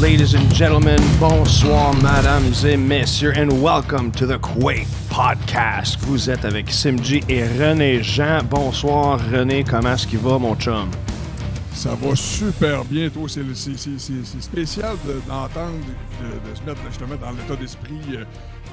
Ladies and gentlemen. Bonsoir, mesdames et messieurs, and welcome to the Quake Podcast. Vous êtes avec Simji et René Jean. Bonsoir, René. Comment est-ce qu'il va, mon chum? Ça va super bien, toi. C'est spécial de- d'entendre, de, de se mettre justement dans l'état d'esprit euh,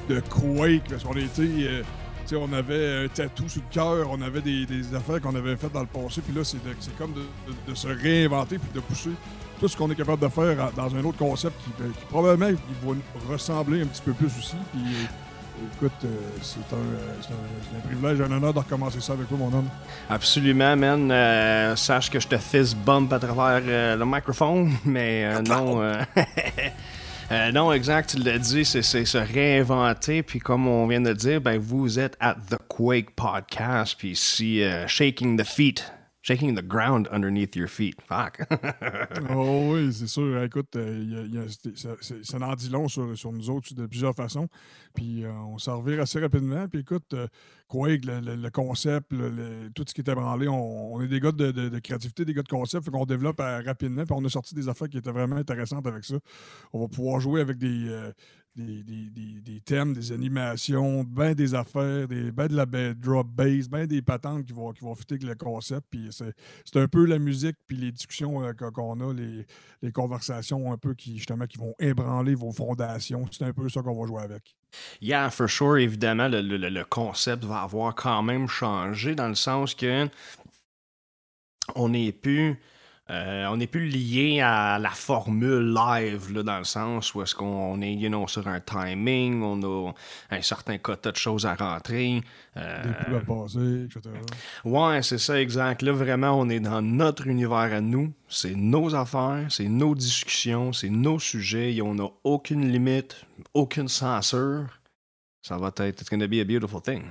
de Quake, parce qu'on était. euh, tu sais, on avait un tatou sur le cœur, on avait des, des affaires qu'on avait faites dans le passé, puis là, c'est comme de se réinventer puis de pousser tout ce qu'on est capable de faire à- dans un autre concept qui, euh, qui probablement il va nous ressembler un petit peu plus aussi. Puis, euh, écoute, euh, c'est un, un, un privilège, un honneur de recommencer ça avec toi, mon homme. Absolument, man. Euh, sache que je te fist bump à travers euh, le microphone, mais euh, non. non, exact, tu l'as dit, c'est se réinventer. Puis comme on vient de dire, ben, vous êtes at The Quake Podcast. Puis ici, shaking the feet, shaking the ground underneath your feet. Fuck. Oh oui, c'est sûr. Écoute, euh, y a- a- ça, dit long sur, nous autres de plusieurs façons. Puis euh, on s'en revient assez rapidement. Puis écoute, euh, Quake, le, concept, tout ce qui était branlé, on, est des gars de, créativité, des gars de concept, fait qu'on développe rapidement. Puis on a sorti des affaires qui étaient vraiment intéressantes avec ça. On va pouvoir jouer avec des, des, thèmes, des animations, ben des affaires, des, ben de la drop bass, ben des patentes qui vont, qui vont avec le concept. Puis c'est un peu la musique, puis les discussions euh, qu'on- qu'on a, les, les conversations un peu qui, justement, qui vont ébranler vos fondations. C'est un peu ça qu'on va jouer avec. Yeah, for sure, évidemment, le, le- le concept va avoir quand même changé dans le sens que on n'est plus. Euh, on n'est plus lié à la formule live, là, dans le sens où est-ce qu'on est, you know, sur un timing, on a un certain quota de choses à rentrer. euh, Des pubs à passer, etc. Ouais, c'est ça, exact. Là, vraiment, on est dans notre univers à nous. C'est nos affaires, c'est nos discussions, c'est nos sujets. Et on n'a aucune limite, aucune censure. Ça va être, it's gonna be a beautiful thing.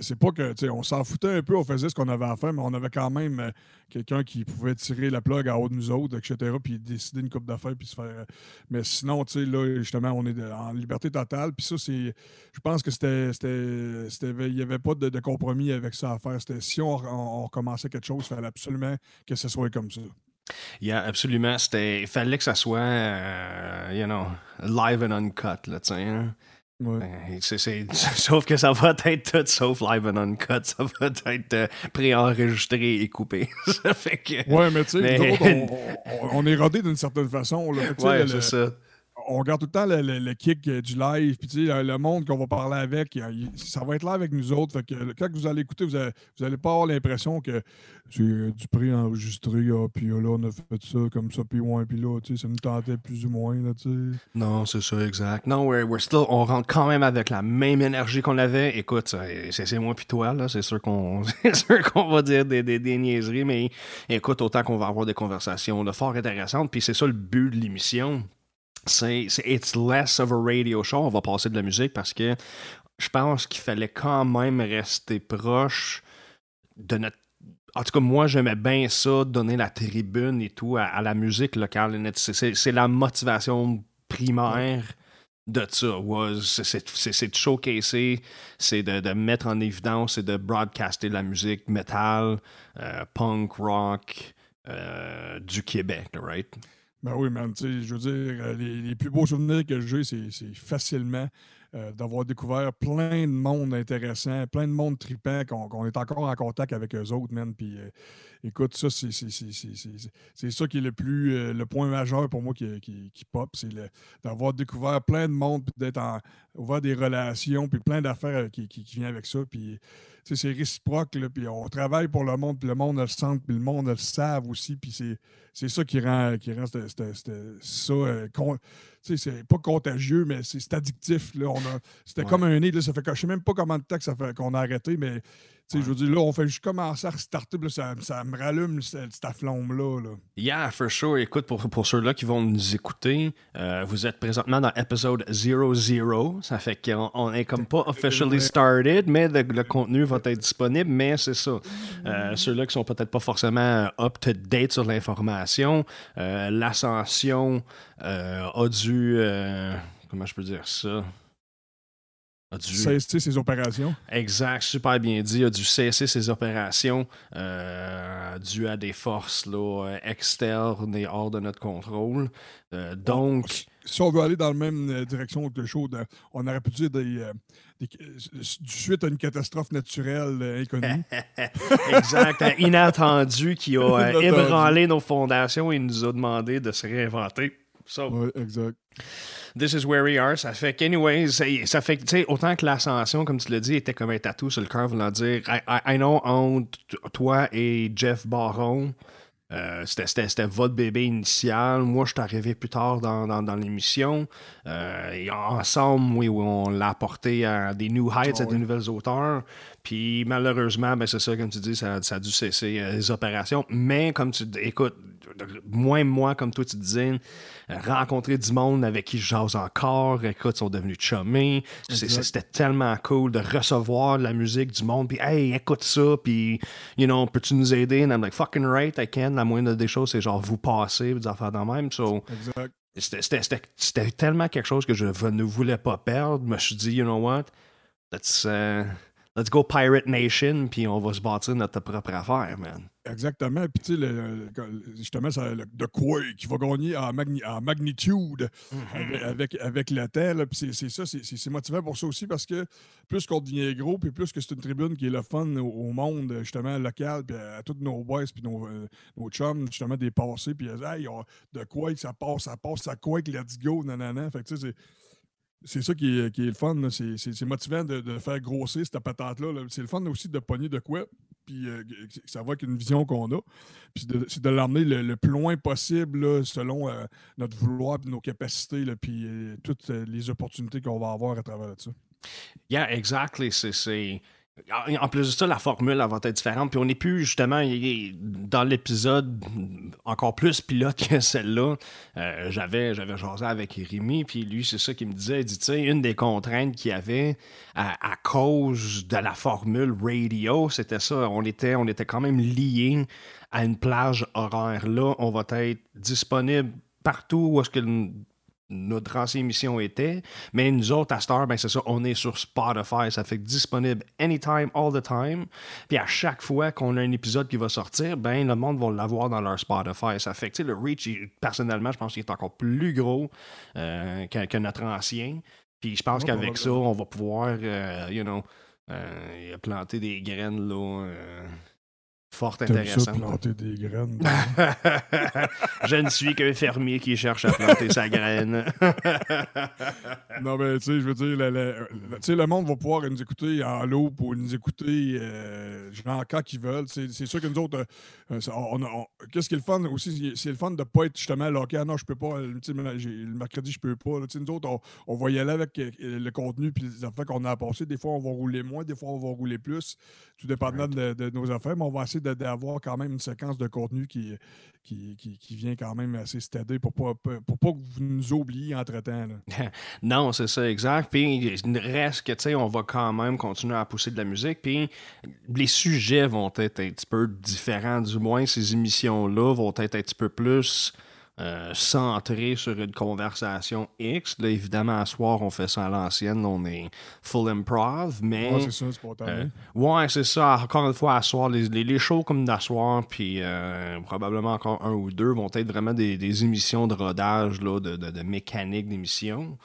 C'est pas que, tu sais, on s'en foutait un peu, on faisait ce qu'on avait à faire, mais on avait quand même euh, quelqu'un qui pouvait tirer la plug à haut de nous autres, etc., puis décider une coupe d'affaires, puis se faire. euh, Mais sinon, tu sais, là, justement, on est en liberté totale, puis ça, c'est. Je pense que c'était. Il n'y avait pas de, compromis avec ça à faire. C'était si on, on- recommençait quelque chose, il fallait absolument que ce soit comme ça. Yeah, absolument. Il fallait que ça soit, euh, you know, live and uncut, là, tu hein. Ouais. Ben, c'est- c'est- sauf que ça va être tout sauf live and uncut. Ça va être euh, préenregistré et coupé. ça fait que. Ouais, mais tu sais, Mais- on, on- est rodé d'une certaine façon. là. Ouais, le- c'est ça. On regarde tout le temps le, le- le kick euh, du live, puis tu sais, le, monde qu'on va parler avec, il- ça va être là avec nous autres. Fait que euh, quand vous allez écouter, vous allez, vous allez pas avoir l'impression que c'est euh, du prix enregistré, ah, puis euh, là, on a fait ça comme ça, puis ouais, puis là, tu sais, ça nous tentait plus ou moins, là, tu sais. Non, c'est ça, exact. Non, we're, we're still, on rentre quand même avec la même énergie qu'on avait. Écoute, c'est moi puis toi, là. C'est sûr qu'on qu'on va dire des, des, niaiseries, mais écoute, autant qu'on va avoir des conversations fort intéressantes. Puis c'est ça le but de l'émission. C'est c'est- it's less of a radio show. On va passer de la musique parce que je pense qu'il fallait quand même rester proche de notre en tout cas, moi, j'aimais bien ça, donner la tribune et tout à, la musique locale. C'est- C'est c'est la motivation primaire de ça. c'est- C'est c'est- c'est de showcaser, c'est de, mettre en évidence et de broadcaster la musique metal, euh, punk, rock euh, du Québec, right? Ben oui, man, je veux dire, euh, les, les plus beaux souvenirs que j'ai, c'est facilement euh, d'avoir découvert plein de monde intéressant, plein de monde tripant, qu'on est encore en contact avec eux autres, man. Puis euh, écoute, ça, c'est ça qui est le plus le point majeur pour moi qui, qui, pop, c'est d'avoir découvert plein de monde, puis d'être en ouvert des relations, puis plein d'affaires qui, qui, qui viennent avec ça. Puis c'est réciproque, là, puis on travaille pour le monde, puis le monde le sent, puis le monde le savent aussi, puis c'est c'est ça qui rend, qui rend ça. euh, c'est pas contagieux, mais c'est addictif. Là. On a- C'était Ouais. comme un nez. Là, ça fait que je sais même pas combien de temps que ça fait qu'on a arrêté, mais je veux dire, là, on fait juste commencer à restarter, puis là, ça, ça me rallume cette, cette flamme-là. Là. Yeah, for sure. Écoute, pour, pour ceux-là qui vont nous écouter, euh, vous êtes présentement dans épisode 00. Ça fait qu'on n'est comme pas officially started, mais le, le contenu va être disponible. Mais c'est ça. Euh, ceux-là qui sont peut-être pas forcément up-to-date sur l'information, euh, l'ascension euh, a dû. euh, comment je peux dire ça? A dû- Cesser ses opérations. Exact, super bien dit. Il a dû cesser ses opérations euh, dû à des forces là, externes et hors de notre contrôle. donc. Si on veut aller dans la même direction que le show, on aurait pu dire des, suite à une catastrophe naturelle inconnue. exact, inattendu qui a ébranlé nos fondations et nous a demandé de se réinventer. oui, exact. This is where we are. Ça fait qu'anyways, ça fait que, autant que l'ascension, comme tu l'as dit, était comme un tatou sur le cœur, voulant dire, I, know, entre toi et Jeff Baron, euh, c'était votre bébé initial. Moi, je suis arrivé plus tard dans, dans, l'émission. Euh, et ensemble, oui, on l'a apporté à des new heights, à des nouvelles auteurs. Puis malheureusement, ben, c'est ça, comme tu dis, ça, ça a dû cesser euh, les opérations. Mais comme tu écoute, moins moi, comme toi tu disais, rencontrer du monde avec qui je jase encore, écoute, ils sont devenus chummés. C'était tellement cool de recevoir la musique du monde, puis hey, écoute ça, puis, you know, peux-tu nous aider? And I'm like, fucking right, I can. La moindre des choses, c'est genre vous passer, des affaires dans même. So, C'était tellement quelque chose que je ne voulais pas perdre. Je me suis dit, you know what? Let's, uh, let's go Pirate Nation, puis on va se bâtir notre propre affaire, man. Exactement. Puis, tu sais, justement, ça, le, de quoi qui va gagner en, magnitude mm-hmm. avec, avec, la telle. Puis, c'est ça, c'est motivant pour ça aussi parce que plus qu'on devient gros, puis plus que c'est une tribune qui est le fun au, monde, justement, local, puis à, tous nos boys, puis nos, euh, nos chums, justement, des passés, puis hey, de quoi ça passe, ça passe, ça quoi, let's go, nanana. Fait que, tu sais, c'est c'est ça qui est, le fun. C'est motivant de, faire grossir cette patente-là. c'est le fun aussi de pogner de quoi, puis euh, ça va avec une vision qu'on a. Puis c'est de, l'emmener le, plus loin possible selon euh, notre vouloir, nos capacités, puis euh, toutes les opportunités qu'on va avoir à travers ça. Yeah, exactly. C'est en plus de ça, la formule va être différente. Puis on n'est plus justement dans l'épisode encore plus pilote que celle-là. Euh, j'avais, j'avais jasé avec Rémi, puis lui, c'est ça qu'il me disait. Il dit, tu sais, une des contraintes qu'il y avait à, cause de la formule radio, c'était ça. On était, on était quand même liés à une plage horaire. Là, on va être disponible partout où est-ce que notre ancienne émission était. Mais nous autres, à Star, ben c'est ça, on est sur Spotify. Ça fait disponible anytime, all the time. Puis à chaque fois qu'on a un épisode qui va sortir, ben le monde va l'avoir dans leur Spotify. Ça fait que le reach, personnellement, je pense qu'il est encore plus gros euh, que, notre ancien. Puis je pense qu'avec ça, on va pouvoir, euh, you know, euh, planter des graines là fort intéressant. Ça, planter des graines. je ne suis qu'un fermier qui cherche à planter sa graine. non, mais tu sais, je veux dire, le, le, monde va pouvoir nous écouter en l'eau pour nous écouter euh, genre quand ils veulent. C'est sûr que nous autres, euh, qu'est-ce qui est le fun aussi, c'est le fun de ne pas être justement là, OK, ah non, je peux pas, le mercredi, je peux pas. nous autres, on, va y aller avec euh, le contenu puis les affaires qu'on a à passer. Des fois, on va rouler moins, des fois, on va rouler plus, tout dépendant de, de, nos affaires, mais on va essayer d'avoir quand même une séquence de contenu qui, qui, qui, vient quand même assez stédé pour pas, pour pas que vous nous oubliez entre-temps. non, c'est ça, exact. Puis il reste que, tu sais, on va quand même continuer à pousser de la musique. Puis les sujets vont être un petit peu différents, du moins ces émissions-là vont être un petit peu plus euh, centré sur une conversation X. Là, évidemment, à soir, on fait ça à l'ancienne, on est full improv, mais... Ouais, c'est ça, c'est euh, Ouais, c'est ça. Encore une fois, à soir, les, les, shows comme d'asseoir, puis euh, probablement encore un ou deux vont être vraiment des, des émissions de rodage, là, de, de, de mécanique d'émission.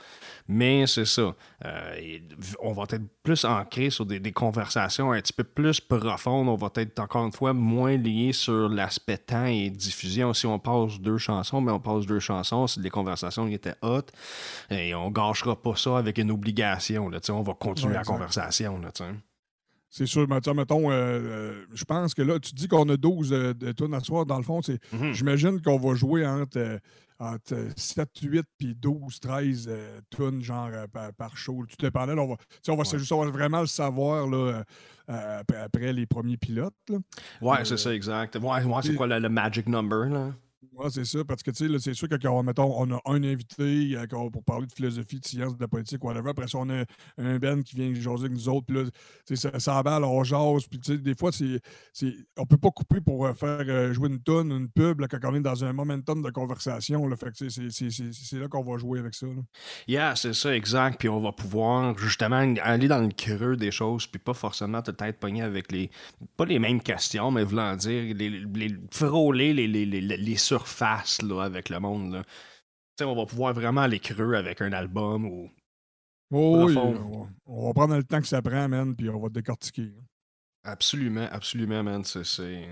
Mais c'est ça. Euh, on va être plus ancré sur des, conversations un petit peu plus profondes. On va être encore une fois moins lié sur l'aspect temps et diffusion. Si on passe deux chansons, mais on passe deux chansons, c'est des conversations qui étaient hautes. Et on gâchera pas ça avec une obligation. Là, on va continuer la conversation. Là, c'est sûr, mais mettons, euh, euh, je pense que là, tu dis qu'on a 12 de tunes à soir. Dans le fond, c'est, mm-hmm. j'imagine qu'on va jouer entre entre 7, 8 puis 12, 13 euh, tonnes genre euh, par, show. Tout dépendait. on va, on va, ouais. vraiment le savoir là, euh, après, les premiers pilotes. Là. Ouais, c'est ça, exact. Ouais, c'est quoi le, magic number? Là? C'est parce que tu sais, c'est sûr que quand on a un invité euh, pour parler de philosophie, de science, de politique, whatever. Après ça, on a un Ben qui vient jaser avec nous autres, puis là, ça, ça emballe, on jase, puis tu sais, des fois, c'est, on peut pas couper pour euh, faire euh, jouer une tonne, une pub, là, quand on est dans un momentum de conversation. Fait c'est, là qu'on va jouer avec ça. Là. Yeah, c'est ça, exact. Puis on va pouvoir justement aller dans le creux des choses, puis pas forcément peut-être pogner avec les, pas les mêmes questions, mais voulant dire, les frôler les, les, les, les face là, avec le monde. Là. on va pouvoir vraiment aller creux avec un album ou. Oh, oui, on va, prendre le temps que ça prend, man, puis on va décortiquer. Absolument, absolument, man. C'est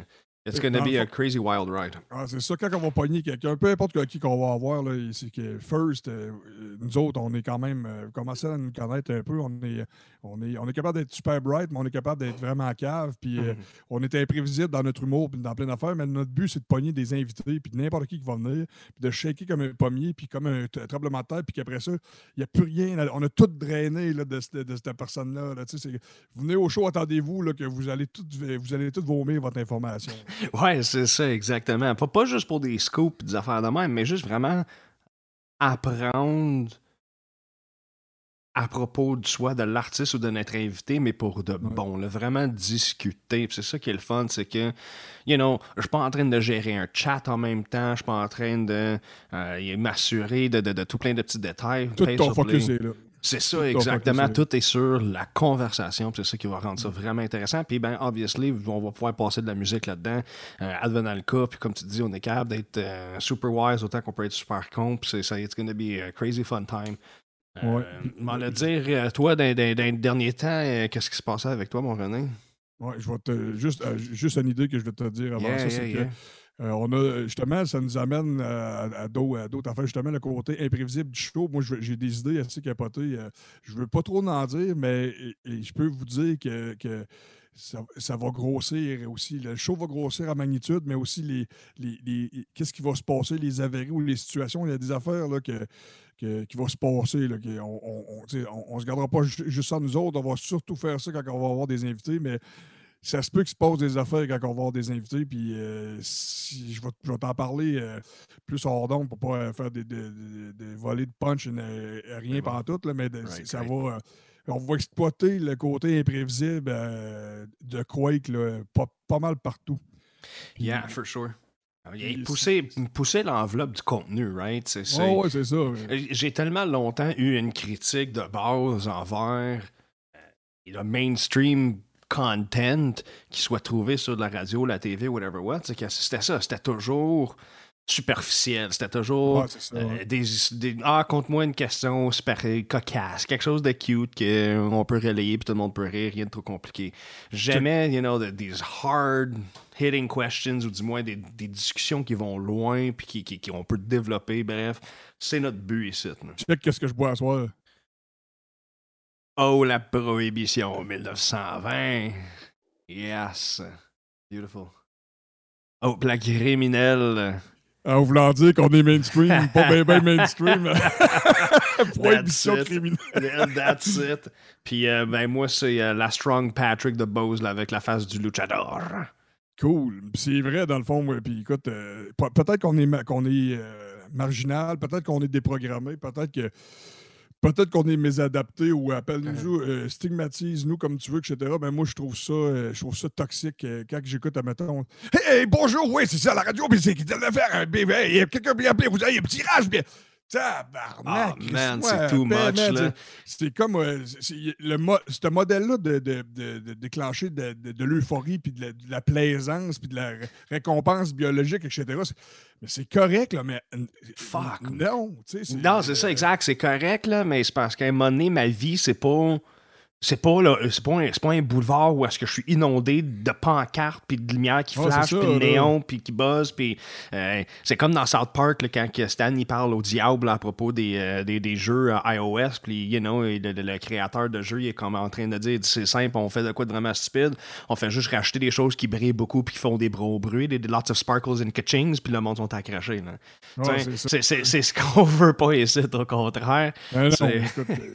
It's going to be a crazy wild ride. Ah, c'est ça, quand on va pogner quelqu'un, peu importe qui qu'on va avoir, c'est que first, euh, nous autres, on est quand même, euh, commencé à nous connaître un peu. On est, on est, on est capable d'être super bright, mais on est capable d'être vraiment cave. Puis euh, mm-hmm. on est imprévisible dans notre humour, puis dans plein d'affaires. Mais notre but, c'est de pogner des invités, puis n'importe qui qui va venir, puis de shaker comme un pommier, puis comme un, tremblement de terre, puis qu'après ça, il n'y a plus rien. On a tout drainé là, de, de, cette personne-là. Là, venez au show, attendez-vous que vous allez, tout, vous allez tout vomir votre information. Ouais, c'est ça, exactement. Pas, pas juste pour des scoops, des affaires de même, mais juste vraiment apprendre à propos de soit de l'artiste ou de notre invité, mais pour de bon, là, vraiment discuter. C'est ça qui est le fun, c'est que, you know, je suis pas en train de gérer un chat en même temps, je suis pas en train de euh, m'assurer de, de, tout plein de petits détails. Tout ton focus est là. C'est ça, exactement. Tout est sur la conversation. C'est ça qui va rendre ça vraiment intéressant. Puis, ben, obviously, on va pouvoir passer de la musique là-dedans. Euh, advenant le cas, puis comme tu dis, on est capable d'être euh, super wise autant qu'on peut être super con. Puis, c'est, it's going to be a crazy fun time. Euh, ouais. M'en le dire, euh, toi, dans, dans, dans, les derniers temps, qu'est-ce qui se passait avec toi, mon René? Oui, je vais te. Juste, juste une idée que je vais te dire avant ça, c'est que euh, on a, justement, ça nous amène à, d'autres affaires. Justement, le côté imprévisible du show. Moi, j'ai des idées assez capotées. Euh, je ne veux pas trop en dire, mais je peux vous dire que, ça, va grossir aussi. Le show va grossir en magnitude, mais aussi les, les, qu'est-ce qui va se passer, les avaries ou les situations. Il y a des affaires là, que, qui vont se passer. Là, on ne se gardera pas juste ça nous autres. On va surtout faire ça quand on va avoir des invités, mais ça se peut qu'il se passe des affaires quand on va avoir des invités, puis euh, si, je vais, t'en parler euh, plus hors d'onde pour pas euh, faire des, des, des, volées de punch, et, rien pendant tout, là, mais ça va. on va exploiter le côté imprévisible de Quake là, pas, pas, mal partout. yeah, for sure. Pousser, pousser l'enveloppe du contenu, right? C'est, ouais, c'est ça. J'ai tellement longtemps eu une critique de base envers le mainstream content qui soit trouvé sur la radio, la TV, whatever what, c'était ça. C'était toujours superficiel. C'était toujours euh, des, Ah, compte-moi une question super cocasse, quelque chose de cute qu'on peut relayer puis tout le monde peut rire, rien de trop compliqué. Jamais, you know, des hard hitting questions ou du moins des, discussions qui vont loin puis qui, qui, on peut développer. Bref, c'est notre but ici. qu'est-ce que je bois à soir? Oh, la prohibition 1920. Yes. Beautiful. Oh, la criminelle. En voulant dire qu'on est mainstream, pas bien ben mainstream. prohibition criminelle. That's it. Puis, euh, ben, moi, c'est euh, la Strong Patrick de Bose avec la face du luchador. Cool. C'est vrai, dans le fond. Puis, écoute, euh, peut-être qu'on est, qu'on est marginal, peut-être qu'on est déprogrammé, peut-être que Peut-être qu'on est mésadapté ou appelle-nous, euh, stigmatise-nous comme tu veux, etc. Mais ben, moi, je trouve ça, euh, je trouve ça toxique euh, quand j'écoute, à mettons, hey, bonjour, oui, c'est ça, la radio, mais c'est qui de le faire, un bébé, quelqu'un bien appelé, vous avez un petit rage, bien. Tabarnak! Oh man, c'est too much, là. C'est comme euh, le ce modèle-là de, de, de, déclencher de, l'euphorie, puis de, la plaisance, puis de la récompense biologique, etc. Mais c'est correct, là, mais... Fuck! Non, tu sais... Non, c'est ça, exact, c'est correct, là, mais c'est parce qu'à un moment donné, ma vie, c'est pas c'est pas là, c'est pas, un, pas un boulevard où est-ce que je suis inondé de pancartes puis de lumière qui flash puis de néon puis qui buzz puis euh, c'est comme dans South Park là, quand Stan il parle au diable à propos des, euh, des, des, jeux iOS puis you know le, créateur de jeu il est comme en train de dire c'est simple on fait de quoi de vraiment stupide? On fait juste racheter des choses qui brillent beaucoup puis qui font des gros bruits des, lots of sparkles and catchings puis le monde sont à cracher c'est ce qu'on veut pas ici au contraire.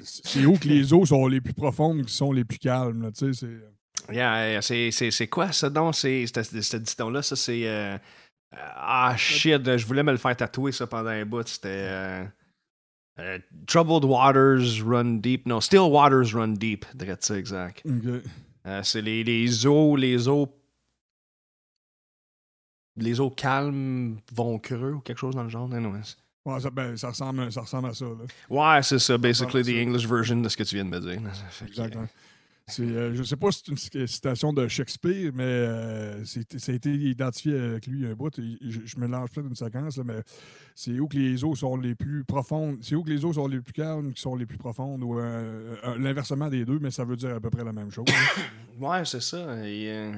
C'est où que les eaux sont les plus profondes qui sont les plus calmes. Sais, c'est... Yeah, c'est, c'est, quoi ça donc? C'est, ce là ça c'est. Euh, Ah shit, je voulais me le faire tatouer ça pendant un bout. C'était. Euh, euh, troubled Waters Run Deep. Non, Still Waters Run Deep, dirais ça exact. Euh, c'est les, les eaux, les eaux. Les eaux calmes vont creux ou quelque chose dans le genre. Ouais, ça, ben, ça, ressemble, ça ressemble à ça. Là. Ouais, c'est ça, basically the English version de ce que tu viens de me dire. Exactement. Euh, je ne sais pas si c'est une citation de Shakespeare, mais euh, ça a été identifié avec lui un bout. Je, je mélange peut-être une séquence, mais c'est où que les eaux sont les plus profondes. C'est où que les eaux sont les plus calmes qui sont les plus profondes, ou euh, l'inversement des deux, mais ça veut dire à peu près la même chose. ouais, c'est ça. Et,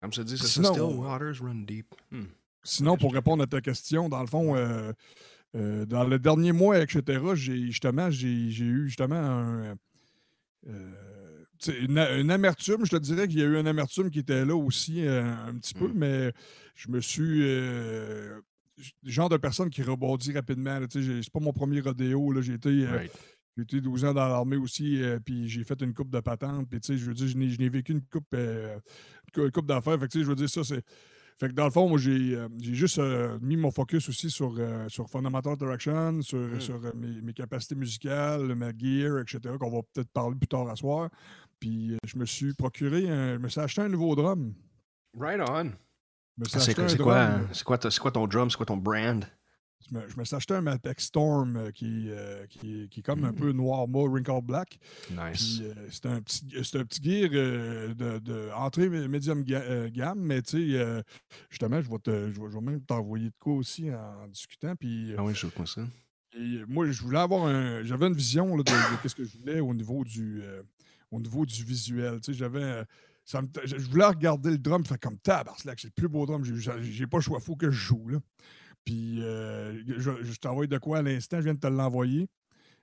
comme je dis, c'est ça. Still waters run deep. Hmm. Sinon, pour répondre à ta question, dans le fond, dans le dernier mois, etc., j'ai justement, j'ai eu justement un une, amertume, je te dirais qu'il y a eu une amertume qui était là aussi euh, un petit peu, mm. mais je me suis. Euh, genre de personne qui rebondit rapidement. C'est pas mon premier rodéo. J'ai été, euh, été, 12 ans dans l'armée aussi, puis j'ai fait une coupe de patente. Puis, je veux dire, je n'ai vécu une coupe, une coupe d'affaires. je veux dire, ça, c'est fait que dans le fond, moi, j'ai euh, juste euh, mis mon focus aussi sur, euh, sur Fundamental Direction, sur, mmh. sur mes, capacités musicales, ma gear, etc., qu'on va peut-être parler plus tard à soir. Puis je me suis procuré, un, je me suis acheté un nouveau drum. Right on. C'est quoi, quoi, quoi ton drum? C'est quoi ton brand? Je me, suis acheté un Mapex Storm euh, qui, euh, qui, qui, est comme un peu noir mot wrinkle black. Nice. Euh, c'est un, petit, un petit gear de, de entrée médium gamme, mais tu sais, justement, je vais, te, je, vais, même t'envoyer de quoi aussi en, discutant. Puis, ah oui, je vois ça. Et moi, je voulais avoir un. J'avais une vision de, de, ce que je voulais au niveau du, au niveau du visuel. Tu sais, j'avais. je voulais regarder le drum, fait comme tabarnak, c'est le plus beau drum, j'ai pas le choix, il faut que je joue. Là. Puis euh, je, t'envoie de quoi à l'instant, je viens de te l'envoyer.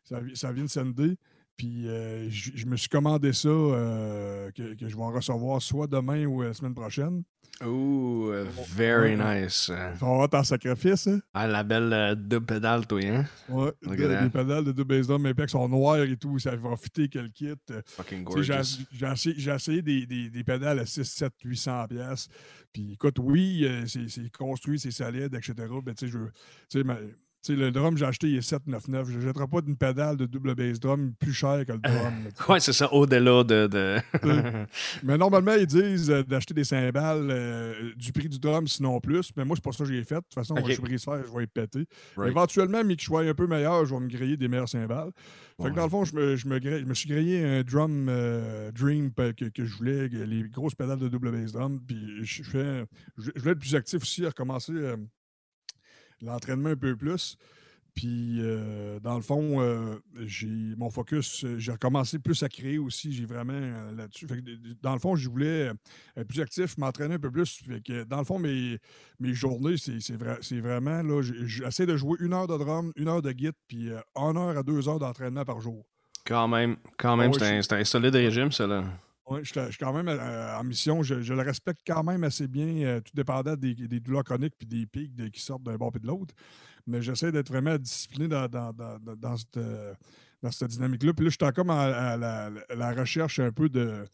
Ça, ça, vient de sender. Puis euh, je, me suis commandé ça, euh, que, je vais en recevoir soit demain ou la semaine prochaine. Ooh, very nice. Ça va en sacrifice, hein? Ah, la belle double pédale, toi, hein? Ouais, les pédales de double bass drum, mais sont noires et tout, ça va fitter quel kit. Fucking gorgeous. J'ai essayé, des, des, des, pédales à 6, 7, 800 pièces. Puis écoute, oui, c'est construit, c'est solide, etc. Mais tu sais, le drum, j'ai acheté, il est 799. Je ne jetterai pas d'une pédale de double bass drum plus cher que le drum. oui, c'est ça, au-delà de. mais normalement, ils disent euh, d'acheter des cymbales euh, du prix du drum, sinon plus. Mais moi, c'est pas ça que j'ai fait. De toute façon, moi, je suis je vais être pété. Éventuellement, mais que je sois un peu meilleur, je vais me griller des meilleures cymbales. Fait que dans le fond, je me, je me, suis grillé un drum euh, Dream que, que, je voulais, les grosses pédales de double bass drum. Puis je, fais, je, voulais être plus actif aussi, à recommencer l'entraînement un peu plus. Puis, euh, dans le fond, euh, j'ai mon focus, euh, j'ai recommencé plus à créer aussi. J'ai vraiment là-dessus. Dans le fond, je voulais être plus actif, m'entraîner un peu plus. que, dans le fond, mes, mes journées, c'est vrai, vraiment là. J'essaie de jouer une heure de drum, une heure de git, puis une heure à deux heures d'entraînement par jour. Quand même, quand même, c'est un, solide régime, ça, là. Oui, je, suis quand même euh, en mission. Je, le respecte quand même assez bien, euh, tout dépendant des, douleurs chroniques puis des pics qui sortent d'un bord et de l'autre. Mais j'essaie d'être vraiment discipliné dans, dans, cette, dynamique-là. Puis là, je suis encore à, la, recherche un peu de.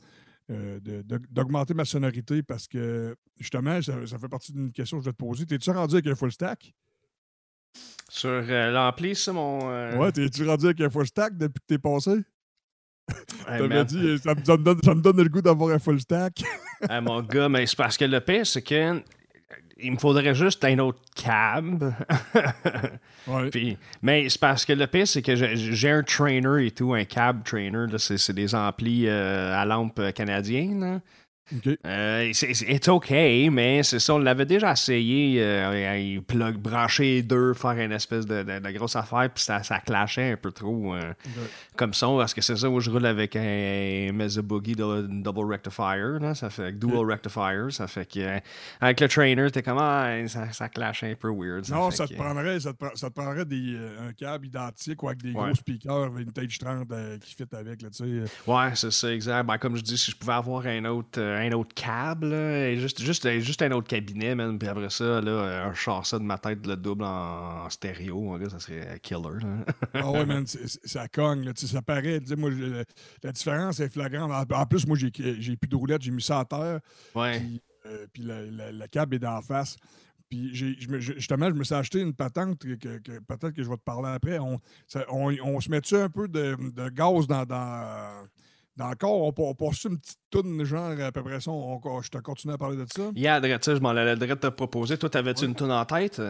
Euh, d'augmenter ma sonorité parce que justement, ça, fait partie d'une question que je vais te poser. T'es-tu rendu avec un full stack? Sur l'ampli, ça, mon. Ouais, t'es-tu rendu avec un full stack depuis que t'es passé? Hey, dit, ça me, donne, ça me, donne, le goût d'avoir un full stack. mon gars, mais c'est parce que le pire, c'est que il me faudrait juste un autre cab. Puis, mais c'est parce que le pire, c'est que j'ai un trainer et tout, un cab trainer. C'est des amplis euh, à lampe canadienne. Euh, c'est OK, mais c'est ça, on l'avait déjà essayé, euh, plug, brancher deux, faire une espèce de, grosse affaire, puis ça, ça clashait un peu trop euh, comme son, parce que c'est ça où je roule avec un, Mesa Boogie Double Rectifier, là, ça fait Dual Rectifier, ça fait que avec le trainer, t'es comme, ah, ça, ça clash un peu weird. non, ça te, prendrait, ça, te, prendrait des, un câble identique ou avec des gros speakers Vintage 30 qui fit avec, là. Ouais, c'est ça, exact. Ben, comme je dis, si je pouvais avoir un autre un autre câble, et juste, juste, juste un autre cabinet, même. Puis après ça, là, un char de ma tête, le double en, stéréo, ça serait killer. ah ouais, man, ça cogne. ça paraît. Moi, la différence est flagrante. En, plus, moi, j'ai plus de roulettes, j'ai mis ça à terre. Ouais. Puis, euh, puis le, câble est d'en face. Puis justement, je me suis acheté une patente que, peut-être que je vais te parler après. On, on, se met-tu un peu de, gaz dans, dans, corps? On, on passe une petite toune, genre à peu près ça. je te continue à parler de ça. Yeah, je m'en allais te proposer. Toi, t'avais-tu une toune en tête?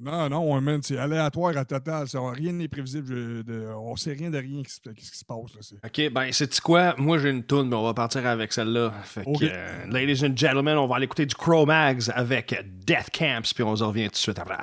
Non, non, man, c'est aléatoire à total. Rien n'est prévisible. De, on sait rien de rien qui, qui se passe. Là, OK, ben, c'est quoi? Moi, j'ai une toune, mais on va partir avec celle-là. Euh, ladies and gentlemen, on va aller écouter du Cro-Mags avec Death Camps, puis on se revient tout de suite après.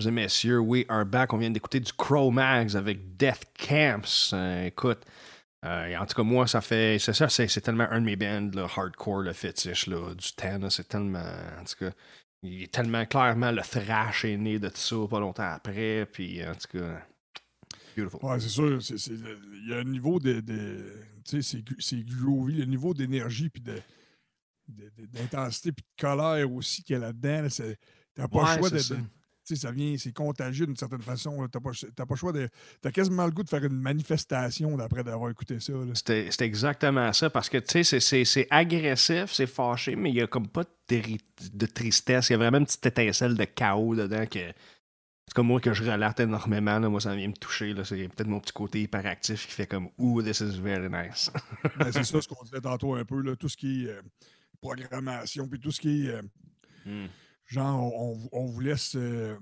Mesdames et messieurs. We are back. On vient d'écouter du Crow Mags avec Death Camps. Euh, écoute, euh, en tout cas, moi, ça fait. C'est ça, c'est, tellement un de mes bands, le hardcore, le fétiche là, du temps. c'est tellement. En tout cas, il est tellement clairement le thrash est né de tout ça pas longtemps après. Puis, en tout cas. Beautiful. Ouais, c'est sûr. il y a un niveau de. tu sais, c'est, groovy, le niveau d'énergie puis de, d'intensité puis de colère aussi qu'il y a là-dedans. t'as pas le choix de, ça vient, c'est contagieux d'une certaine façon. T'as pas, pas le choix de. T'as quasiment le goût de faire une manifestation d'après d'avoir écouté ça. C'était exactement ça, parce que tu sais, c'est agressif, c'est fâché, mais il y a comme pas de, de tristesse. Il y a vraiment une petite étincelle de chaos dedans que. C'est comme moi que je relate énormément. moi, ça vient me toucher. C'est peut-être mon petit côté hyperactif qui fait comme Ouh, this is very nice. Ben, c'est ça ce qu'on disait tantôt un peu. Là, tout ce qui est euh, programmation, puis tout ce qui est. Euh, hmm. Genre, on, vous laisse. Euh,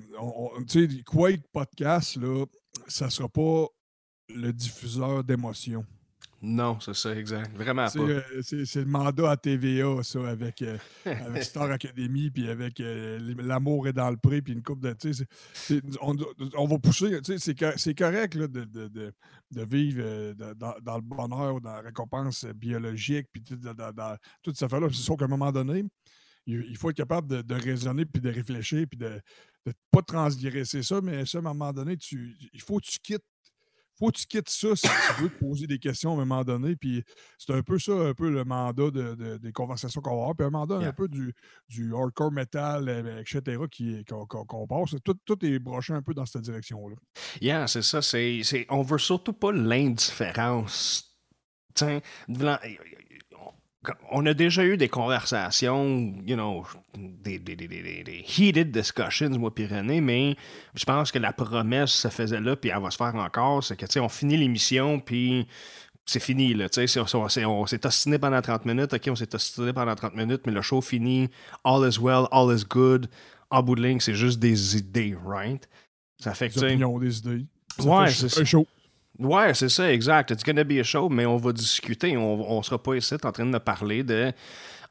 tu sais, Quake Podcast, là, ça sera pas le diffuseur d'émotions. Non, c'est ça, exact. Vraiment pas. Euh, c'est le mandat à TVA, ça, avec, euh, avec Star Academy, puis avec L'amour est dans le prix, puis une coupe de. On, on, va pousser. C'est correct là, de, de, de, de, vivre dans, dans, le bonheur, dans la récompense biologique, puis dans, dans, tout ça fait là. C'est sûr qu'à un moment donné, il faut être capable de, raisonner, puis de réfléchir, puis de ne pas transgresser ça, mais ça, à un moment donné, tu, il faut que tu quittes faut que tu quittes ça si tu veux te poser des questions à un moment donné. Puis c'est un peu ça, un peu le mandat de, des conversations qu'on va avoir. Puis un mandat un peu du, du hardcore metal, euh, etc., qu'on passe. Tout, tout, est broché un peu dans cette direction-là. Yeah, c'est ça. C'est, on veut surtout pas l'indifférence. Tiens, on a déjà eu des conversations, you know, des, heated discussions, moi, Pyrénées, mais je pense que la promesse se faisait là, puis elle va se faire encore. C'est que, tu sais, on finit l'émission, puis c'est fini, là. Tu sais, on, s'est ostiné pendant 30 minutes, OK, on s'est ostiné pendant 30 minutes, mais le show finit, all is well, all is good. En bout de ligne, c'est juste des idées, right? Ça fait que, des opinions, des idées. ouais, c'est un show. Ouais, c'est ça, exact. It's gonna be a show, mais on va discuter. On, on sera pas ici en train de parler de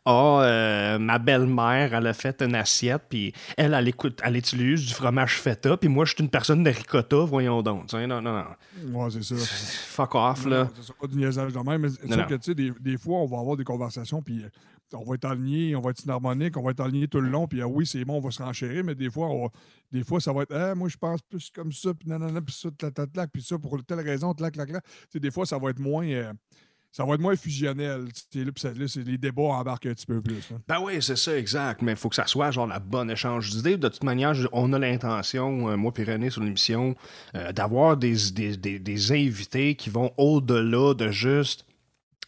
ah, euh, ma belle-mère, elle a fait une assiette, puis elle, elle, écoute, elle utilise du fromage feta, puis moi, je suis une personne de ricotta, voyons donc. non, non, non. Ouais, c'est ça. Fuck off, là. C'est pas du niaisage de même, mais c'est sûr que, tu sais, des, des, fois, on va avoir des conversations, puis on va être aligné, on va être harmonique, on va être aligné tout le long, puis ah oui, c'est bon, on va se renchérir, mais des fois, des fois ça va être ah, moi, je pense plus comme ça, puis nanana, puis ça, tlac, tlac, puis ça, pour telle raison, tlac, tlac, des fois, ça va être moins. Euh, ça va être moins fusionnel. Là, là, les débats embarquent un petit peu plus. Ben oui, c'est ça, exact. Mais il faut que ça soit genre la bonne échange d'idées. De toute manière, on a l'intention, euh, moi et René, sur l'émission, euh, d'avoir des, des, des, invités qui vont au-delà de juste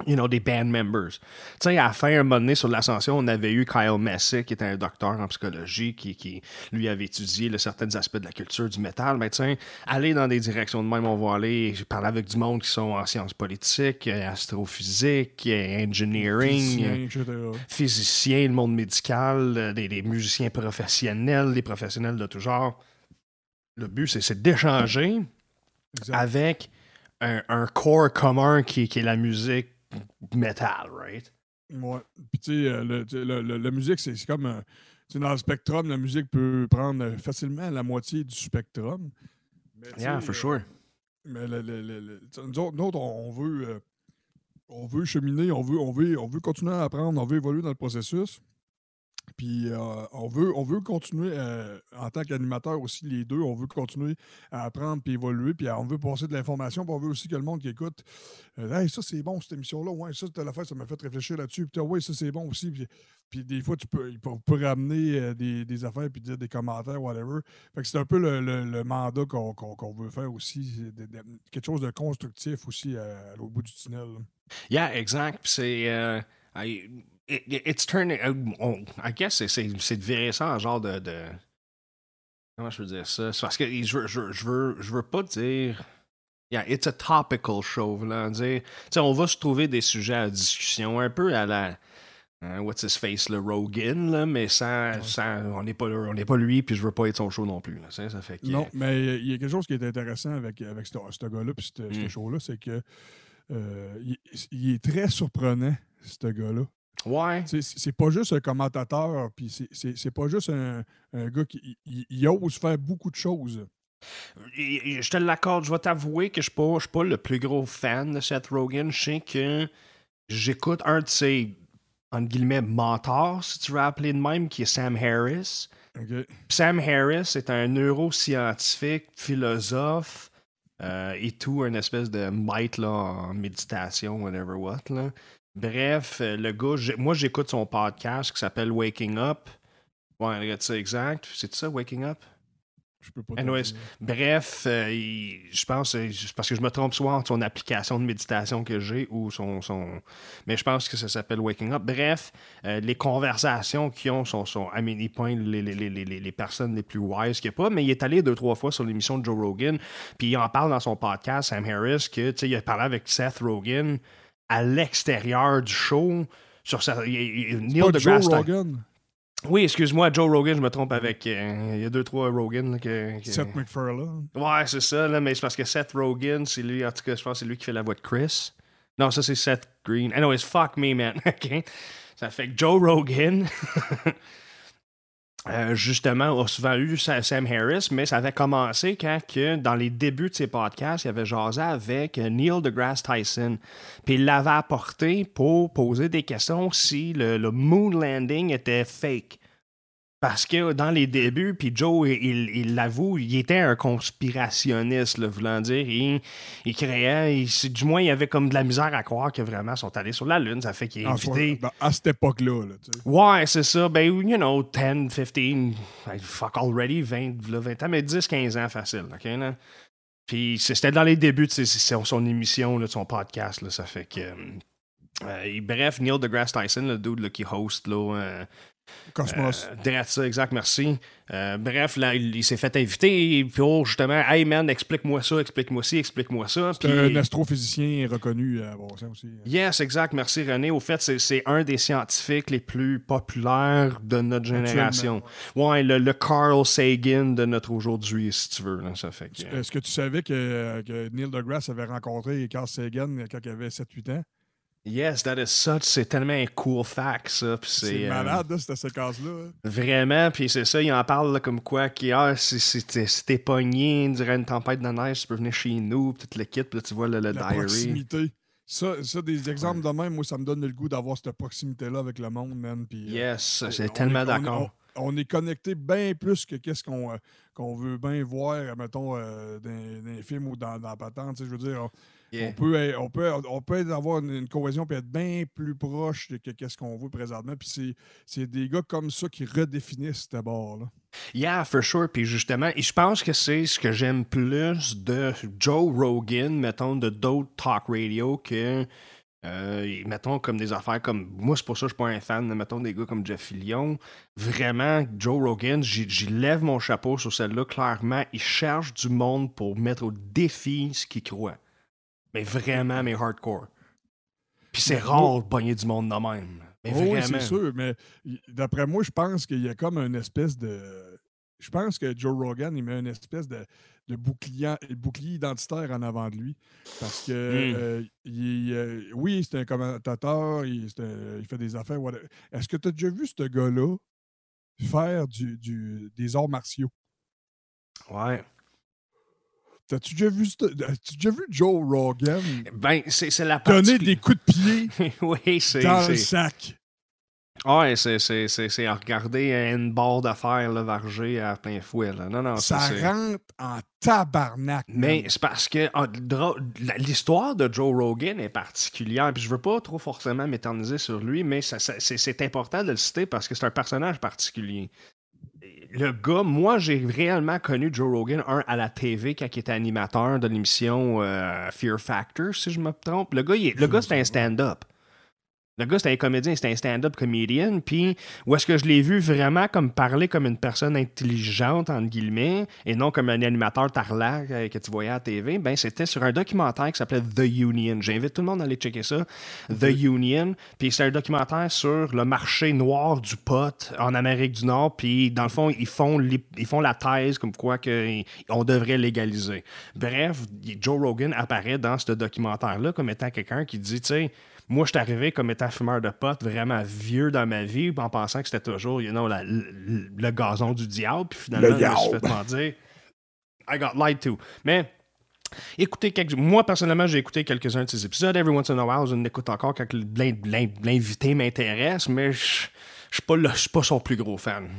you know, des band members. Tu sais, à la fin, un moment donné, sur l'ascension, on avait eu Kyle Messick, qui était un docteur en psychologie, qui, qui lui avait étudié certains aspects de la culture du métal. Mais tu aller dans des directions de même, on va aller parler avec du monde qui sont en sciences politiques, astrophysique, engineering, physicien, le monde médical, des, musiciens professionnels, des professionnels de tout genre. Le but, c'est d'échanger avec un, un, corps commun qui, qui est la musique metal, right? Ouais. Puis, tu sais, euh, la musique, c'est comme. Euh, dans le spectrum, la musique peut prendre facilement la moitié du spectrum. yeah, for sure. Mais nous autres, on veut, on veut cheminer, on veut, on, veut, on veut continuer à apprendre, on veut évoluer dans le processus. Puis euh, on, veut, on veut continuer, euh, en tant qu'animateur aussi, les deux, on veut continuer à apprendre puis évoluer, puis on veut passer de l'information, puis on veut aussi que le monde qui écoute, euh, hey, ça c'est bon cette émission-là, ouais, ça c'était l'affaire, ça m'a fait réfléchir là-dessus, puis oui, ça c'est bon aussi, puis, des fois tu peux, ramener des, affaires puis dire des commentaires, whatever. Fait que c'est un peu le, mandat qu'on veut faire aussi, quelque chose de constructif aussi à, l'autre bout du tunnel. Yeah, exact. Puis c'est it's turning. Uh, I guess c'est de virer ça en genre de, de, Comment je veux dire ça? C'est parce que je veux, je, je, veux, je veux pas dire. Yeah, it's a topical show. Là, dire, on va se trouver des sujets à discussion un peu à la. Hein, what's his face, le Rogan, là, mais ça, ça on n'est pas, on pas lui, puis je veux pas être son show non plus. Là, ça, fait non, mais il y a quelque chose qui est intéressant avec, avec ce, gars-là, puis ce, mm. show-là, c'est que euh, il, il, est très surprenant, ce gars-là. Ouais. C'est pas juste un commentateur, puis c'est pas juste un, un gars qui il, ose faire beaucoup de choses. Je te l'accorde, je vais t'avouer que je ne suis pas le plus gros fan de Seth Rogen. Je sais que j'écoute un de ses, entre guillemets, mentors, si tu veux appeler de même, qui est Sam Harris. Sam Harris est un neuroscientifique, philosophe euh, et tout, un espèce de maître là, en méditation, whatever what. Là. Bref, euh, le gars, moi j'écoute son podcast qui s'appelle Waking Up. Ouais, regarde ça exact. C'est ça, Waking Up? Je peux pas bref, euh, je pense, euh, parce que je me trompe soit entre son application de méditation que j'ai ou son, son. Mais je pense que ça s'appelle Waking Up. Bref, les conversations qu'ils ont sont, sont à mini point les, les, les, les, personnes les plus wise qu'il n'y a pas. Mais il est allé deux, trois fois sur l'émission de Joe Rogan. Puis il en parle dans son podcast, Sam Harris, que il a parlé avec Seth Rogen à l'extérieur du show. Sur sa, Neil deGrasse Rogan? Oui, excuse-moi, Joe Rogan, je me trompe avec. Euh, il y a deux, trois Rogan. que, Seth MacFarlane. Ouais, c'est ça, là, mais c'est parce que Seth Rogan, c'est lui, en tout cas, je pense que c'est lui qui fait la voix de Chris. Non, ça, c'est Seth Green. Anyways, fuck me, man. OK? Ça fait que Joe Rogan. Euh, justement, a souvent eu Sam Harris, mais ça avait commencé quand, dans les débuts de ses podcasts, il avait jasé avec Neil deGrasse Tyson. Puis il l'avait apporté pour poser des questions si le moon landing était fake. Parce que dans les débuts, puis Joe, il l'avoue, il, était un conspirationniste, là, voulant dire. Il, il créait, du moins, il avait comme de la misère à croire que vraiment sont allés sur la Lune. Ça fait qu'il est invité. Ben, à cette époque-là. Là, ouais, c'est ça. Ben, you know, 10, 15, fuck already, 20, 20 ans, mais 10, 15 ans facile. OK, là? Puis c'était dans les débuts de son, émission, de son podcast. Là, ça fait que. Euh, bref, Neil deGrasse Tyson, le dude qui host là, euh, Cosmos. Euh, ça, exact, merci. Euh, bref, là, il, s'est fait inviter pour justement, hey man, explique-moi ça, explique-moi ci, explique-moi ça. C'est un astrophysicien reconnu à ça aussi. Hein. Yes, exact, merci René. Au fait, c'est un des scientifiques les plus populaires de notre génération. Ouais, le, Carl Sagan de notre aujourd'hui, si tu veux. ça fait Est-ce que tu savais que, que Neil deGrasse avait rencontré Carl Sagan quand il avait 7-8 ans? Yes, that is such. C'est tellement un cool fact, ça. C'est euh, malade, cette séquence-là. Hein. Vraiment, puis c'est ça, il en parle comme quoi, qui, ah, si, t'es pogné durant une tempête de neige, tu peux venir chez nous, puis tu le quittes, puis tu vois le, le La proximité. Ça, ça, des exemples de même, moi, ça me donne le goût d'avoir cette proximité-là avec le monde, man. Puis, euh, yes, j'ai tellement d'accord. On, est connecté bien plus que qu'est-ce qu'on euh, veut bien voir, mettons, dans, les films ou dans, dans la patente. Je veux dire, on, peut, on, peut, on peut avoir une, cohésion et être bien plus proche de ce qu'on veut présentement. Puis c'est des gars comme ça qui redéfinissent d'abord. Yeah, for sure. Puis justement, et je pense que c'est ce que j'aime plus de Joe Rogan, mettons, de d'autres talk radio que. Euh, mettons comme des affaires comme moi c'est pour ça que je suis pas un fan mettons des gars comme Jeff Fillion vraiment Joe Rogan j'y lève mon chapeau sur celle-là clairement il cherche du monde pour mettre au défi ce qu'il croit mais vraiment, mais hardcore. Puis c'est rare de pogner du monde de même. Mais oh, Oui, c'est sûr, mais d'après moi, je pense qu'il y a comme une espèce de. Je pense que Joe Rogan, il met une espèce de, de bouclier, bouclier, identitaire en avant de lui. Parce que, hmm. euh, il, euh, oui, c'est un commentateur, il, il, fait des affaires. Est-ce que tu as déjà vu ce gars-là faire du, du, des arts martiaux? Ouais. T'as-tu déjà, vu, as déjà vu Joe Rogan? Ben, c'est la partie... Donner des coups de pied oui, c'est, dans le sac. Ouais, c'est, c'est, c'est, à regarder une barre d'affaires là, vargée à plein fouet. Là. Non, non, ça rentre en tabarnak. Mais c'est parce que ah, l'histoire de Joe Rogan est particulière. Puis je veux pas trop forcément m'éterniser sur lui, mais ça, c'est important de le citer parce que c'est un personnage particulier le gars, moi, j'ai réellement connu Joe Rogan, un à la TV quand il était animateur de l'émission euh, Fear Factor, si je me trompe. Le gars, le gars c'était un stand-up. Le gars, c'était un comédien, c'était un stand-up comédien. Puis, où est-ce que je l'ai vu vraiment comme parler comme une personne intelligente, entre guillemets, et non comme un animateur tarlac euh, que tu voyais à la TV, ben, c'était sur un documentaire qui s'appelait The Union. J'invite tout le monde à aller checker ça. The Union. Puis, c'est un documentaire sur le marché noir du pot en Amérique du Nord. Puis, dans le fond, ils font, ils font la thèse comme quoi que on devrait légaliser. Bref, Joe Rogan apparaît dans ce documentaire-là comme étant quelqu'un qui dit, tu sais, moi, je suis arrivé comme étant fumeur de potes vraiment vieux dans ma vie, en pensant que c'était toujours, you know, la- le, le gazon du diable. Puis finalement, Le je me suis fait mentir. I got lied to. Mais écoutez quelques... moi personnellement j'ai écouté quelques-uns de ces épisodes every once in a while je l'écoute encore quand l'in- l'in- l'invité m'intéresse mais je suis pas le- son plus gros fan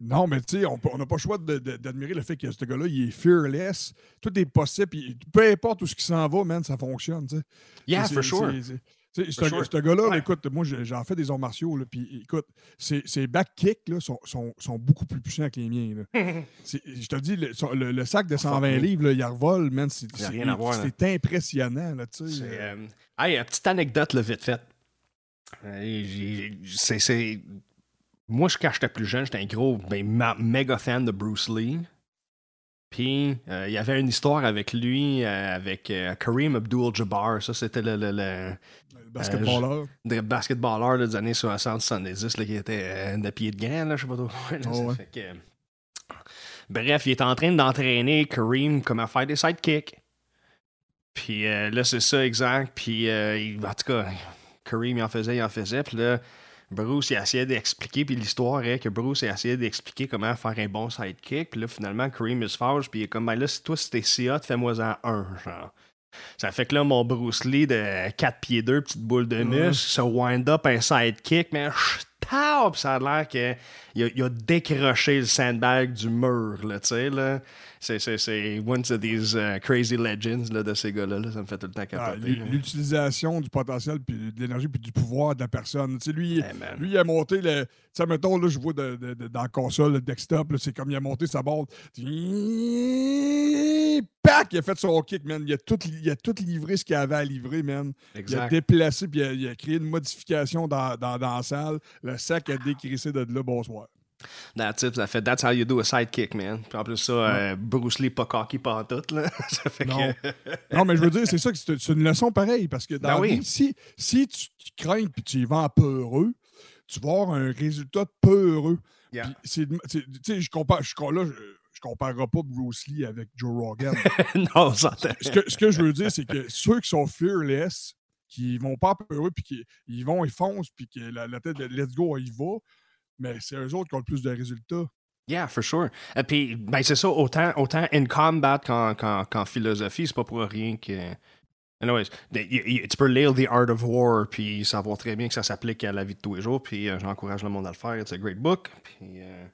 Non, mais tu sais, on n'a pas le choix d'admirer le fait que ce gars-là, il est fearless. Tout est possible. peu importe où ce qui s'en va, man, ça fonctionne. tu sais. yeah for sure Ce gars-là, Ouais. écoute, moi, j'en fais des arts martiaux, là, puis écoute, ses, ses back kicks là, sont, sont, sont beaucoup plus puissants que les miens. Je te dis, le, son- le- le sac de 120 Fuck. livres, là, il revole, man, c'est impressionnant. Là. C'est, euh, hey, une petite anecdote, là, vite fait. Euh, c'est, Moi, je- quand j'étais plus jeune, j'étais un gros, ben, méga fan de Bruce Lee. Puis, euh, il y avait une histoire avec lui, euh, avec euh, Kareem Abdul-Jabbar. Ça, c'était le- le basketballeur. des basketballeurs des années 60-70 là, qui était euh, de pied de gants, je sais pas trop. Oh, ça ouais. fait que- Bref, il est en train d'entraîner Kareem comment faire des sidekicks. Puis euh, là, c'est ça, exact. Puis, euh, il- en tout cas, Kareem, il en faisait, il en faisait. Puis là, Bruce, il essayait d'expliquer. Puis l'histoire est que Bruce, il essayait d'expliquer comment faire un bon sidekick. Puis là, finalement, Kareem, il se fâche. Puis il est comme, ben là, si toi, si t'es si hot, fais-moi-en un, genre. Ça fait que là, mon Bruce Lee de 4 pieds 2, petite boule de muscle, se wind up un sidekick, mais ça a l'air qu'il a, il a décroché le sandbag du mur, là, tu sais, là. C'est, one of these uh, crazy legends là, de ces gars-là, là. Ça me fait tout le temps Ah, capoter. là. L'utilisation du potentiel, puis de l'énergie, puis du pouvoir de la personne. Lui, Hey, lui, il a monté le. Tu sais, mettons, là, je vois de- de- de- dans la console, le desktop, c'est comme il a monté sa barre. Pac! Il a fait son kick, man. Il a tout, il a tout livré ce qu'il avait à livrer, man. Il a Exact. déplacé, puis il a, il a créé une modification dans, dans, dans la salle. Le sac a décrissé de là, bonsoir. That's it. Ça fait That's how you do a sidekick, man. Puis en plus, ça, euh, Bruce Lee pas cocky pas tout, là. ça fait Non. que. Non, mais je veux dire, c'est ça, que c'est une leçon pareille, parce que dans Ben la oui. vie, si, si tu, tu crains puis tu y vas en peureux, tu vas avoir un résultat peureux. Yeah. Tu sais, je compare, je, là, je, je comparerai pas Bruce Lee avec Joe Rogan. non, on s'entend. ce, que, ce que je veux dire, c'est que ceux qui sont fearless, qui vont pas peureux, puis qui ils vont, ils foncent, puis que la, la tête de let's go, y va, mais c'est eux autres qui ont le plus de résultats. Yeah, for sure. Et puis, ben, c'est ça, autant, autant in combat qu'en, qu'en, qu'en philosophie, c'est pas pour rien que. Anyways, y- tu peux lire The Art of War, puis savoir très bien que ça s'applique à la vie de tous les jours, puis euh, j'encourage le monde à le faire. It's a great book. Puis, euh,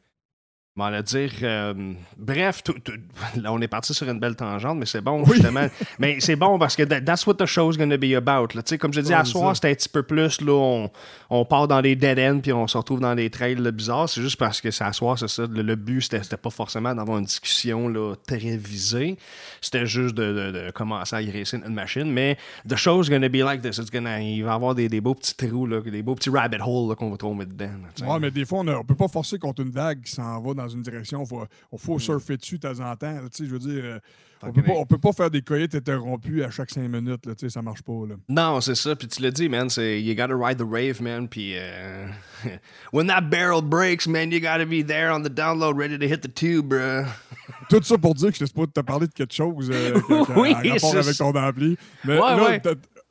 m'en le dire. euh, bref, tout- tout- là, on est parti sur une belle tangente, mais c'est bon, Oui. justement. mais c'est bon parce que that- that's what the show's gonna be about. Là. Comme je dis, Ouais, à soir, c'était un petit peu plus, là, on, on part dans des dead ends, puis on se retrouve dans des trails là, bizarres. C'est juste parce que c'est à soir, c'est ça. Le, le but, c'était, pas forcément d'avoir une discussion là, très visée. C'était juste de, de- de commencer à y une machine. Mais the show's gonna be like this. It's gonna, il va y avoir des, des beaux petits trous, là, des beaux petits rabbit holes qu'on va tomber dedans. là. Ouais, mais des fois, on ne peut pas forcer contre une vague qui s'en va dans une direction. Il faut, Mm. faut surfer dessus de temps en temps. là, je veux dire, euh, on Fucking peut, pas, peut faire des coyotes interrompus à chaque cinq minutes. Là, ça marche pas. Là. Non, c'est ça. Puis tu l'as dit, man. C'est you gotta ride the wave, man. Puis euh, when that barrel breaks, man, you gotta be there on the download, ready to hit the tube. Tout ça pour dire que je ne pas te parler de quelque chose euh, Oui, en rapport avec ton ampli. Mais Ouais, là, ouais.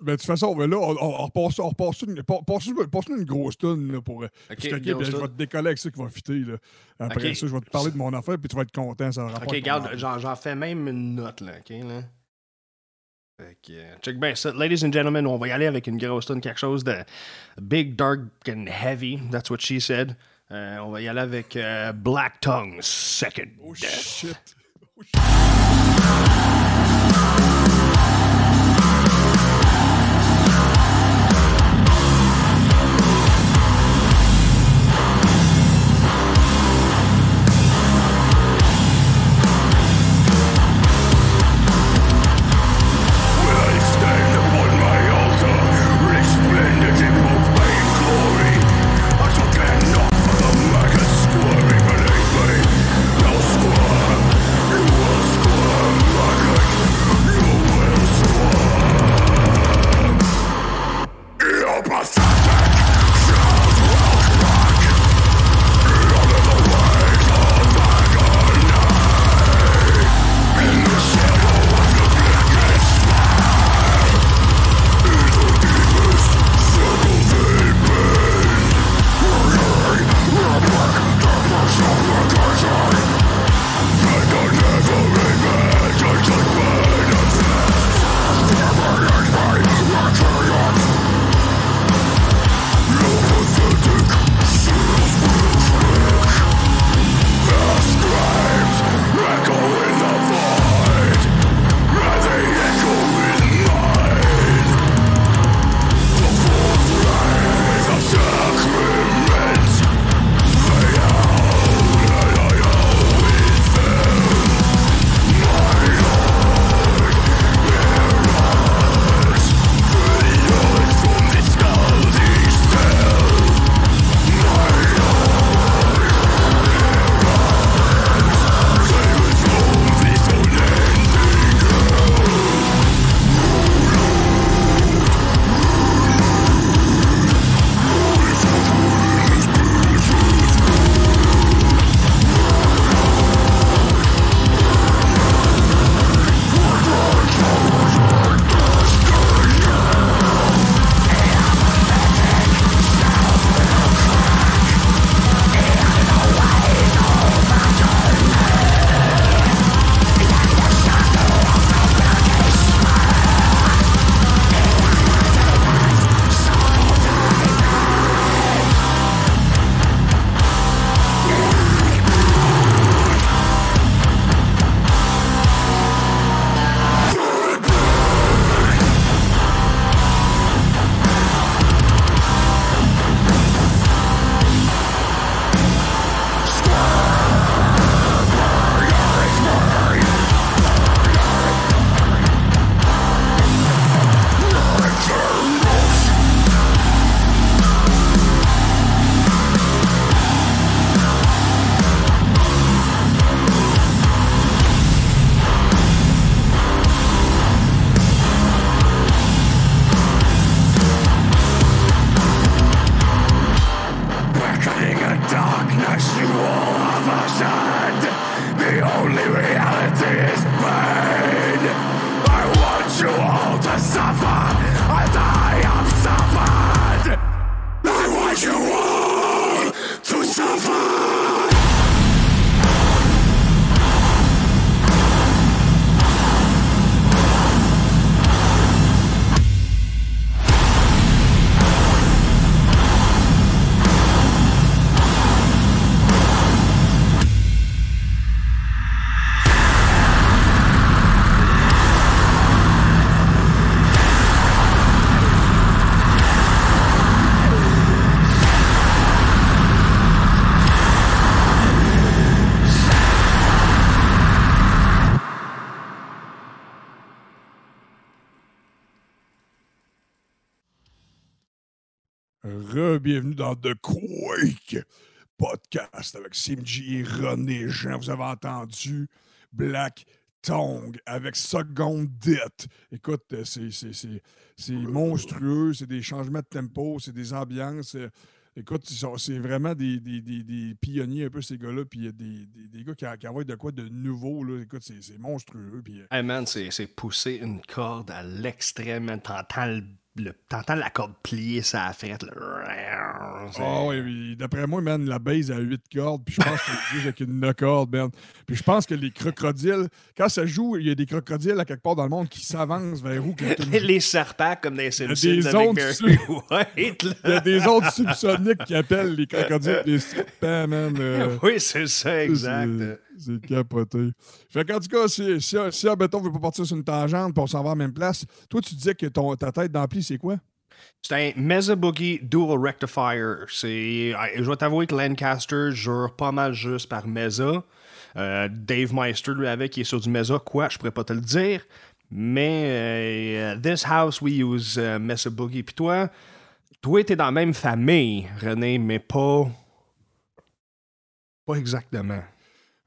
Mais de toute façon, mais là, on, on, on repasse, on repasse une, pa- passe-nous- passe-nous une grosse tonne là, pour. euh, Ok, puis, ok, grosse puis je vais te décoller avec ça qui va fitter. Là. Après Ok. ça, je vais te parler de mon affaire, puis tu vas être content. Ça aura Ok, regarde, j'en, fais même une note, là, ok, là. Fait que, euh, check bien ça. Ladies and gentlemen, on va y aller avec une grosse tonne, quelque chose de big, dark and heavy. That's what she said. Euh, on va y aller avec euh, Black Tongue, Second Oh Death. shit. I dans The Quake podcast avec CMG et René Jean. Vous avez entendu Black Tongue avec Second Death. Écoute, euh, c'est- monstrueux, c'est des changements de tempo, c'est des ambiances. euh, Écoute, c'est vraiment des, des- des- des pionniers un peu, ces gars-là. Puis il y a des, gars qui, qui envoient de quoi de nouveau. Là. Écoute, c'est monstrueux. Puis, euh, Hey man, c'est pousser une corde à l'extrême. T'entends le- t'entends la corde plier sa frette. Ah oui, oui. d'après moi, man, la base a 8 cordes, puis je pense que c'est juste avec une 9 cordes, man. Puis je pense que les crocodiles, quand ça joue, il y a des crocodiles à quelque part dans le monde qui s'avancent vers où. une- Les serpents comme des Simpsons des avec ondes Barry su- White, là. Il y a des autres subsoniques qui appellent les crocodiles des serpents, man. euh, Oui, c'est ça, exact. C'est- capoté. Fait qu'en tout cas, si, si, si Beton veut pas partir sur une tangente, on s'en va à la même place, toi, tu disais que ton, ta tête d'ampli, c'est quoi? C'est un Mesa Boogie Dual Rectifier. Ah, je dois t'avouer que Lancaster jure pas mal juste par Mesa. Euh, Dave Meister, lui, avec, il est sur du Mesa. Quoi, je pourrais pas te le dire. Mais euh, This House, we use euh, Mesa Boogie. Puis toi, toi, t'es dans la même famille, René, mais pas. Pas exactement.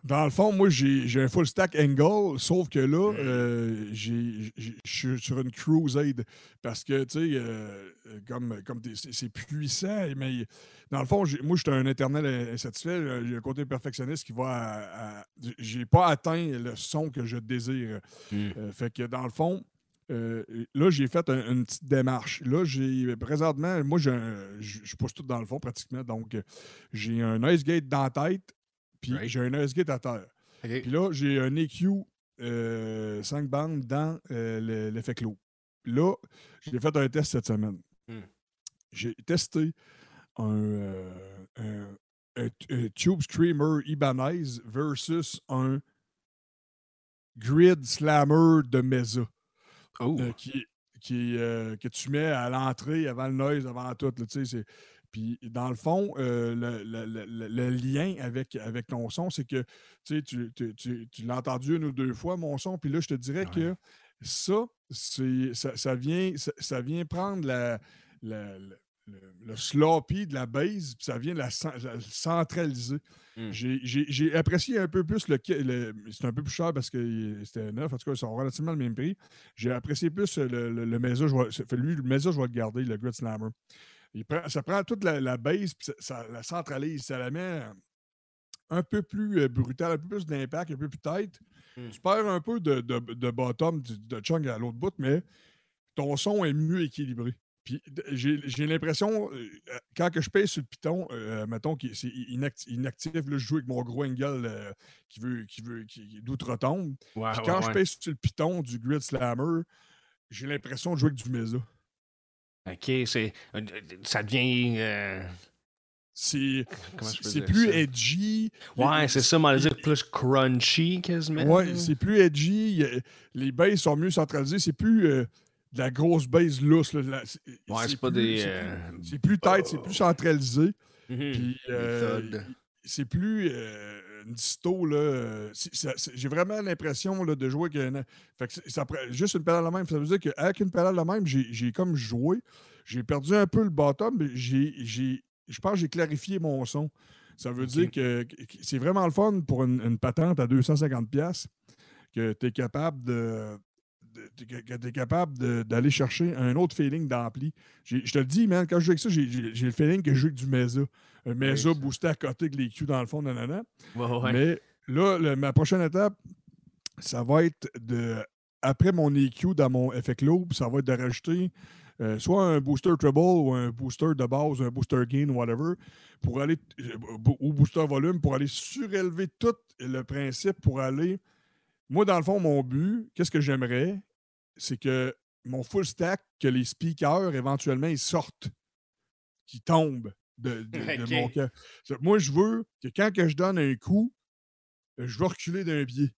Dans le fond, moi, j'ai un full stack angle, sauf que là, euh, j'ai- j'ai- je suis sur une crusade parce que, tu sais, euh, euh, comme, comme c'est puissant, mais dans le fond, moi, je suis un éternel insatisfait. euh, J'ai un côté perfectionniste qui va j'ai pas atteint le son que je désire. Mm. Euh, fait que, dans le fond, euh, là, j'ai fait un- une petite démarche. Là, j'ai présentement, moi, je pousse tout dans le fond pratiquement. Donc, euh, j'ai un noise gate dans la tête, puis Right. j'ai un noise gate à terre. Puis là, j'ai un EQ 5 bandes dans euh, le- l'effet clos. Là, j'ai fait un test cette semaine. Hmm. J'ai testé un, euh, un- un- un Tube Screamer Ibanez versus un Grid Slammer de Mesa Oh. euh, qui, qui, euh, que tu mets à l'entrée, avant le noise, avant tout. là, tu sais, c'est- Puis, dans le fond, euh, le, le- le- le- le lien avec, avec ton son, c'est que tu, sais, tu, tu- tu- tu l'as entendu une ou deux fois, mon son, puis là, je te dirais que ça, ça, ça vient, ça, ça vient prendre la, la- la- le, le sloppy de la base, puis ça vient la, cen- la centraliser. Mm. J'ai- apprécié un peu plus le. c'est un peu plus cher parce que c'était neuf. En tout cas, ils sont relativement le même prix. J'ai apprécié plus le, le, le Mesa. Je vais- lui, le Mesa, je vais le garder, le Grid Slammer. Il prend- ça prend toute la, la base, puis ça, ça la centralise. Ça la met un peu plus euh, brutal, un peu plus d'impact, un peu plus tête. Mm. Tu perds un peu de, de, de bottom, de chung à l'autre bout, mais ton son est mieux équilibré. Puis j'ai l'impression, euh, euh, quand que je pèse sur le piton, euh, mettons que c'est inacti- inactif, là, je joue avec mon gros angle euh, qui veut, qui veut, qui, d'outre-tombe. Ouais, Puis ouais, quand je pèse sur le piton du Grid Slammer, j'ai l'impression de jouer avec du Mesa. OK, c'est. euh, Ça devient. euh, C'est plus ça? edgy. Ouais, Les- c'est ça, on va dire plus crunchy quasiment. Ouais, c'est plus edgy. Les basses sont mieux centralisées. C'est plus euh, de la grosse base lousse. là, Ouais, c'est pas plus- des, c'est euh, plus- tête, c'est plus centralisé. Puis, c'est plus une disto, là. euh, J'ai vraiment l'impression là, de jouer avec Fait que ça juste une pédale de même. Ça veut dire qu'avec une pédale de même, j'ai comme joué. J'ai perdu un peu le bottom, mais j'ai- je pense que j'ai clarifié mon son. Ça veut dire que, c'est vraiment le fun pour une, une patente à 250$ piastres que tu es capable de. que, tu es capable d'aller chercher un autre feeling d'ampli. Je te le dis, man, quand je joue avec ça, j'ai le feeling que je joue avec du Mesa. Mesa ça. boosté à côté avec les Q dans le fond, nanana. Ouais, ouais. Mais là, le- ma prochaine étape, ça va être de. Après mon EQ dans mon effet Globe, ça va être de rajouter euh, soit un booster treble ou un booster de base, un booster gain, whatever, pour aller. euh, ou booster volume, pour aller surélever tout le principe pour aller. Moi, dans le fond, mon but, qu'est-ce que j'aimerais, c'est que mon full stack, que les speakers, éventuellement, ils sortent, qu'ils tombent de, de- de Ok. mon cœur. Moi, je veux que quand que je donne un coup, je veux reculer d'un pied.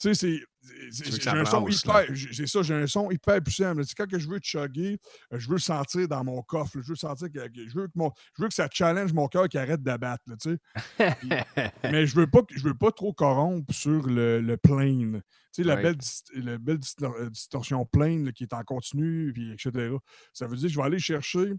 Tu sais, c'est- J'ai un son hyper. C'est ça, j'ai un son hyper puissant. Quand que je veux chugger, euh, je veux le sentir dans mon coffre. là. Je veux sentir que, que- je, veux que mon- je veux que ça challenge mon cœur qui arrête d'abattre. là, tu sais. Mais je veux pas je veux pas trop corrompre sur le, le plane. Tu sais, la, belle, la belle distor- euh, distorsion plane là, qui est en continu, puis etc. Ça veut dire que je vais aller chercher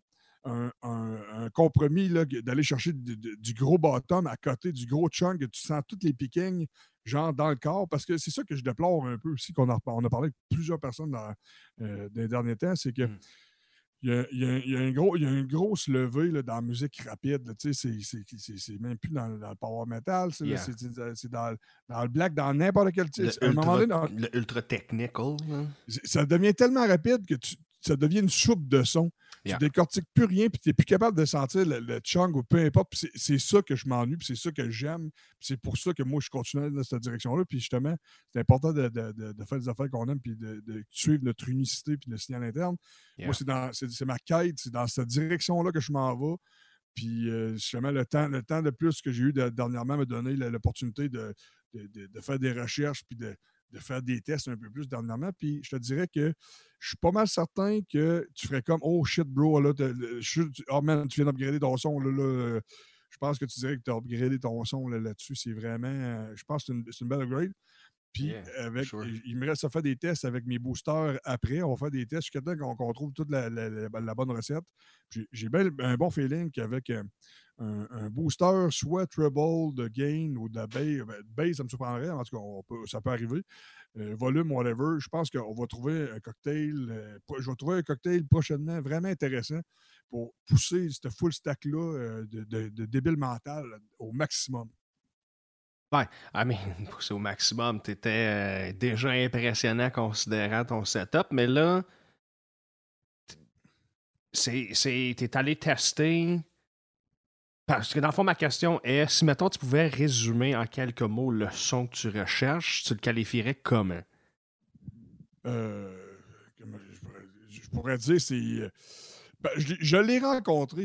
un, un- un compromis d'aller chercher du, gros bottom à côté du gros chunk, que tu sens toutes les pickings, genre dans le corps, parce que c'est ça que je déplore un peu aussi, qu'on a, on a parlé avec plusieurs personnes dans, euh, dans les derniers temps, c'est que Mm. il y a, il y a- il y a un gros, il y a une grosse levée là, dans la musique rapide. là, tu sais, C'est même plus dans, dans le power metal, c'est Yeah. dans, dans le black, dans n'importe quel Le type. Dans- ultra, le ultra technical. c'est- ça devient tellement rapide que tu- ça devient une soupe de son. Yeah. Tu décortiques plus rien, puis tu n'es plus capable de sentir le, le chung ou peu importe. C'est c'est ça que je m'ennuie, puis c'est ça que j'aime. puis C'est pour ça que moi, je continue dans cette direction-là. Puis justement, c'est important de, de- de- de faire des affaires qu'on aime, puis de, de suivre notre unicité, puis le signal interne. Yeah. Moi, c'est dans- c'est c'est ma quête, c'est dans cette direction-là que je m'en vais. Puis euh, justement, le temps, le temps de plus que j'ai eu de- dernièrement m'a donné l'opportunité de, de- de- de faire des recherches puis de, de faire des tests un peu plus dernièrement. Puis je te dirais que je suis pas mal certain que tu ferais comme Oh shit, bro, là, oh man, tu viens d'upgrader ton son. Là, là, euh, je pense que tu dirais que tu as upgradé ton son là, là-dessus. c'est vraiment. euh, je pense que c'est une belle upgrade. Puis Yeah, avec, sure. il me reste à faire des tests avec mes boosters après. On va faire des tests jusqu'à temps qu'on trouve toute la, la- la- la bonne recette. J'ai un bon feeling qu'avec euh, un, un booster, soit treble de gain ou de bass, ben, de bass, ça me surprendrait. En tout cas, on peut- ça peut arriver. Euh, volume, whatever. Je pense qu'on va trouver un cocktail. euh, je vais trouver un cocktail prochainement vraiment intéressant pour pousser ce full stack-là euh, de, de, de débile mental au maximum. Ouais, I mean, poussé au maximum, t'étais euh, déjà impressionnant considérant ton setup, mais là, c'est, c'est, t'es allé tester. Parce que dans le fond, ma question est si, mettons, tu pouvais résumer en quelques mots le son que tu recherches, tu le qualifierais comment? Euh, je, pourrais, je pourrais dire, c'est. Euh, ben, je, l'ai- je l'ai rencontré.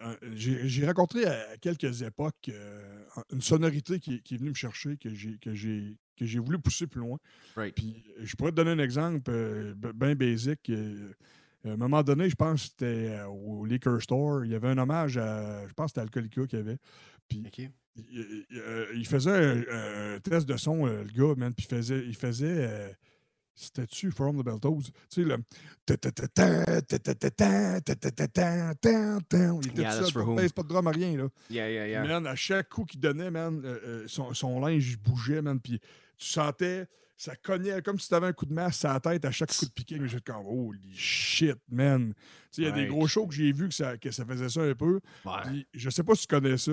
un- J'ai rencontré à quelques époques euh, une sonorité qui, qui est venue me chercher, que j'ai voulu pousser plus loin. Right. Puis euh, je pourrais te donner un exemple bien basique. euh, à un moment donné, je pense que c'était euh, au Liquor Store. Il y avait un hommage à. Je pense que c'était Alcoolica qu'il y avait. Puis il, il- euh, il faisait un, un test de son, euh, le gars, man, puis il faisait. Il faisait euh, C'était-tu From the Beltos? Tu sais, le. Il était Yeah, tout seul, pas de bass, pas de drum, rien, là. Yeah, yeah, yeah. Man, à chaque coup qu'il donnait, man, euh, euh, son, son linge il bougeait, man, puis tu sentais, ça cognait comme si tu avais un coup de masse à la tête à chaque coup de piqué, mais j'étais comme, holy shit, man. Tu sais, il y a des gros shows que j'ai vus que ça, que ça faisait ça un peu. Ouais. Je sais pas si tu connais ça.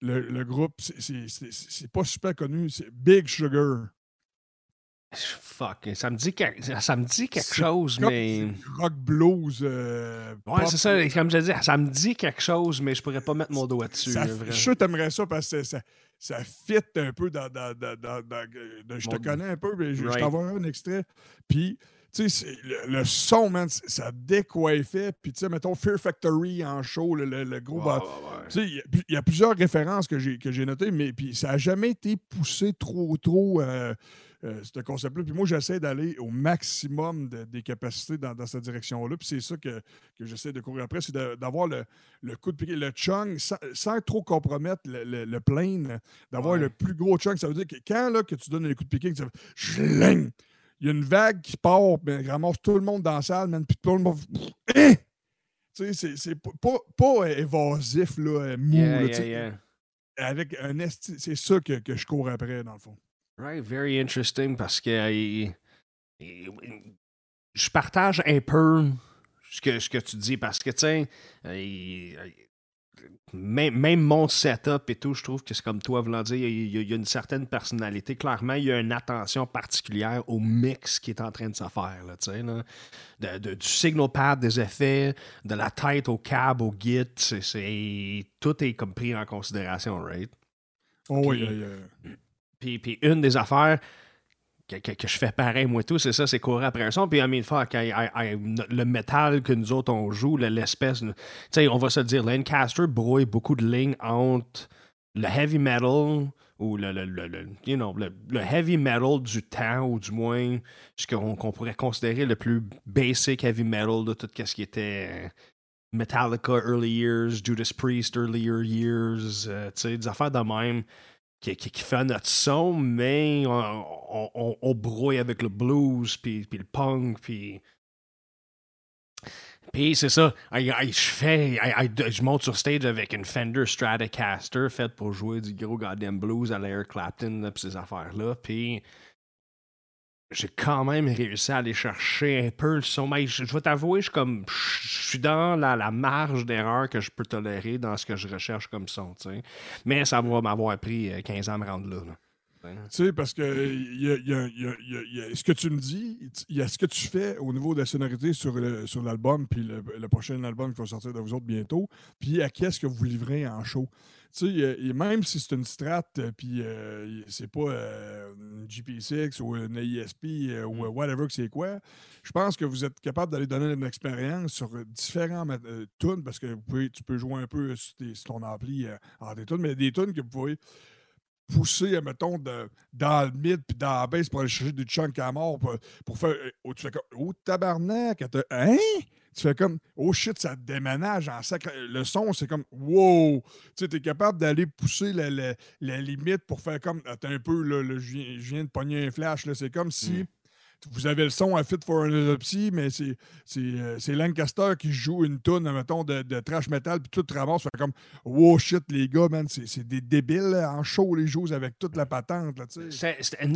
Le, le groupe, c'est pas super connu, c'est Big Sugar. Fuck, ça me dit, quel- ça me dit quelque chose, Comme mais. Rock blues. euh, Ouais, c'est ça, comme je dis, ça me dit quelque chose, mais je pourrais pas mettre mon doigt dessus. Ça, je suis sûr que t'aimerais ça parce que ça, ça fit un peu dans. dans- dans- de- je te connais un peu, mais je, je Right. t'envoie un extrait. Puis, tu sais, le, le son, man, ça décoiffait. Puis, tu sais, mettons Fear Factory en show, le, le- le gros. Ouais, ouais. Tu sais, il y a y, plusieurs références que j'ai que j'ai notées, mais puis ça n'a jamais été poussé trop, trop, euh, euh, ce concept-là. Puis moi, j'essaie d'aller au maximum de- des capacités dans, dans cette direction-là. Puis c'est ça que, que j'essaie de courir après, c'est d'avoir le, le coup de piqué, le chung, sans, sans trop compromettre le, le, le plane, d'avoir Ouais. le plus gros chung. Ça veut dire que quand là, que tu donnes le coup de piqué, que chling, il y a une vague qui part, ben, ramasse tout le monde dans la salle, man, puis tout le monde... Tu sais, c'est- c'est pas, évasif, là, mou. Yeah, là, tu yeah, sais, yeah. Avec un C'est ça que, que je cours après, dans le fond. Right, very interesting parce que euh, il- il- je partage un peu ce que, ce que tu dis parce que, tu sais, euh, il- même, même mon setup et tout, je trouve que c'est comme toi voulant dire, il y, a, il y a une certaine personnalité. Clairement, il y a une attention particulière au mix qui est en train de se faire, là, là. De- de- du signal pad, des effets, de la tête au cab, au git, c'est- tout est comme pris en considération, right? Oh, oui, Puis- il y a- Puis, puis une des affaires que, que- je fais pareil, moi, tout, c'est ça, c'est courir après un son. Puis, I mean, I- le métal que nous autres, on joue, le- l'espèce. Tu sais, on va se dire, Lancaster brouille beaucoup de lignes entre le heavy metal ou le, le, le- le- you know, le, heavy metal du temps, ou du moins ce qu'on qu'on pourrait considérer le plus basic heavy metal de tout ce qui était. euh, Metallica early years, Judas Priest earlier years, euh, tu sais, des affaires de même qui, fait notre son, mais on, brouille avec le blues, puis, puis le punk, puis... Puis c'est ça, je fais, je monte sur stage avec une Fender Stratocaster faite pour jouer du gros goddamn blues à l'Air Clapton, pis ces affaires-là. Puis j'ai quand même réussi à aller chercher un peu le son. Je, je vais t'avouer, je comme, je suis dans la, marge d'erreur que je peux tolérer dans ce que je recherche comme son. Mais ça va m'avoir pris euh, 15 ans à me rendre là. Tu sais, parce que il y a- y a- y a- ce que tu me dis, il y a ce que tu fais au niveau de la sonorité sur sur l'album, puis le, prochain album qui va sortir de vous autres bientôt, puis à qu'est-ce que vous livrez en show? Tu sais, et même si c'est une strat, euh, puis euh, c'est pas euh, une GP6 ou une AESP euh, ou whatever que c'est quoi, je pense que vous êtes capable d'aller donner une expérience sur différents tunes, parce que vous pouvez- tu peux jouer un peu sur, tes- sur ton ampli en des tunes, mais des tunes que vous pouvez pousser, mettons, de, dans le mid puis dans la bass pour aller chercher du chunk à mort pour, pour faire. Oh, tu fais comme. Oh, tabarnak! Hein? Tu fais comme. Oh shit, ça te déménage en sacré. Le son, c'est comme. Wow! Tu sais, t'es capable d'aller pousser la, la- la limite pour faire comme. Attends un peu, là, là, je, viens, de pogner un flash, là. C'est comme si. Vous avez le son à Fit for an Autopsy, mais c'est c'est, euh, c'est Lancaster qui joue une tonne, mettons, de, de trash metal, puis tout ramasse. Fait comme, wow, shit, les gars, man, c'est c'est des débiles là, en show, les joues avec toute la patente, là,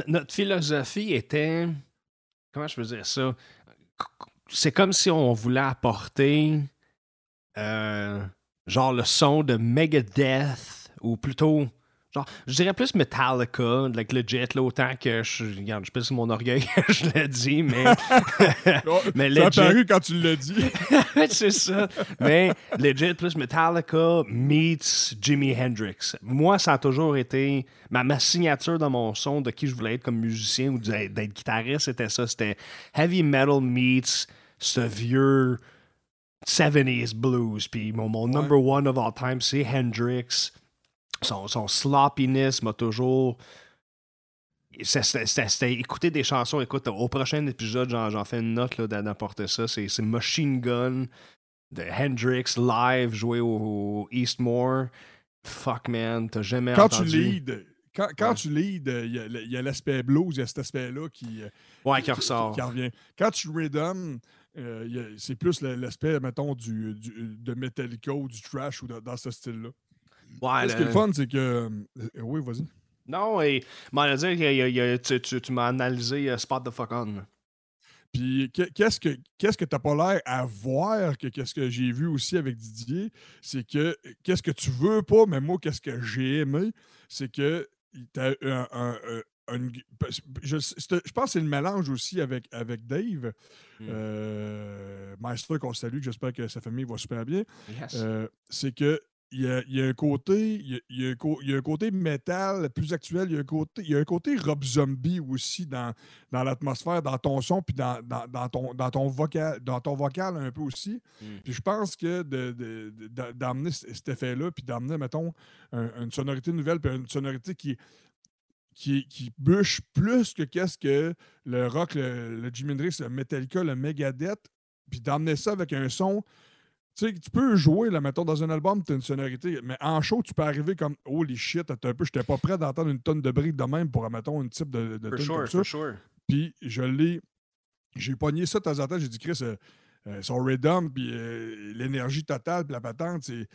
notre philosophie était. Comment je peux dire ça? C'est comme si on voulait apporter. euh, genre le son de Megadeth, ou plutôt. Genre, je dirais plus Metallica, like legit, là, autant que je. Regarde, je pisse mon orgueil que je le dis, mais. Mais ça legit. paru quand tu l'as dit. c'est ça. Mais legit plus Metallica meets Jimi Hendrix. Moi, ça a toujours été ma, ma signature dans mon son de qui je voulais être comme musicien ou d'être d'être guitariste, c'était ça. C'était heavy metal meets ce vieux 70s blues. Puis mon, mon number one of all time, c'est Hendrix. Son, son sloppiness m'a toujours. C'était écouter des chansons. Écoute, au prochain épisode, j'en fais une note d'apporter ça. C'est Machine Gun de Hendrix live joué au, au Eastmore. Fuck man, t'as jamais quand tu entendu. leads, quand, quand Ouais. tu leads, euh, il y a le- il y a l'aspect blues, il y a cet aspect-là qui, euh, Ouais, qui ressort. qui revient. Quand tu rhythm, euh, c'est plus l'aspect, mettons, du, du- de Metallica ou du trash ou de- dans ce style-là. Ouais, Ce qui est le- le fun, c'est que. euh, oui, vas-y. Non, et m'en dire que y a- y a- tu, tu- tu m'as analysé euh, Spot the Fuck On. Puis que- qu'est-ce que qu'est-ce que t'as pas l'air à voir que qu'est-ce que j'ai vu aussi avec Didier, c'est que qu'est-ce que tu veux pas, mais moi qu'est-ce que j'ai aimé, c'est que t'as un, un- un- une- je, je pense que c'est le mélange aussi avec, avec Dave, euh, Maestro qu'on salue, que j'espère que sa famille va super bien. Yes. Euh, c'est que il y a, il y a un côté, il y a, il y a un co- il y a un côté métal plus actuel, il y a un côté, il y a un côté Rob Zombie aussi dans, dans l'atmosphère, dans ton son, puis dans, dans, dans ton, dans, ton vocal, dans ton vocal un peu aussi. Mm. Puis je pense que de- de- d'amener cet effet-là, puis d'amener, mettons, un- une sonorité nouvelle, puis une sonorité qui, qui, qui bûche plus que qu'est-ce que le rock, le, le Jimi Hendrix, le Metallica, le Megadeth, puis d'amener ça avec un son sais, tu peux jouer, là, mettons, dans un album, tu as une sonorité, mais en show, tu peux arriver comme Holy shit, un peu, j'étais pas prêt d'entendre une tonne de briques de même pour, mettons, une type de, de For tune sure, comme ça. for sure. Puis je l'ai. J'ai pogné ça de temps en temps, j'ai dit, Chris, euh, euh, son rhythm, puis euh, l'énergie totale, puis la patente, c'est.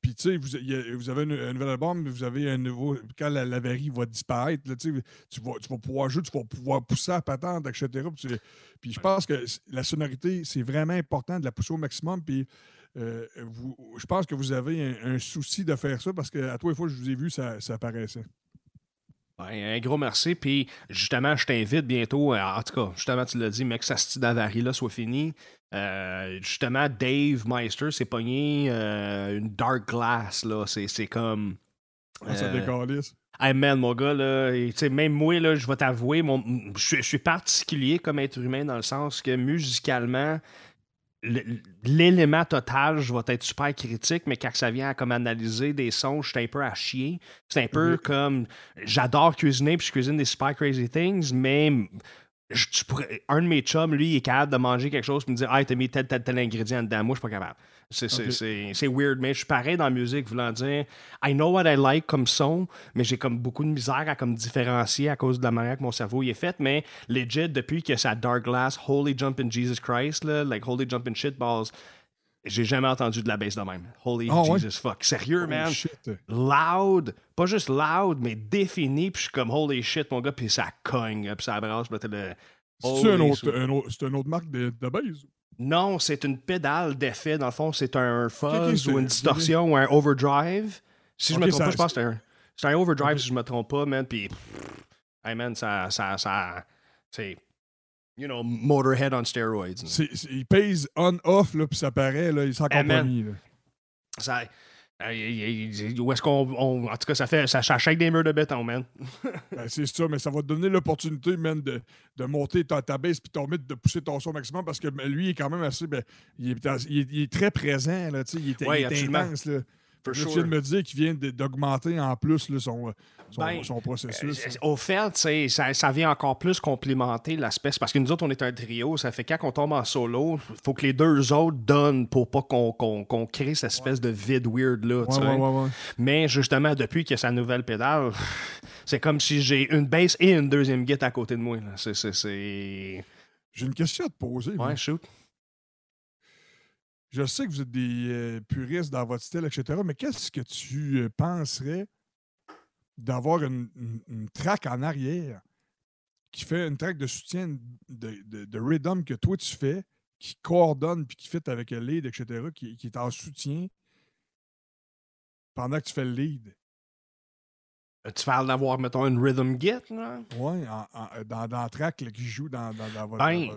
Puis, tu sais, vous, a- vous avez un, un nouvel album, vous avez un nouveau. Quand la laverie va disparaître, là, tu vas, tu vas pouvoir jouer, tu vas pouvoir pousser la patente, etc. Puis, je pense que la sonorité, c'est vraiment important de la pousser au maximum. Puis, euh, vous, je pense que vous avez un, un souci de faire ça parce que à toi, les fois que je vous ai vu, ça, ça apparaissait. Ouais, un gros merci. Puis justement, je t'invite bientôt, euh, en tout cas, justement, tu l'as dit, mec, ça se d'avarie-là soit fini. Euh, justement, Dave Meister s'est pogné euh, une Dark Glass, là. C'est comme. Ah, ça décalisse. Hey man, mon gars, là, et, même moi, là, je vais t'avouer, mon- je suis- particulier comme être humain dans le sens que musicalement, le- l'élément total, je vais être super critique, mais quand ça vient à comme analyser des sons, je suis un peu à chier. C'est un peu Mhm. comme j'adore cuisiner, puis je cuisine des super crazy things, mais je- tu pourrais- un de mes chums, lui, il est capable de manger quelque chose et me dire Ah, t'as mis tel, tel, tel ingrédient dedans. Moi, je suis pas capable. C'est weird, mais je suis pareil dans la musique, voulant dire I know what I like comme son, mais j'ai comme beaucoup de misère à comme différencier à cause de la manière que mon cerveau y est fait. Mais legit, depuis que ça Dark Glass, Holy Jumpin' Jesus Christ, là, like Holy Jumpin' Shitballs, J'ai jamais entendu de la bass de même. Holy ouais? Jesus fuck. Sérieux, Oh, man? shit. Loud. Pas juste loud, mais défini. Puis je suis comme holy shit, mon gars. Puis ça cogne. Puis ça brasse. Puis le. C'est un Holy autre, shit. un autre- c'est une autre marque de, de base. Non, c'est une pédale d'effet. Dans le fond, c'est un fuzz ou une distorsion ou un overdrive. Si je me trompe ça- pas, je pense que c'est un, un overdrive si je me trompe pas, man. Puis, hey man, ça, ça, ça, c'est, you know, Motorhead on steroids. Il pèse on-off, là, puis ça paraît, là, il s'en compromis. là. Ça, euh, où est-ce qu'on, on- en tout cas, ça fait, ça, shake des murs de béton, man. Ben, c'est ça, mais ça va te donner l'opportunité, man, de, de monter ta, ta base puis ton mythe, de pousser ton son maximum parce que ben, lui, il est quand même assez. ben, il, est, il est- il est très présent, là, tu sais, il est, Ouais, il est intense. Là. Tu sure. viens de me dire qu'il vient d'augmenter en plus là, son, son, Ben, son processus. Euh, Au fait, ça, ça vient encore plus complémenter l'aspect. Parce que nous autres, on est un trio. Ça fait quand on tombe en solo, il faut que les deux autres donnent pour pas qu'on crée cette espèce de vide weird là. tu ouais, sais. ouais, ouais, ouais. Mais justement, depuis qu'il y a sa nouvelle pédale, c'est comme si j'ai une bass et une deuxième guitare à côté de moi. C'est. J'ai une question à te poser. moi. Ouais, shoot. Je sais que vous êtes des euh, puristes dans votre style, etc., mais qu'est-ce que tu euh, penserais d'avoir une, une, une track en arrière qui fait une track de soutien de, de, de rhythm que toi tu fais, qui coordonne puis qui fit avec le lead, etc., qui, qui est en soutien pendant que tu fais le lead? Tu parles d'avoir, mettons, une rhythm git, là? Oui, dans, dans la track là, qui joue dans, dans, dans votre. Ben,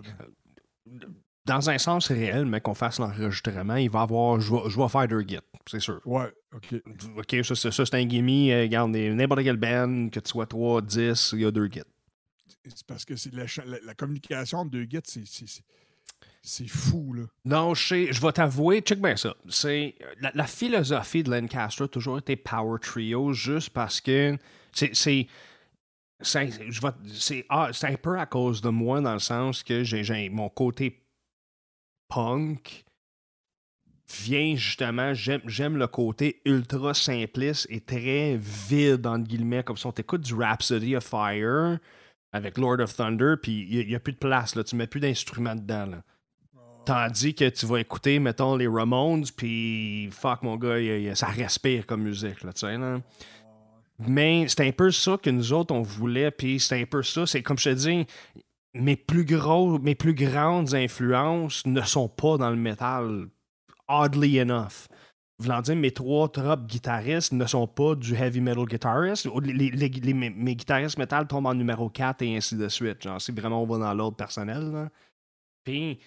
dans un sens réel, mais qu'on fasse l'enregistrement, il va avoir. Je vais, je vais faire deux gits, c'est sûr. Ouais, OK. OK, ça, c'est, ça, c'est un gimme. Euh, regarde, n'importe quelle band, que tu sois 3, 10, il y a deux gits. C'est parce que la, la- la communication entre deux gits, c'est- fou, là. Non, je sais, je vais t'avouer, check bien ça. C'est la, la philosophie de Lancaster a toujours été Power Trio, juste parce que c'est c'est ah, un peu à cause de moi dans le sens que j'ai j'ai mon côté punk vient justement, j'aime j'aime le côté ultra simpliste et très vide, entre guillemets, comme si on t'écoute du Rhapsody of Fire avec Lord of Thunder, puis il n'y a, plus de place, là, tu mets plus d'instruments dedans. Là. Tandis que tu vas écouter, mettons, les Ramones, puis fuck, mon gars, ça respire comme musique, là, tu sais, là. Mais c'est un peu ça que nous autres, on voulait, puis c'est un peu ça. C'est comme je te dis, mes plus gros, mes plus grandes influences ne sont pas dans le métal, oddly enough. Voulant dire, mes trois top guitaristes ne sont pas du heavy metal guitarist. Les, mes, guitaristes metal tombent en numéro 4 et ainsi de suite. Genre, c'est vraiment, on va dans l'ordre personnel. Puis,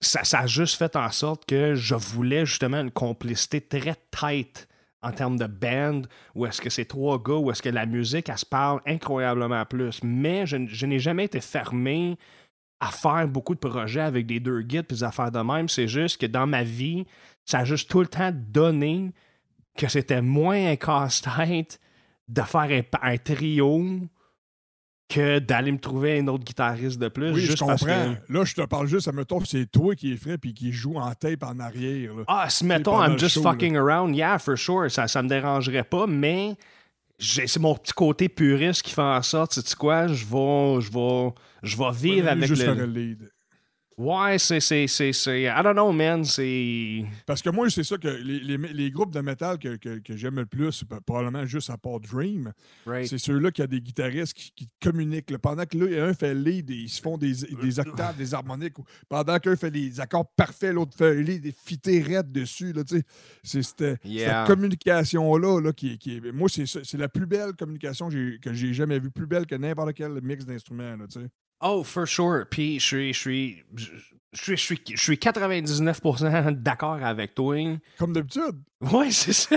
ça, ça a juste fait en sorte que je voulais justement une complicité très tight en termes de band, où est-ce que c'est trois gars, où est-ce que la musique, elle se parle incroyablement plus. Mais je, je n'ai jamais été fermé à faire beaucoup de projets avec des deux guides puis des affaires de même. C'est juste que dans ma vie, ça a juste tout le temps donné que c'était moins un casse-tête de faire un trio que d'aller me trouver un autre guitariste de plus. Oui, juste je parce comprends. que- Là, je te parle juste, admettons, c'est toi qui est frais puis qui joue en tape en arrière. là. Ah, si mettons, I'm le just show, là. fucking around, yeah, for sure, ça, ça me dérangerait pas, mais c'est mon petit côté puriste qui fait en sorte, tu sais quoi, je vais, je vais, je vais vivre Ouais, avec juste faire le... le lead. Ouais, c'est, c'est, c'est, c'est, I don't know, man, c'est... Parce que moi, c'est ça que les, les- les groupes de métal que, que- que j'aime le plus, probablement juste à part Dream, Right. c'est ceux-là qui a des guitaristes qui, qui communiquent. là. Pendant que là, un fait le lead, ils se font des, des octaves, des harmoniques. ou- Pendant qu'un fait les accords parfaits, l'autre fait le lead, des fités raides dessus. Là, c'est cette, Yeah. cette communication-là là, qui, est- qui est. Moi, c'est c'est la plus belle communication que j'ai- que j'ai jamais vue. Plus belle que n'importe quel mix d'instruments. là, tu sais. Oh, for sure. Puis je suis, je suis, je suis, je suis, je suis 99% d'accord avec toi. Comme d'habitude. Oui, c'est ça.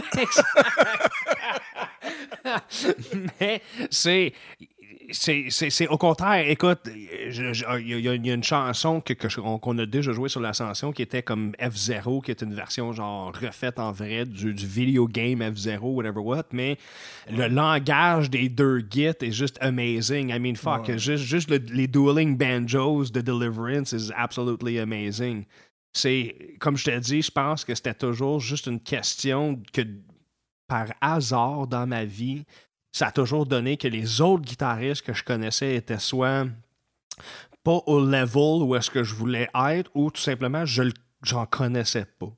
Mais c'est. C'est, au contraire, écoute, je- il y, a- il y a une chanson que qu'on a déjà jouée sur l'Ascension qui était comme F0, qui est une version genre refaite en vrai du, du video game F0, whatever what, mais le langage des deux gits est juste amazing. I mean, fuck, Ouais. juste, juste le- les dueling banjos de Deliverance is absolutely amazing. C'est, comme je t'ai dit, je pense que c'était toujours juste une question que, par hasard dans ma vie, ça a toujours donné que les autres guitaristes que je connaissais étaient soit pas au level où est-ce que je voulais être, ou tout simplement, je j'en connaissais pas.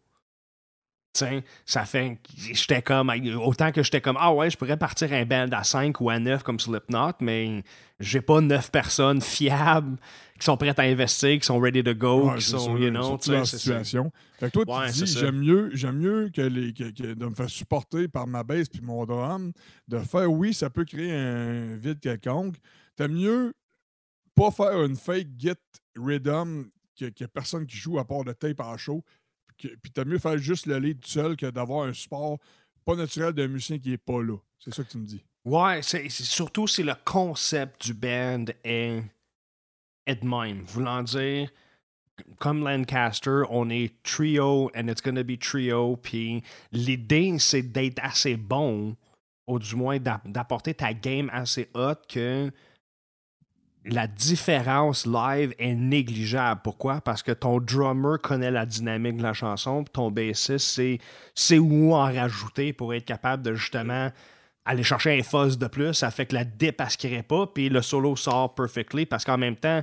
T'sais, ça fait. J'étais comme. Autant que j'étais comme. Ah ouais, je pourrais partir un band à 5 ou à 9 comme Slipknot, mais j'ai pas 9 personnes fiables qui sont prêtes à investir, qui sont ready to go, Ouais, qui sont, sûr, you know, la ça. situation. Fait que toi, tu Ouais, te c'est dis, j'aime mieux, j'aime mieux que, les, que, que de me faire supporter par ma baisse puis mon drum, de faire, oui, ça peut créer un vide quelconque. T'aimes mieux pas faire une fake git rhythm que, que personne qui joue à part de tape en show, puis t'aimes mieux faire juste le lead tout seul que d'avoir un support pas naturel d'un musicien qui est pas là. C'est ça que tu me dis. Ouais, c'est surtout si le concept du band est, est de même. Voulant dire, comme Lancaster, on est trio and it's gonna be trio. Puis l'idée, c'est d'être assez bon, ou du moins d'a- d'apporter ta game assez haute que la différence live est négligeable. Pourquoi? Parce que ton drummer connaît la dynamique de la chanson, puis ton bassiste sait, sait où en rajouter pour être capable de justement aller chercher un fuzz de plus. Ça fait que la crée pas, puis le solo sort perfectly, parce qu'en même temps,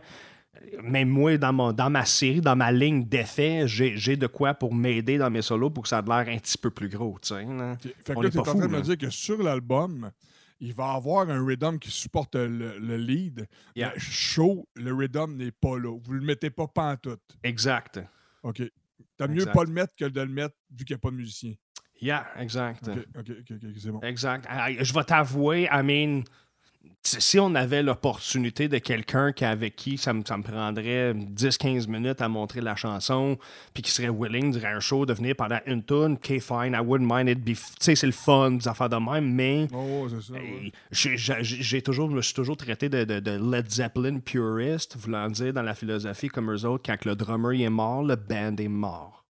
même moi, dans, mon, dans ma série, dans ma ligne d'effet, j'ai de quoi pour m'aider dans mes solos pour que ça ait l'air un petit peu plus gros. tu sais, là. Fait que On là, est tu es en train de me dire que sur l'album, il va avoir un rhythm qui supporte le, le lead. Yeah. Mais show, le rhythm n'est pas là. Vous le mettez pas pantoute. Exact. OK. T'as mieux pas le mettre que de le mettre vu qu'il n'y a pas de musicien. Yeah, exact. OK, OK, OK, ok, c'est bon. Exact. Ah, Je vais t'avouer, I mean, si on avait l'opportunité de quelqu'un qui- avec qui ça me, ça me prendrait 10-15 minutes à montrer la chanson, puis qui serait willing durant un show de venir pendant une tune, OK, fine, I wouldn't mind it. Tu sais, c'est le fun, des affaires de même, mais. Oh, ouais, j'ai- toujours, je me suis toujours traité de, de- de Led Zeppelin purist, voulant dire dans la philosophie comme eux autres, quand le drummer est mort, le band est mort.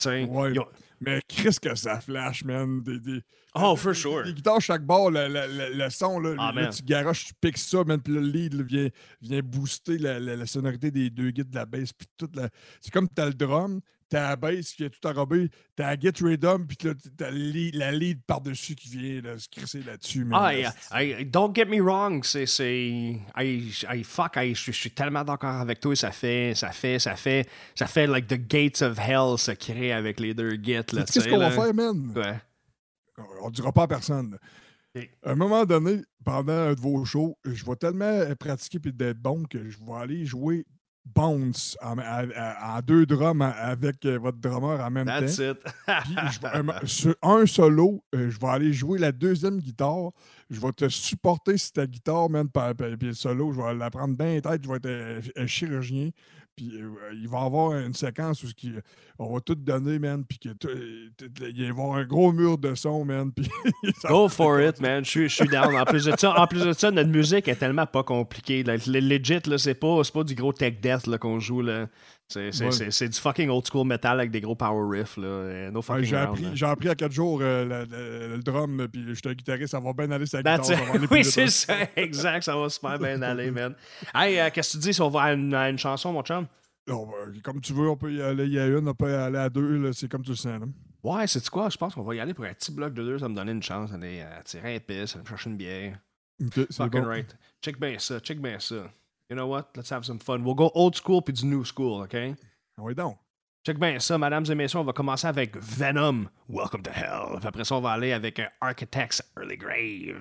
Tu sais, Ouais. Mais Chris, que ça flash, man. Des, des- Oh, for sure. Les guitares, chaque bord, le, le- le- le son, là, Ah, là, tu garoches, tu piques ça, man, puis le lead là, vient, vient booster la, la- la sonorité des deux guides de la bass. Puis toute la... C'est comme t'as le drum, t'as la bass qui est tout enrobée, t'as la git rhythm, puis t'as le lead- la lead par-dessus qui vient là, se crisser là-dessus. Ah. I- don't get me wrong, c'est, c'est, I, I- fuck, I- je je suis tellement d'accord avec toi, ça fait, ça fait, ça fait, ça fait like the gates of hell se créer avec les deux. Sais-tu Qu'est-ce tu qu'on va faire, man? Ouais. On dira pas à personne. À un moment donné, pendant un de vos shows, je vais tellement euh, pratiquer puis d'être bon que je vais aller jouer Bounce en, deux drums avec euh, votre drummer en même That's temps. it. Puis je sur un solo, euh, je vais aller jouer la deuxième guitare. Je vais te supporter sur ta guitare, man. Puis, le solo, je vais la prendre bien tête. Je vais être euh, un chirurgien. Puis euh, il va y avoir une séquence où qui- on va tout donner, man. Puis euh, il va y avoir un gros mur de son, man. Puis Go for it, man. Je suis- down. En plus de ça, en plus de ça, notre musique est tellement pas compliquée. là. Legit, là, c'est pas, pas du gros tech death qu'on joue. Là. C'est, Ouais. du fucking old school metal avec des gros power riffs. Là. No Ouais, fucking j'ai, appris, j'ai appris à quatre jours euh, le, drum, puis je suis un guitariste, ça va bien aller That's guitare. Oui, c'est hein. ça. Exact. Ça va super bien aller, man. Hey, euh, qu'est-ce que tu dis si on va à une, à une chanson, mon chum? Va- comme tu veux, on peut y aller. Il y a une, on peut y aller à deux, c'est comme tu le sens. là. Ouais, c'est quoi? Je pense qu'on va y aller pour un petit bloc de deux. Ça me donner une chance d'aller euh, tirer un pisse, aller me chercher une bière. Ok, c'est Fucking bon. right. Check bien ça, check bien ça. You know what? Let's have some fun. We'll go old school puis du new school, OK? Ah oui, donc. Check bien ça, mesdames et messieurs. On va commencer avec Venom, Welcome to Hell. Puis après ça, on va aller avec euh, Architects Early Grave.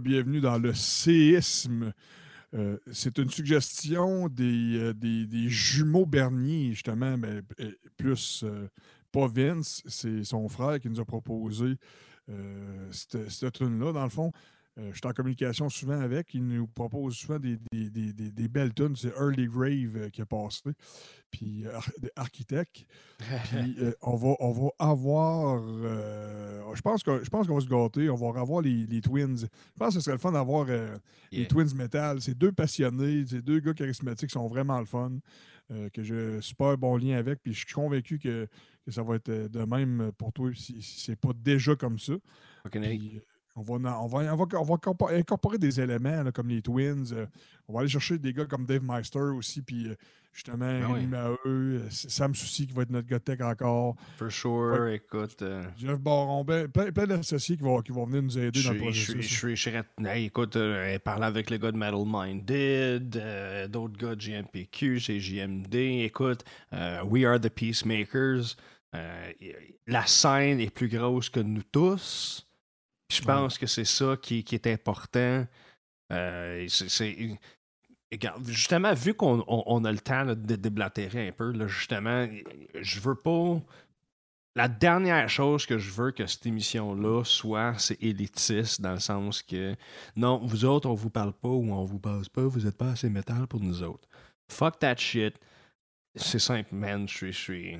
Re-bienvenue dans le séisme. Euh, c'est une suggestion des, euh, des, des jumeaux Bernier, justement, mais euh, plus euh, pas Vince, c'est son frère qui nous a proposé cette, cette tune-là, dans le fond. Euh, je suis en communication souvent avec. Il nous propose souvent des, des, des- des- des belles tunes. C'est Early Grave euh, qui a passé. Puis euh, Ar- Architect. Puis euh, on, va, on va avoir. je pense qu'on va se gâter. On va avoir les, les Twins. Je pense que ce serait le fun d'avoir les. Twins Metal. C'est deux passionnés, c'est deux gars charismatiques qui sont vraiment le fun. que j'ai un super bon lien avec. Puis je suis convaincu que, que ça va être de même pour toi si, si c'est pas déjà comme ça. Puis, on va, on, va, on, va, on va corpo- incorporer des éléments là, comme les Twins. euh, on va aller chercher des gars comme Dave Meister aussi. Puis euh, justement, Ben oui. Euh, Sam Soucy qui va être notre gars tech encore. For sure, écoute. euh, Jeff Baron, ben, plein, plein d'associés qui vont, qui vont venir nous aider Je dans le suis- je je hey, écoute, euh, parler avec les gars de Metal Minded, euh, d'autres gars de GMPQ, c'est JMD. Écoute, euh, We Are the Peacemakers. euh, la scène est plus grosse que nous tous. Je pense que c'est ça qui, qui est important. Euh, c'est- justement, vu qu'on on- on a le temps là, de déblatérer un peu, là, justement, je veux pas. La dernière chose que je veux que cette émission-là soit, c'est élitiste, dans le sens que non, vous autres, on vous parle pas ou on vous passe pas, vous êtes pas assez métal pour nous autres. Fuck that shit. C'est simple, man. Je suis.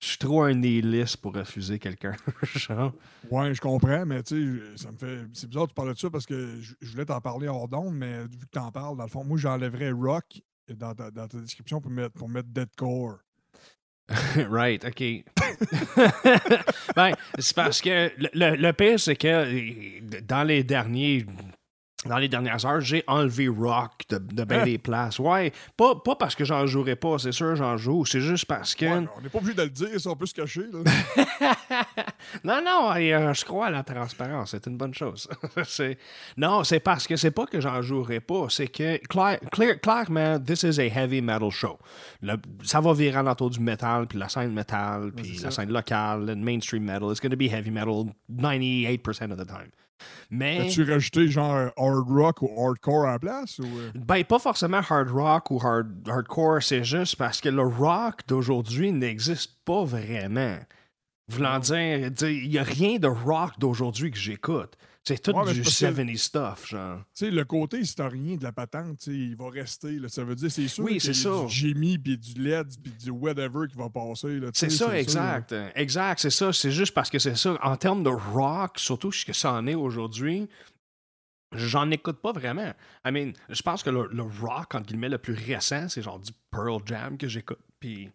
Je suis. Trop un nihiliste pour refuser quelqu'un. Genre. Ouais, je comprends, mais tu sais, ça me fait. C'est bizarre que tu parles de ça parce que je, je voulais t'en parler hors d'onde, mais vu que t'en parles, dans le fond, moi, j'enlèverais rock dans ta, dans ta description pour mettre, pour mettre deadcore. right, OK. ben, c'est parce que le, le- le pire, c'est que euh, dans les derniers. Dans les dernières heures, j'ai enlevé rock de, de bien Hein? des places. Ouais, pas, pas parce que j'en jouerais pas, c'est sûr j'en joue, c'est juste parce que. Ouais, on n'est pas obligé de le dire, ça, on peut se cacher. Là. non, non, euh, je crois à la transparence, c'est une bonne chose. C'est- non, c'est parce que c'est pas que j'en jouerai pas, c'est que clair- clair- clairement, this is a heavy metal show. Le- ça va virer autour du metal, puis la scène metal, puis la ça. scène locale, le mainstream metal. It's going to be heavy metal 98% of the time. Mais. As-tu rajouté genre hard rock ou hardcore à la place? Ou, euh? Ben, pas forcément hard rock ou hard, hardcore, c'est juste parce que le rock d'aujourd'hui n'existe pas vraiment. Voulant dire, dire, il n'y a rien de rock d'aujourd'hui que j'écoute. C'est tout Ouais, du c'est parce que- 70 stuff, genre. Tu sais, le côté historien de la patente, il va rester. Là. Ça veut dire, c'est sûr Oui, c'est ça. du Jimmy, puis du LED, puis du whatever qui va passer. C'est ça, exact. Exact, c'est ça. C'est juste parce que c'est ça. En termes de rock, surtout ce que ça en est aujourd'hui, j'en écoute pas vraiment. I mean, je pense que le, le rock, entre guillemets, le plus récent, c'est genre du Pearl Jam que j'écoute. Puis.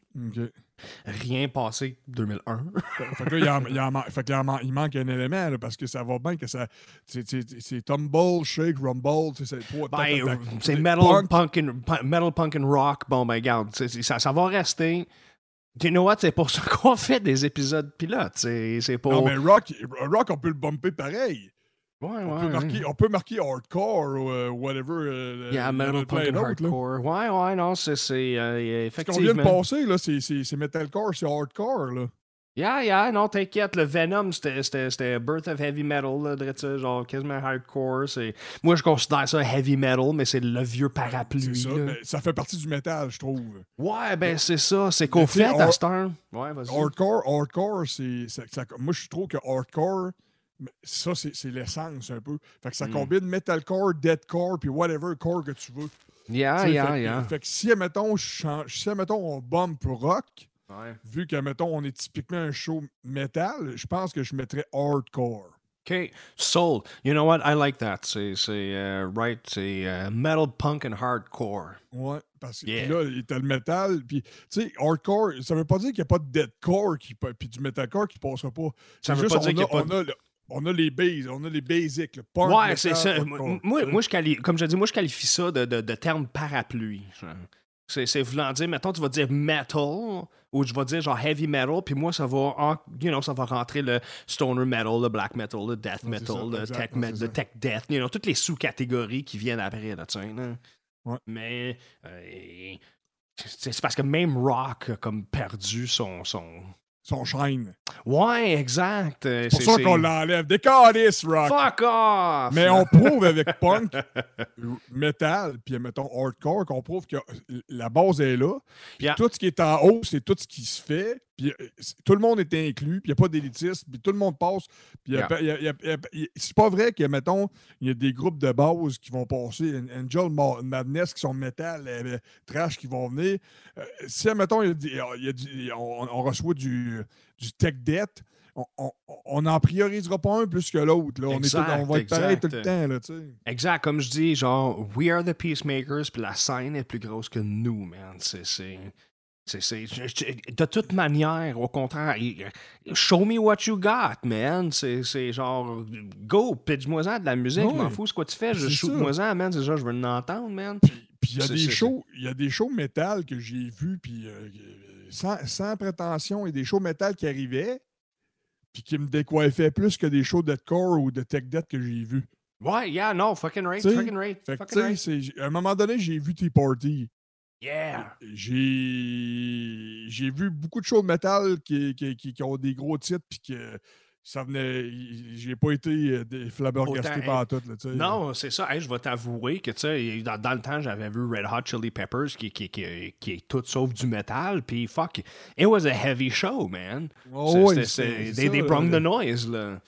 Rien passé 2001. Fait que là, il, en- il en man- fait que là, il en man- il manque un élément, là, parce que ça va bien que ça. C'est- Tumble, Shake, Rumble, c'est. Ben, c'est metal punk. and, metal, punk and rock. Bon, ben, c'est- ça, ça va rester. You know what? C'est pour ça qu'on fait des épisodes pilotes. C'est pour. Non, mais rock, rock, on peut le bumper pareil. Ouais, On, ouais. peut marquer, on peut marquer hardcore ou euh, whatever. euh, Yeah, metal, punk and d'autres, là. hardcore. Ouais, ouais, non, c'est. euh, Ce qu'on vient de passer, là, c'est- metalcore, c'est hardcore. Là. Yeah, yeah, non, t'inquiète. Le Venom, c'était- Birth of Heavy Metal, là, ça, genre quasiment hardcore. Moi, je considère ça heavy metal, mais c'est le vieux parapluie. ça, mais ça fait partie du métal, je trouve. Ouais, ben, c'est ça. C'est qu'au fait, à cette heure. Ouais, vas-y. Hardcore, hardcore, c'est. Moi, je trouve que hardcore, ça, c'est l'essence un peu. Fait que ça Mm. combine metalcore, deadcore, puis whatever core que tu veux. Yeah, yeah, fait, yeah. fait que si, change- si, admettons, on bombe pour rock, Ouais. vu qu'admettons, on est typiquement un show metal, je pense que je mettrais hardcore. OK. Soul. You know what? I like that. C'est, euh, right. C'est euh, metal, punk and hardcore. Ouais, parce que Yeah. là, t'as le métal, puis tu sais, hardcore, ça veut pas dire qu'il n'y a pas de deadcore qui, puis du metalcore qui passera pas. Ça veut juste, pas dire qu'il y a pas de- a on a les bases, on a les basics. Le punk, Ouais, metal, c'est ça. Moi, moi, je qualifie, comme je dis, moi, je qualifie ça de, de, de terme parapluie. C'est, c'est voulant dire, mettons, tu vas dire metal, ou je vais dire genre heavy metal, puis moi, ça va, en- you know, ça va rentrer le stoner metal, le black metal, le death metal, ça, le tech, ouais, me- c'est le tech death, you know, toutes les sous-catégories qui viennent après, là, tu sais, là. Ouais. Mais euh, c'est c'est parce que même rock a comme perdu son, son, son shine. Ouais, exact. euh, C'est pour ça qu'on l'enlève. Décalisse, Rock! Fuck off! Mais on prouve avec punk, metal, puis mettons hardcore, qu'on prouve que la base est là. Puis Yeah. tout ce qui est en haut, c'est tout ce qui se fait. Puis euh, tout le monde est inclus, puis il n'y a pas d'élitisme, puis tout le monde passe. Puis Yeah. c'est pas vrai que, mettons, il y a des groupes de base qui vont passer, An- Angel Ma- Madness qui sont metal, euh, trash qui vont venir. Euh, si, mettons, il y a des- il y a du- on, on reçoit du, du tech debt, on- n'en priorisera pas un plus que l'autre. On, est tout- Exact, on va être pareil tout le temps. Là, tu sais. Exact, comme je dis, genre, we are the peacemakers, puis la scène est plus grosse que nous, man. C'est. de toute manière, au contraire, show me what you got, man. C'est genre, go, pitch-moi-en de la musique, je m'en fous ce que tu fais, je C'est shoot-moi-en, man. C'est ça, je veux l'entendre, man. Puis il y a des shows, il y a des shows métal que j'ai vus, puis euh, sans, sans prétention, a des shows métal qui arrivaient, puis qui me décoiffaient plus que des shows deathcore ou de tech death que j'ai vus. Ouais, yeah, no, fucking right, T'sais, fucking right, Fait fucking right. à un moment donné, j'ai vu Tea Party. Yeah! J'ai j'ai vu beaucoup de shows de métal qui, qui, qui- qui ont des gros titres, puis que ça venait. J'ai pas été euh, des flabbergasté par tout. Là. Non, c'est ça. Hey, je vais t'avouer que, tu sais, dans, dans le temps, j'avais vu Red Hot Chili Peppers qui, qui, qui, qui est tout sauf du métal. Puis, fuck, it was a heavy show, man. Oh, C'est- ouais, they, brung the noise, là.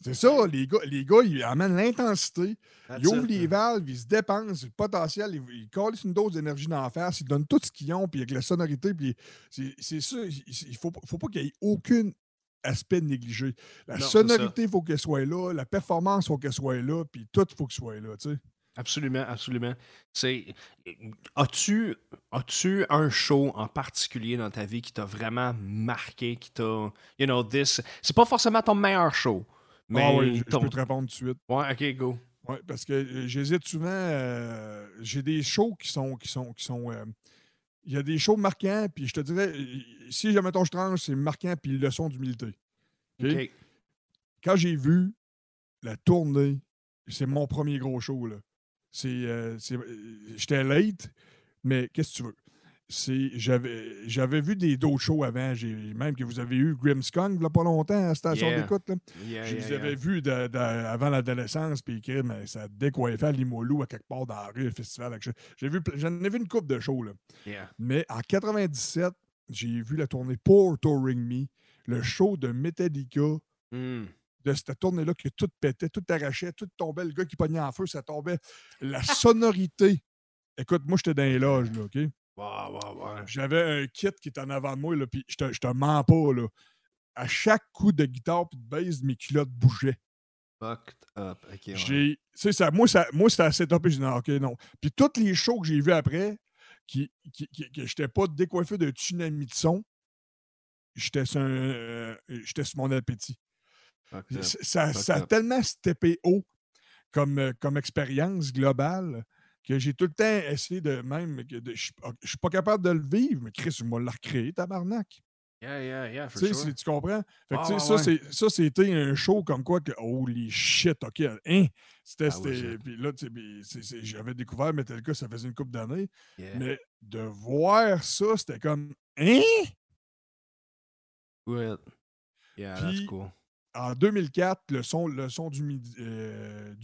C'est ça, les gars, les gars, ils amènent l'intensité, ils ouvrent it. les valves, ils se dépensent, le potentiel, ils, ils collent une dose d'énergie d'en face, ils donnent tout ce qu'ils ont, puis avec la sonorité, puis c'est ça, il faut, faut pas qu'il y ait aucun aspect négligé. La Non, sonorité, il faut qu'elle soit là, la performance, il faut qu'elle soit là, puis tout, il faut qu'il soit là, tu sais. Absolument, absolument. C'est. As-tu as-tu un show en particulier dans ta vie qui t'a vraiment marqué, qui t'a. You know, this. C'est pas forcément ton meilleur show. Mais ah oui, je, peux te répondre tout de suite. Ouais, ok, go. Ouais, parce que euh, j'hésite souvent. euh, J'ai des shows qui sont. qui sont, qui sont euh, il y a des shows marquants, puis je te dirais, si jamais ton tranche, c'est marquant, puis leçon d'humilité. Quand j'ai vu la tournée, c'est mon premier gros show. là. C'est, euh, c'est- euh, J'étais late, mais qu'est-ce que tu veux? C'est, j'avais, j'avais vu des d'autres shows avant. J'ai, même que vous avez eu Grimmskong, a pas longtemps, à la station Yeah. d'écoute. là. Yeah, Je yeah, les avais vus de- de- avant l'adolescence, puis écrit, mais ça décoiffait à Limoilou, à quelque part dans la rue, le festival. avec- J'ai vu, j'en ai vu une coupe de shows, là. Mais en 97, j'ai vu la tournée Pour Touring Me, le show de Metallica, Hmm. de cette tournée-là, que tout pétait, tout arrachait, tout tombait, le gars qui pognait en feu, ça tombait. La sonorité. Écoute, moi, j'étais dans les loges, là, OK? Wow, wow, wow. J'avais un kit qui était en avant de moi, là, puis je te, je te mens pas, là. À chaque coup de guitare puis de bass, mes culottes bougeaient. Fucked up. Ouais. Ça, moi, ça, moi c'était assez top. J'ai dit, non, OK, non. Puis tous les shows que j'ai vus après, qui, qui, qui- que j'étais pas décoiffé de tsunami de son, j'étais sur, euh, j'étais sur mon appétit. Fucked up. C- Ça, fucked ça a tellement steppé haut comme, euh, comme expérience globale que j'ai tout le temps essayé de même. que Je suis pas- je suis pas capable de le vivre, mais Chris, moi, l'a recréé, tabarnak. Yeah, yeah, yeah, for Tu sure. comprends? Fait que, ouais, ça, ouais. c'est- ça, c'était un show comme quoi que, holy shit, OK, hein? C'était, Ah, puis là, j'avais découvert Metallica, ça faisait une couple d'années, Yeah. mais de voir ça, c'était comme, hein? Good. Yeah, that's cool. En 2004, le son, le son d'humidi- euh,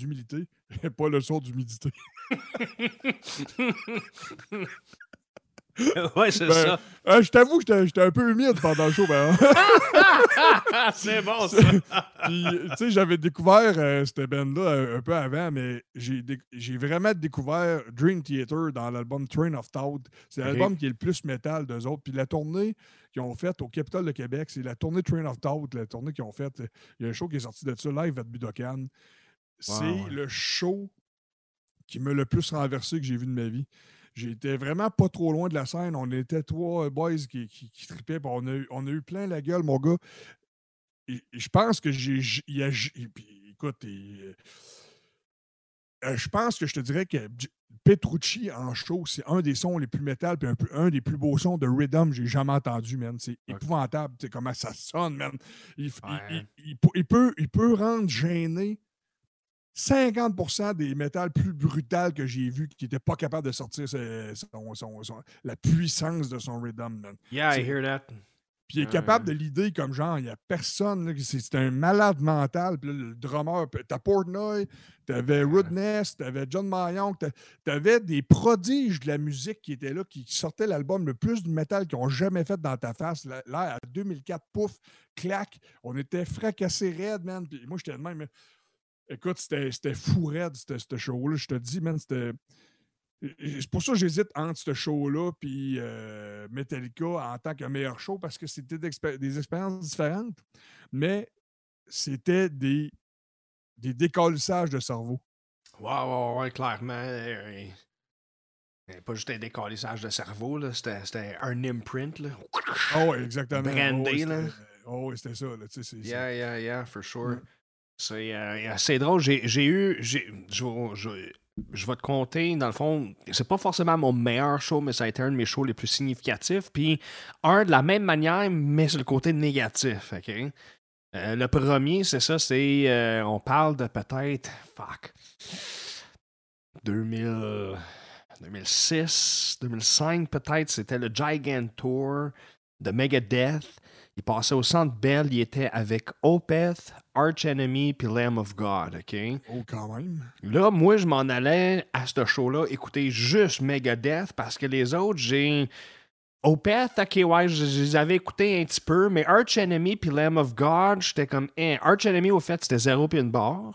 pas le son d'humidité. ouais, c'est Ben, ça. Ah, je t'avoue que j'étais un peu humide pendant le show, ben, c'est bon, ça. Puis, tu sais, j'avais découvert euh, cette band-là euh, un peu avant, mais j'ai déc- vraiment découvert Dream Theater dans l'album Train of Thought. C'est l'album qui est le plus métal d'eux autres. Puis la tournée qu'ils ont faite au Capitole de Québec, c'est la tournée Train of Thought, la tournée qu'ils ont faite. Il y a un show qui est sorti de ça, live à Budokan. C'est ouais. le show qui m'a le plus renversé que j'ai vu de ma vie. J'étais vraiment pas trop loin de la scène. On était trois boys qui, qui, puis On a, eu, on a eu plein la gueule, mon gars. Et- et je pense que j'ai. écoute, et, euh, je pense que je te dirais que Petrucci en show, c'est un des sons les plus métal, puis un, des plus beaux sons de rhythm que j'ai jamais entendu, man. C'est épouvantable, tu sais, comment ça sonne, man. Il, Ouais. il peut, il peut rendre gêné 50% des métals plus brutals que j'ai vus qui n'étaient pas capables de sortir ce- son- son- son- la puissance de son rhythm, man. Yeah, I hear that. Puis il est capable de l'idée comme genre, il n'y a personne. C'est un malade mental. Puis là, le drummer, t'as Portnoy, t'avais Rudness, t'avais John Mayonk, t'a- t'avais des prodiges de la musique qui étaient là, qui sortaient l'album le plus de métal qu'ils ont jamais fait dans ta face. Là, là, à 2004, pouf, clac, on était fracassés raide, man. Puis moi, j'étais de même. Écoute, c'était fou raide, ce show-là. Je te dis, man, c'était. C'est pour ça que j'hésite entre ce show-là et Metallica en tant que meilleur show parce que c'était des expériences différentes, mais c'était des, des décollissages de cerveau. Ouais, ouais, ouais, clairement. euh, euh, pas juste un décalissage de cerveau. C'était un imprint, là. Ah oui, exactement. Brandé, Oh, c'était- Oh, ça. Là, Yeah, yeah, yeah, for sure. C'est euh, c'est drôle. J'ai eu. Je vais- te compter, dans le fond, c'est pas forcément mon meilleur show, mais ça a été un de mes shows les plus significatifs. Puis, un de la même manière, mais sur le côté négatif. OK? Euh, le premier, c'est ça, c'est. euh, on parle de peut-être. Fuck. 2000, 2006, 2005 peut-être, c'était le Gigant Tour de Megadeth. Il passait au Centre Bell, il était avec Opeth, Arch Enemy puis Lamb of God, OK? Oh, quand même. Là, moi, je m'en allais à ce show-là écouter juste Megadeth parce que les autres, j'ai. Opeth, ok, ouais, je, je les avais écoutés un petit peu, mais Arch Enemy puis Lamb of God, j'étais comme, hein, Arch Enemy, au fait, c'était zéro puis une barre.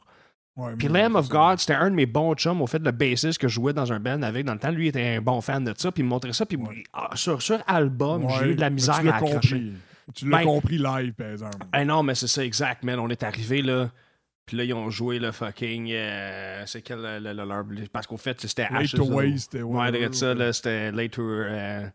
Puis Lamb of. God, c'était un de mes bons chums, au fait, le bassiste que je jouais dans un band avec dans le temps. Lui, il était un bon fan de ça, puis il me montrait ça, puis ah, sur, sur album, j'ai eu de la misère à accrocher. compris. Tu l'as Ben- compris live, par exemple. Eh non, mais c'est ça, exact, man. On est arrivé là. Puis là, ils ont joué le fucking. euh, c'est quel le, le- le- leur. Parce qu'au fait, c'était Late Ashes to of- Waste, Ouais, de ça, ouais. là, c'était Late to. euh,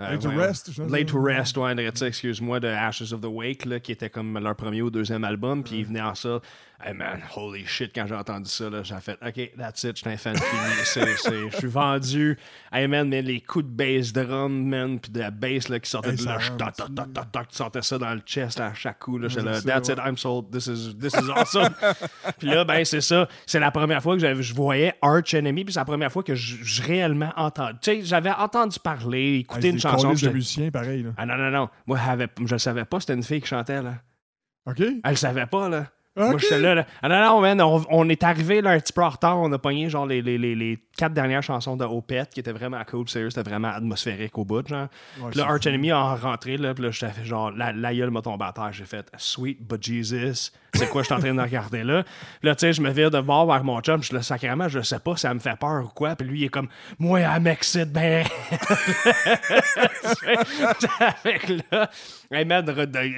euh, Late to. Rest, je Late to. Rest, ouais, excuse-moi, de Ashes of the Wake, là, qui était comme leur premier ou deuxième album, puis ils venaient en ça. Hey man, holy shit, quand j'ai entendu ça, j'ai fait, OK, that's it, j'étais un fan fini. C'est- c'est- Je suis vendu. Hey man, mais les coups de bass drum, man, puis de la bass là, qui sortait Hey, de là, toc, toc, toc, toc, toc, tu sortais ça dans le chest là, à chaque coup, là, j'étais that's it. I'm sold, this is, this is awesome. puis là, ben, c'est ça, c'est la première fois que je voyais Arch Enemy, puis c'est la première fois que je, je réellement entendu. Tu sais, j'avais entendu parler, écouter une chanson. de musiciens, pareil. Là. ah non, non, non. Moi, je savais pas c'était une fille qui chantait, là. OK? Elle savait pas, là. Moi, Ok. j'étais là, là. Ah non, non, man, on, on est arrivé là un petit peu en retard. On a pogné genre les, les, les, les quatre dernières chansons de Opeth qui étaient vraiment cool, sérieux, c'était vraiment atmosphérique au bout, genre. Ouais, Puis là, Arch. Enemy a rentré, là, puis là, j'étais fait genre, la, la gueule m'a tombé à terre. J'ai fait, sweet but Jesus, c'est quoi je suis en train de regarder là? Puis là, tu sais, je me vire de voir vers mon chum, je suis là, sacrément, je sais pas, ça me fait peur ou quoi. Puis lui, il est comme, moi, elle m'excite, ben. Avec là, hey man,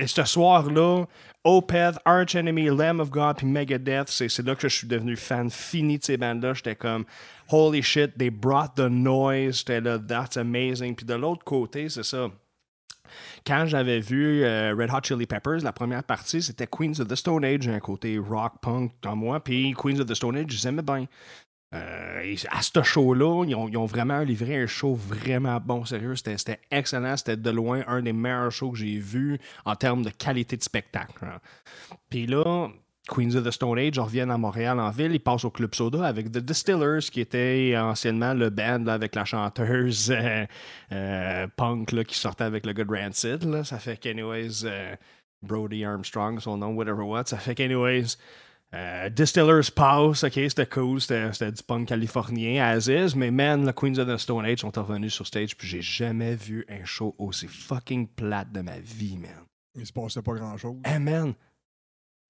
ce soir-là, Opeth, Arch Enemy, Lamb of God, puis Megadeth, c'est là que je suis devenu fan fini de ces bandes-là. J'étais comme, holy shit, they brought the noise. J'étais là, that's amazing. Puis de l'autre côté, c'est ça. Quand j'avais vu euh, Red Hot Chili Peppers, la première partie, c'était Queens of the Stone Age, un côté rock punk dans moi. Puis Queens of the Stone Age, je les aimais bien. Euh, à ce show-là, ils ont, vraiment livré un show vraiment bon, sérieux. C'était excellent. C'était de loin un des meilleurs shows que j'ai vus en termes de qualité de spectacle. hein. Puis là, Queens of the Stone Age reviennent à Montréal en ville. Ils passent au Club Soda avec The Distillers, qui était anciennement le band avec la chanteuse euh, euh, punk là, qui sortait avec le gars de Rancid. Là. Ça fait qu'anyways, Brody Armstrong, son nom, whatever what. Ça fait qu'anyways, euh, Distillers passe, ok, c'était cool, c'était du punk californien, as is, mais man, le Queens of the Stone Age sont revenus sur stage, puis j'ai jamais vu un show aussi fucking plate de ma vie, man. Il se passait pas grand-chose. Hey man,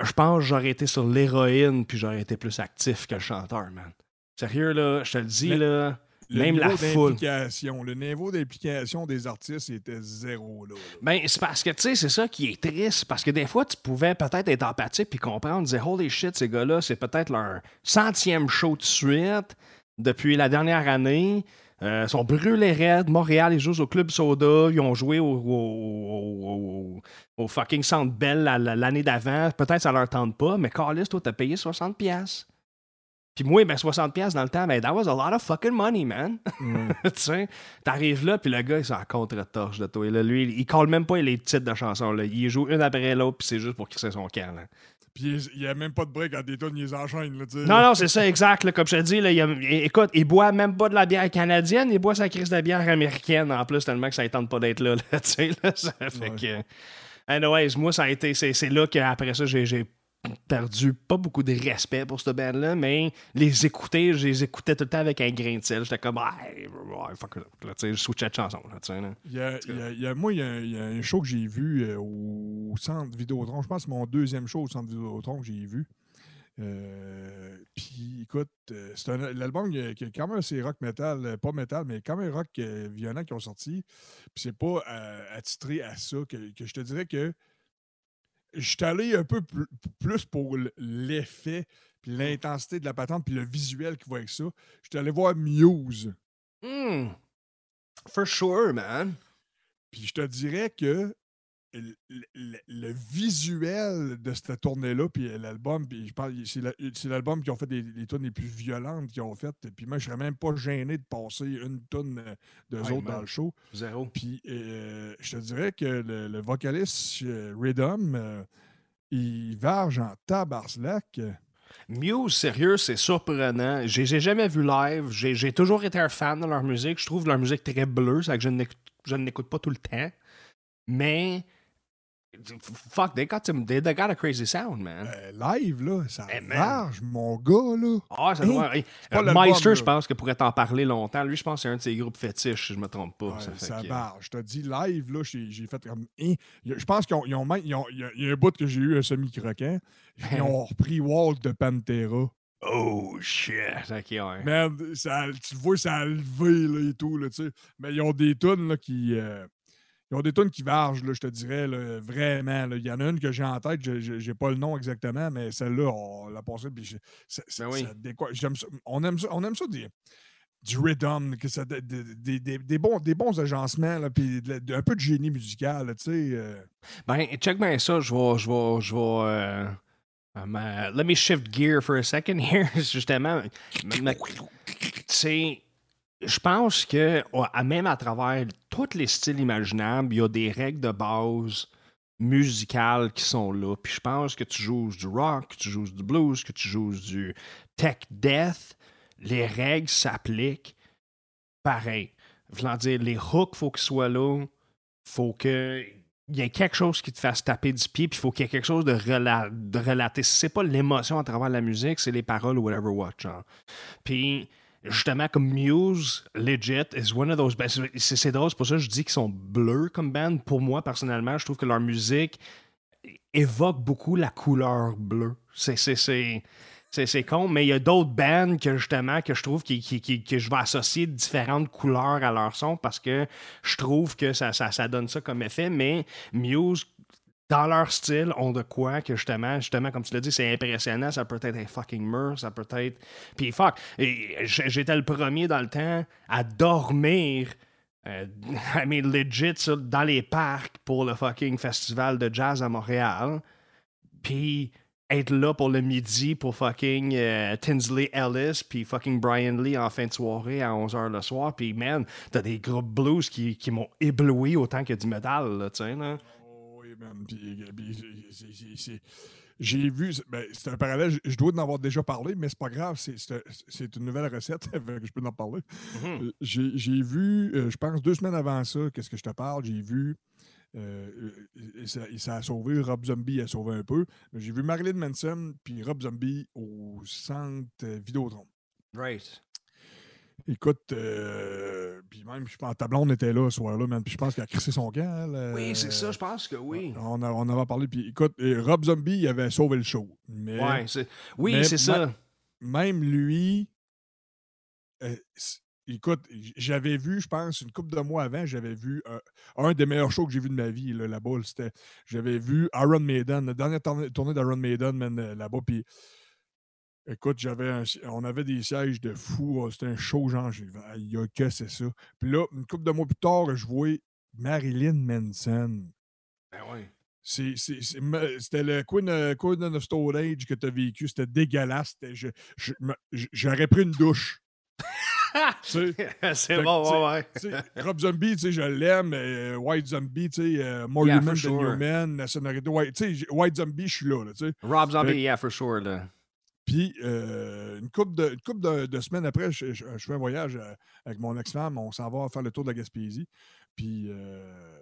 je pense que j'aurais été sur l'héroïne, puis j'aurais été plus actif que le chanteur, man. Sérieux, là, je te le dis, Mais là, Le même la niveau foule. d'implication, Le niveau d'implication des artistes était zéro. Là, là. Ben, c'est parce que, tu sais, c'est ça qui est triste. Parce que des fois, tu pouvais peut-être être empathique puis comprendre, dire, holy shit, ces gars-là, c'est peut-être leur centième show de suite depuis la dernière année. Euh, ils sont brûlés raides. Montréal, ils jouent au Club Soda. Ils ont joué au, au- au- au- au fucking Centre Bell la- la- l'année d'avant. Peut-être ça leur tente pas, mais Carlis, toi, t'as payé 60$. Puis moi, ben 60$ piastres dans le temps, ben that was a lot of fucking money, man. tu sais, t'arrives là, puis le gars, il s'en contre-torche de toi. Et là, lui, il, il colle même pas les titres de chansons. Là. Il joue une après l'autre, puis c'est juste pour crisser son camp. Là. Puis il n'y a même pas de break à des tonnes, ils enchaînent. Là. Non, non, c'est ça, exact. là, comme je te dis, là, il a- écoute, il boit même pas de la bière canadienne, il boit sa crise de bière américaine en plus, tellement que ça ne tente pas d'être là. là, tu sais, là, ça fait Ouais. que. Anyways, moi, ça a été. C'est là qu'après ça, j'ai perdu pas beaucoup de respect pour cette band-là, mais les écouter, je les écoutais tout le temps avec un grain de sel. J'étais comme, ah, fuck it. Là, je switchais de chanson. Là, là. Y a- moi, il y, a, un show que j'ai vu euh, au centre Vidéotron. Je pense que c'est mon deuxième show au centre Vidéotron que j'ai vu. Euh, Puis, écoute, euh, c'est l'album qui est quand même assez rock metal, pas metal, mais quand même rock violent qui ont sorti. Puis, c'est pas euh, attitré à ça que, que je te dirais que je suis allé un peu pl- plus pour l'effet, puis l'intensité de la patente, puis le visuel qui va avec ça. Je suis allé voir Muse. Hmm. For sure, man. Puis je te dirais que le, le- le visuel de cette tournée-là, puis l'album, puis je parle, c'est la- c'est l'album qui ont fait les, les tunes les plus violentes qu'ils ont faites. Puis moi, je serais même pas gêné de passer une tonne de Ouais, autres man. dans le show. Zéro. Puis euh, je te dirais que le, le vocaliste euh, Rhythm, euh, il varge en tabarslac. Muse, sérieux, c'est surprenant. J'ai jamais vu live. J'ai toujours été un fan de leur musique. Je trouve leur musique très bleue, c'est que je n'écoute- je ne l'écoute pas tout le temps. Mais fuck, they got, some, they, they got a crazy sound, man. Euh, live, là, ça Eh, varge, mon gars, là. Ah, ça hein? doit. hey, pas euh, Meister, je pense que pourrait t'en parler longtemps. Lui, je pense que c'est un de ses groupes fétiches, si je me trompe pas. Ouais, Ça barre. Je te dis, live, là, j'ai fait comme. Hein? Je pense qu'ils ont, ils ont ils ont- y, a- il y a un bout que j'ai eu un semi-croquant. Ils ont repris Walt de Pantera. Oh shit. Ok, ouais. Man, ça, tu le vois, ça a levé là, et tout, là, tu sais. Mais ils ont des tunes là, qui. euh, ils ont des tunes qui vargent, là, je te dirais, là, vraiment. là. Il y en a une que j'ai en tête, je- j'ai pas le nom exactement, mais celle-là, on l'a passée. Puis ça- Ben oui. ça déco- j'aime ça. On aime ça, on aime ça des- du rhythm, que ça, des, des- des- des bons, des bons agencements, là, puis un peu de génie musical, tu sais. euh. Ben, check bien ça. Je vais. Je vais. Je vais. euh, um, uh, let me shift gear for a second here. Justement. Ma- C'est. Je pense que, même à travers tous les styles imaginables, il y a des règles de base musicales qui sont là. Puis je pense que tu joues du rock, que tu joues du blues, que tu joues du tech death, les règles s'appliquent pareil. Voulant dire, les hooks, faut qu'ils soient là. Faut que il y ait quelque chose qui te fasse taper du pied, puis il faut qu'il y ait quelque chose de, rela- de relaté. Si c'est pas l'émotion à travers la musique, c'est les paroles ou whatever what, genre. Puis, justement, comme Muse, legit, is one of those bands. C'est drôle, c'est pour ça que je dis qu'ils sont bleus comme band. Pour moi, personnellement, je trouve que leur musique évoque beaucoup la couleur bleue. C'est. c'est- con, mais il y a d'autres bands que justement que je trouve qui- que je vais associer différentes couleurs à leur son parce que je trouve que ça, ça, ça donne ça comme effet, mais Muse, dans leur style, ont de quoi que justement, justement, comme tu l'as dit, c'est impressionnant. Ça peut être un fucking mur, ça peut être. Puis fuck, j'étais le premier dans le temps à dormir. euh, legit, dans les parcs pour le fucking festival de jazz à Montréal. Puis être là pour le midi pour fucking euh, Tinsley Ellis puis fucking Brian Lee en fin de soirée à 11h le soir. Puis man, t'as des groupes blues qui, qui m'ont ébloui autant que du métal, là, tu sais, là. Man. C'est- J'ai vu, c'est- ben, c'est un parallèle, je- dois en avoir déjà parlé, mais c'est pas grave, c'est- une nouvelle recette, que je peux en parler. Mhm. Euh, J'ai vu, euh, je pense deux semaines avant ça, qu'est-ce que je te parle, j'ai vu, euh, euh, et ça, et ça a sauvé, Rob Zombie a sauvé un peu, j'ai vu Marilyn Manson puis Rob Zombie au centre euh, Vidéotron. Right. Écoute, euh, puis même, je pense, ta blonde était là ce soir-là, man, puis je pense qu'elle a crissé son elle, Oui, c'est euh, ça, je pense que oui. on, a- on en avait parlé. Puis écoute, euh, Rob Zombie, il avait sauvé le show. Mais Ouais, c'est... Oui, c'est ça. même lui, euh, écoute, j'avais vu, je pense, une couple de mois avant, j'avais vu euh, un des meilleurs shows que j'ai vu de ma vie, là, là-bas. là, C'était, j'avais vu Iron Maiden, la dernière tournée, d'Iron Maiden, là-bas. Puis écoute, j'avais un- on avait des sièges de fou. euh, C'était un show, genre, dit, Aïe, aïe, que c'est ça? Puis là, une couple de mois plus tard, je voyais Marilyn Manson. Ben ouais. C'est- c'est- c'est ma- C'était le Queen, euh, Queen of Stone Age que tu as vécu. C'était dégueulasse. J'aurais pris une douche. C'est bon, ouais, ouais. Rob Zombie, tu sais, je l'aime. mais White Zombie, tu sais, euh, More Yeah, Human for Than sure. Human, la sonorité. White, tu sais, j'ai- White Zombie, je suis là, là, tu sais. Rob Zombie, Fait- yeah, for sure, là. Puis, euh, une couple, de, une couple de, de semaines après, je, je- je fais un voyage euh, avec mon ex-femme. On s'en va faire le tour de la Gaspésie. Puis, euh,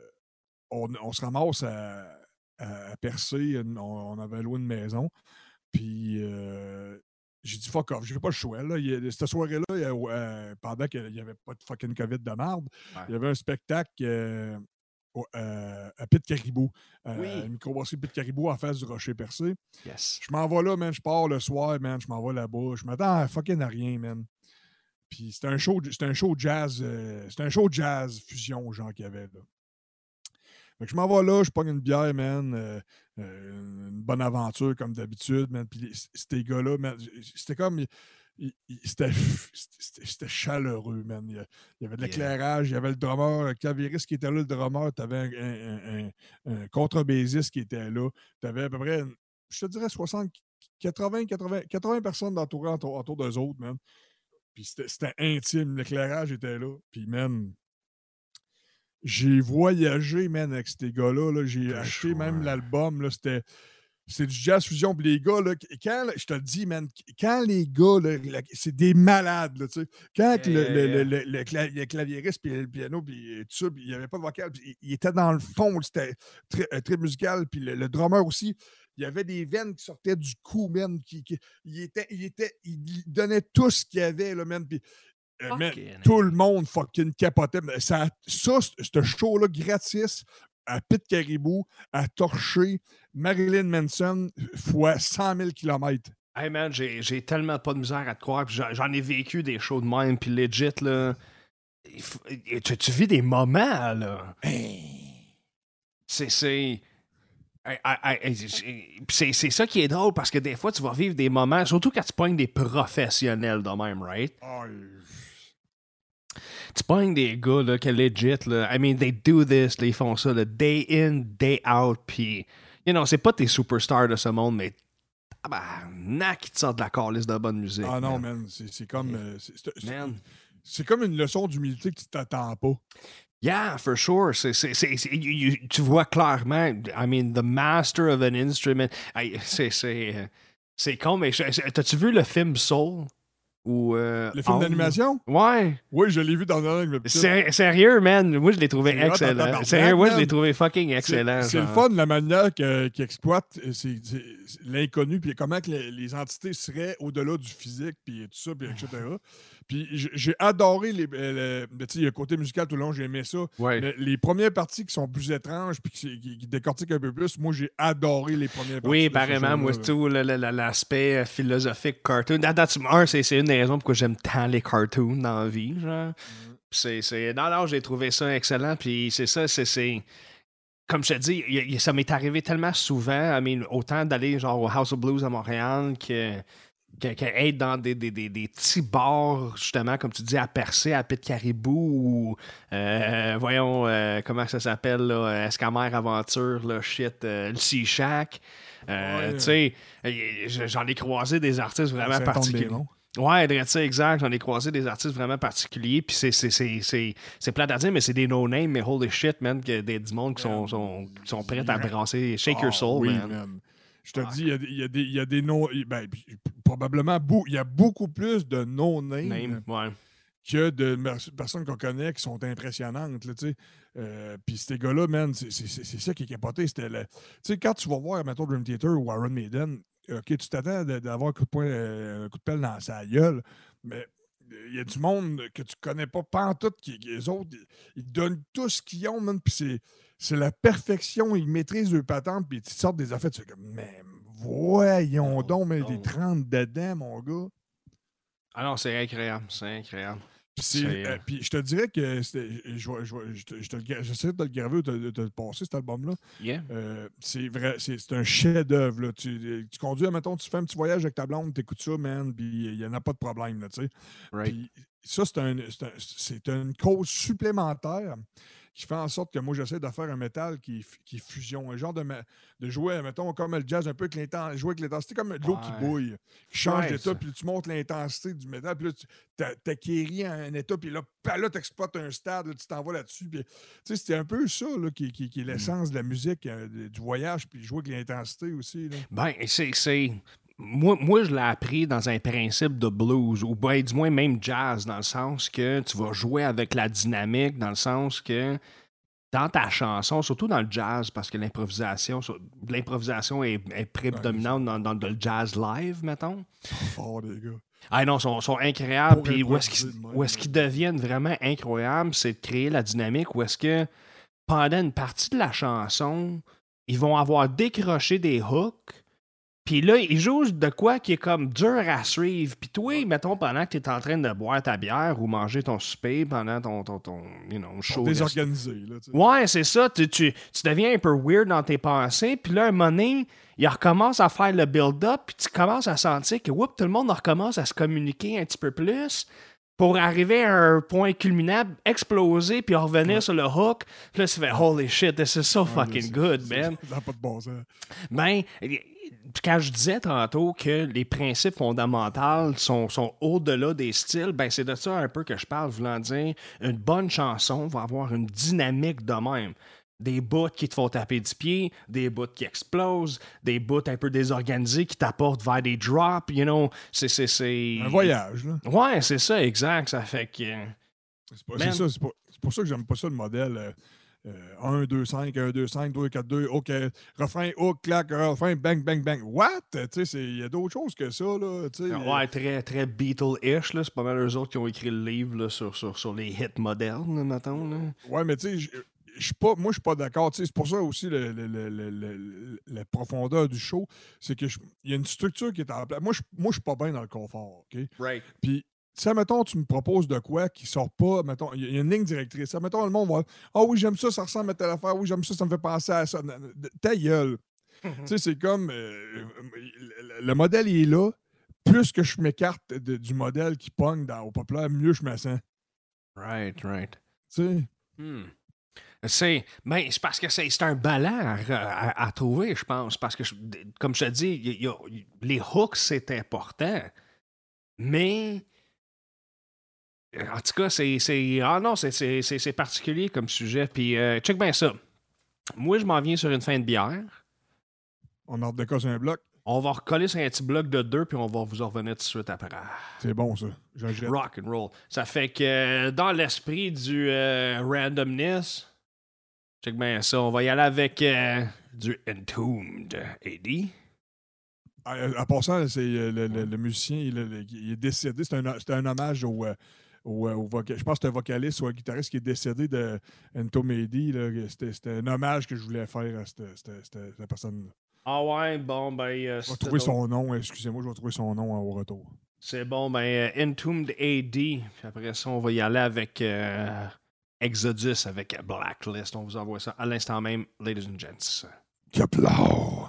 on, on se ramasse à, à, une- On, on avait loué une maison. Puis, euh, j'ai dit fuck off, j'ai pas le choix. Là. Il cette soirée-là, pendant qu'il n'y avait pas de fucking COVID de merde, Ouais. il y avait un spectacle euh, à Pit Caribou. Euh, Oui. Une microbrasserie Pit Caribou en face du Rocher Percé. Yes. Je m'en vais là, man. Je pars le soir, man. Je m'en vais là-bas. Je m'attends à fucking à rien, man. Puis c'était un show, c'était un show jazz. euh, c'était un show jazz fusion, genre, qu'il y avait là. Fait que je m'en vais là, je pogne une bière, man. euh, une bonne aventure, comme d'habitude, man. Puis ces gars-là, man, c'était comme. C'était chaleureux, man. Il y avait de Yeah. l'éclairage, il y avait le drummer, le clavieriste qui était là, le drummer, tu avais un, un- un- un contrebassiste qui était là. Tu avais à peu près, je te dirais 60, 80, 80, 80 personnes entourées autour, autour d'eux autres, man. Puis c'était intime, l'éclairage était là. Puis, man, j'ai voyagé, man, avec ces gars-là. là. J'ai acheté même l'album. là, C'était. C'est du jazz fusion. Puis les gars, là, quand, je te le dis, man, quand les gars, là, c'est des malades, là, tu sais. Quand le, Yeah, le- yeah, le- le- le cla- le claviériste, puis le piano, puis tout ça, puis il n'y avait pas de vocal, puis il, il était dans le fond, c'était très, euh, très musical, puis le, drummer aussi, il y avait des veines qui sortaient du cou, man, qui, qui- il, était, il, était, il donnait tout ce qu'il y avait, là, man, puis euh, tout le monde fucking capotait. Mais Ça, ça ce show-là, gratis, à Pit Caribou, à Torcher, Marilyn Manson, fois 100 000 km. Hey man, j'ai tellement pas de misère à te croire. j'en ai vécu des shows de même, puis legit, là. tu, tu vis des moments, là. C'est. c'est- Hey, c'est- C'est ça qui est drôle parce que des fois, tu vas vivre des moments, surtout quand tu pognes des professionnels de même, right? Ah, Tu pognes des gars là, qui legit, là, I mean, they do this, là, ils font ça, là, day in, day out, puis, you know, c'est pas tes superstars de ce monde, mais tabarnak, ils te sortent de la calice de bonne musique. ah non, man. man, c'est comme, euh, c'est- comme une leçon d'humilité que tu t'attends pas. Yeah, for sure. You- you- tu vois clairement, I mean, the master of an instrument. C'est, euh, c'est con, mais t'as-tu vu le film Soul? Ou, euh, Le film d'animation? Ouais. Oui, je l'ai vu dans. Sé- sérieux, man. Moi, je l'ai trouvé excellent. Sérieux, moi, je l'ai trouvé fucking excellent. C'est le fun, la manière qu'ils exploitent euh, l'inconnu, puis comment que les, les entités seraient au-delà du physique, puis tout ça, puis etc. Puis j'ai adoré les. euh, le- ben, tu sais, le côté musical tout le long, j'ai aimé ça. Ouais. Les premières parties qui sont plus étranges, puis qui, qui- qui décortiquent un peu plus, moi, j'ai adoré les premières parties. Oui, apparemment, moi, tout l'aspect euh, philosophique cartoon. Un, c'est une des raisons pourquoi j'aime tant les cartoons dans la vie. Genre. Mm. C'est, c'est... Non, non, j'ai trouvé ça excellent. Puis c'est ça, c'est. c'est- Comme je te dis, y y ça m'est arrivé tellement souvent. I mean, autant d'aller genre au House of Blues à Montréal que. Être dans des, des, des, des petits bars, justement, comme tu dis, à Percé, à Pit Caribou, ou, euh, voyons, euh, comment ça s'appelle, là, euh, Escamère Aventure, là, shit, euh, le Sea Shack. Ouais. Tu sais, j'en ai croisé des artistes vraiment particuliers. Ouais, ça, exact. J'en ai croisé des artistes vraiment particuliers. Puis c'est, c'est, c'est, c'est, c'est plate à dire, mais c'est des no-names, mais holy shit, man, que des, du monde qui sont, sont, sont prêts à brasser. Shake Ah, your soul, man. Je te Ah. dis, il y a des- il y, a des- il y a des noms. Ben, probablement, il y a beaucoup plus de no-names Name, ouais. que de personnes qu'on connaît qui sont impressionnantes. Euh, Puis ces gars-là, man, c'est ça qui est capoté. C'était le- quand tu vas voir, mettons, Dream Theater ou Iron Maiden, OK, tu t'attends d'avoir un coup de poing, euh, un coup de pelle dans sa gueule, mais il y a du monde que tu connais pas, pas en tout, qui, qui- les autres, ils, ils donnent tout ce qu'ils ont, man, puis c'est- c'est la perfection, ils maîtrisent le patente, puis ils te sortent des affaires, tu fais comme, mais voyons Non, donc, mais des 30 dedans, mon gars. Ah non, c'est incroyable, c'est incroyable. Puis, euh, euh, puis je te dirais que je, te j'essaie de te le graver ou de, te le passer, cet album-là. Yeah. Euh, c'est vrai, c'est c'est un chef-d'œuvre. Tu, tu conduis, mettons, tu fais un petit voyage avec ta blonde, t'écoutes ça, man, puis il n'y en a pas de problème, là. Right. Puis ça, c'est un, c'est un- c'est une cause supplémentaire qui fait en sorte que moi, j'essaie de faire un métal qui, qui fusion, un genre de, de jouer, mettons, comme le jazz, un peu avec l'intensité, jouer avec l'intensité, comme de l'eau qui bouille, qui change Ouais, d'état, puis tu montes l'intensité du métal, puis là, tu t'acquéris un état, puis là, là, t'exploites un stade, là, tu t'envoies là-dessus. puis, Tu sais, c'était un peu ça là, qui, qui- Mm. qui est l'essence de la musique, euh, du voyage, puis jouer avec l'intensité aussi. là. Ben, c'est. Moi, moi, je l'ai appris dans un principe de blues, ou ben, du moins même jazz, dans le sens que tu vas jouer avec la dynamique, dans le sens que dans ta chanson, surtout dans le jazz, parce que l'improvisation l'improvisation est, est prédominante dans, dans le jazz live, mettons. Fort, les gars. Ah non, ils sont, sont incroyables. Puis où est-ce qu'ils qu'ils deviennent vraiment incroyables, c'est de créer la dynamique où est-ce que pendant une partie de la chanson, ils vont avoir décroché des hooks. Puis là, ils jouent de quoi qui est comme dur à suivre. Puis toi, mettons, pendant que tu es en train de boire ta bière ou manger ton souper pendant ton, ton, ton you know, show. Désorganisé. Là, tu sais. Ouais, c'est ça. Tu, tu, tu deviens un peu weird dans tes pensées. Puis là, un moment donné, il recommence à faire le build-up. Puis tu commences à sentir que whoop, tout le monde recommence à se communiquer un petit peu plus pour arriver à un point culminable, exploser, puis revenir sur le hook. Puis là, tu fais Holy shit, this is so Ouais, fucking good, man. Ça n'a pas de bon sens. Ben, quand je disais tantôt que les principes fondamentaux sont, sont au-delà des styles, ben c'est de ça un peu que je parle, voulant dire une bonne chanson va avoir une dynamique de même. Des bouts qui te font taper du pied, des bouts qui explosent, des bouts un peu désorganisés qui t'apportent vers des drops, you know. C'est. c'est, c'est... Un voyage. Là. Ouais, c'est ça, exact. Ça fait que. C'est pas- c'est ça, c'est pour, ça que j'aime pas ça le modèle. euh, 1, 2, 5, 1, 2, 5, 2, 4, 2, OK, refrain, hook, clac, refrain, bang, bang, bang. What? Tu sais, c'est- il y a d'autres choses que ça, là. tu sais. Ouais, très, très Beatle-ish. là. C'est pas mal eux autres qui ont écrit le livre là, sur, sur, sur les hits modernes, mettons. Là. Ouais, mais tu sais, pas, moi, je suis pas d'accord. tu sais, C'est pour ça aussi le- le- le- le- le- la profondeur du show. C'est que je- il y a une structure qui est en place. Moi, je moi, suis pas bien dans le confort. OK? Right. Puis, ça, mettons, tu me proposes de quoi qui sort pas, mettons, il y a- une ligne directrice. Ça, mettons, le monde va Ah oui, j'aime ça, ça ressemble à telle affaire. Oui, j'aime ça, ça me fait penser à ça. Ta gueule. tu sais, c'est comme euh, le, le modèle, il est là. Plus que je m'écarte du modèle qui pogne dans, au populaire, mieux je me sens. Right, right. Tu sais? Hmm. C'est ben, c'est parce que c'est un ballon à, à- à trouver, je pense. Parce que, je- comme je te dis, il y a- il y a- les hooks, c'est important. Mais. En tout cas, c'est. Ah non, c'est- particulier comme sujet. Puis, euh, check bien ça. Moi, je m'en viens sur une fin de bière. On a de cas sur un bloc. On va recoller sur un petit bloc de deux, puis on va vous en revenir tout de suite après. C'est bon, ça. Rock and roll. Ça fait que dans l'esprit du euh, randomness, check bien ça, on va y aller avec euh, du Entombed AD. À, à passant, c'est le, le- le musicien, il, est- il est décédé. C'est un, un hommage au, au, euh, au Je pense que c'est un vocaliste ou un guitariste qui est décédé de Entomedi. là. C'était un hommage que je voulais faire à cette, cette- cette- cette personne. Ah ouais, bon, ben. euh, Je vais trouver son nom. Excusez-moi, je vais trouver son nom au retour. C'est bon, ben. euh, Entombed AD. Puis après ça, on va y aller avec euh, Exodus, avec Blacklist. On vous envoie ça à l'instant même, ladies and gents. Kaplau!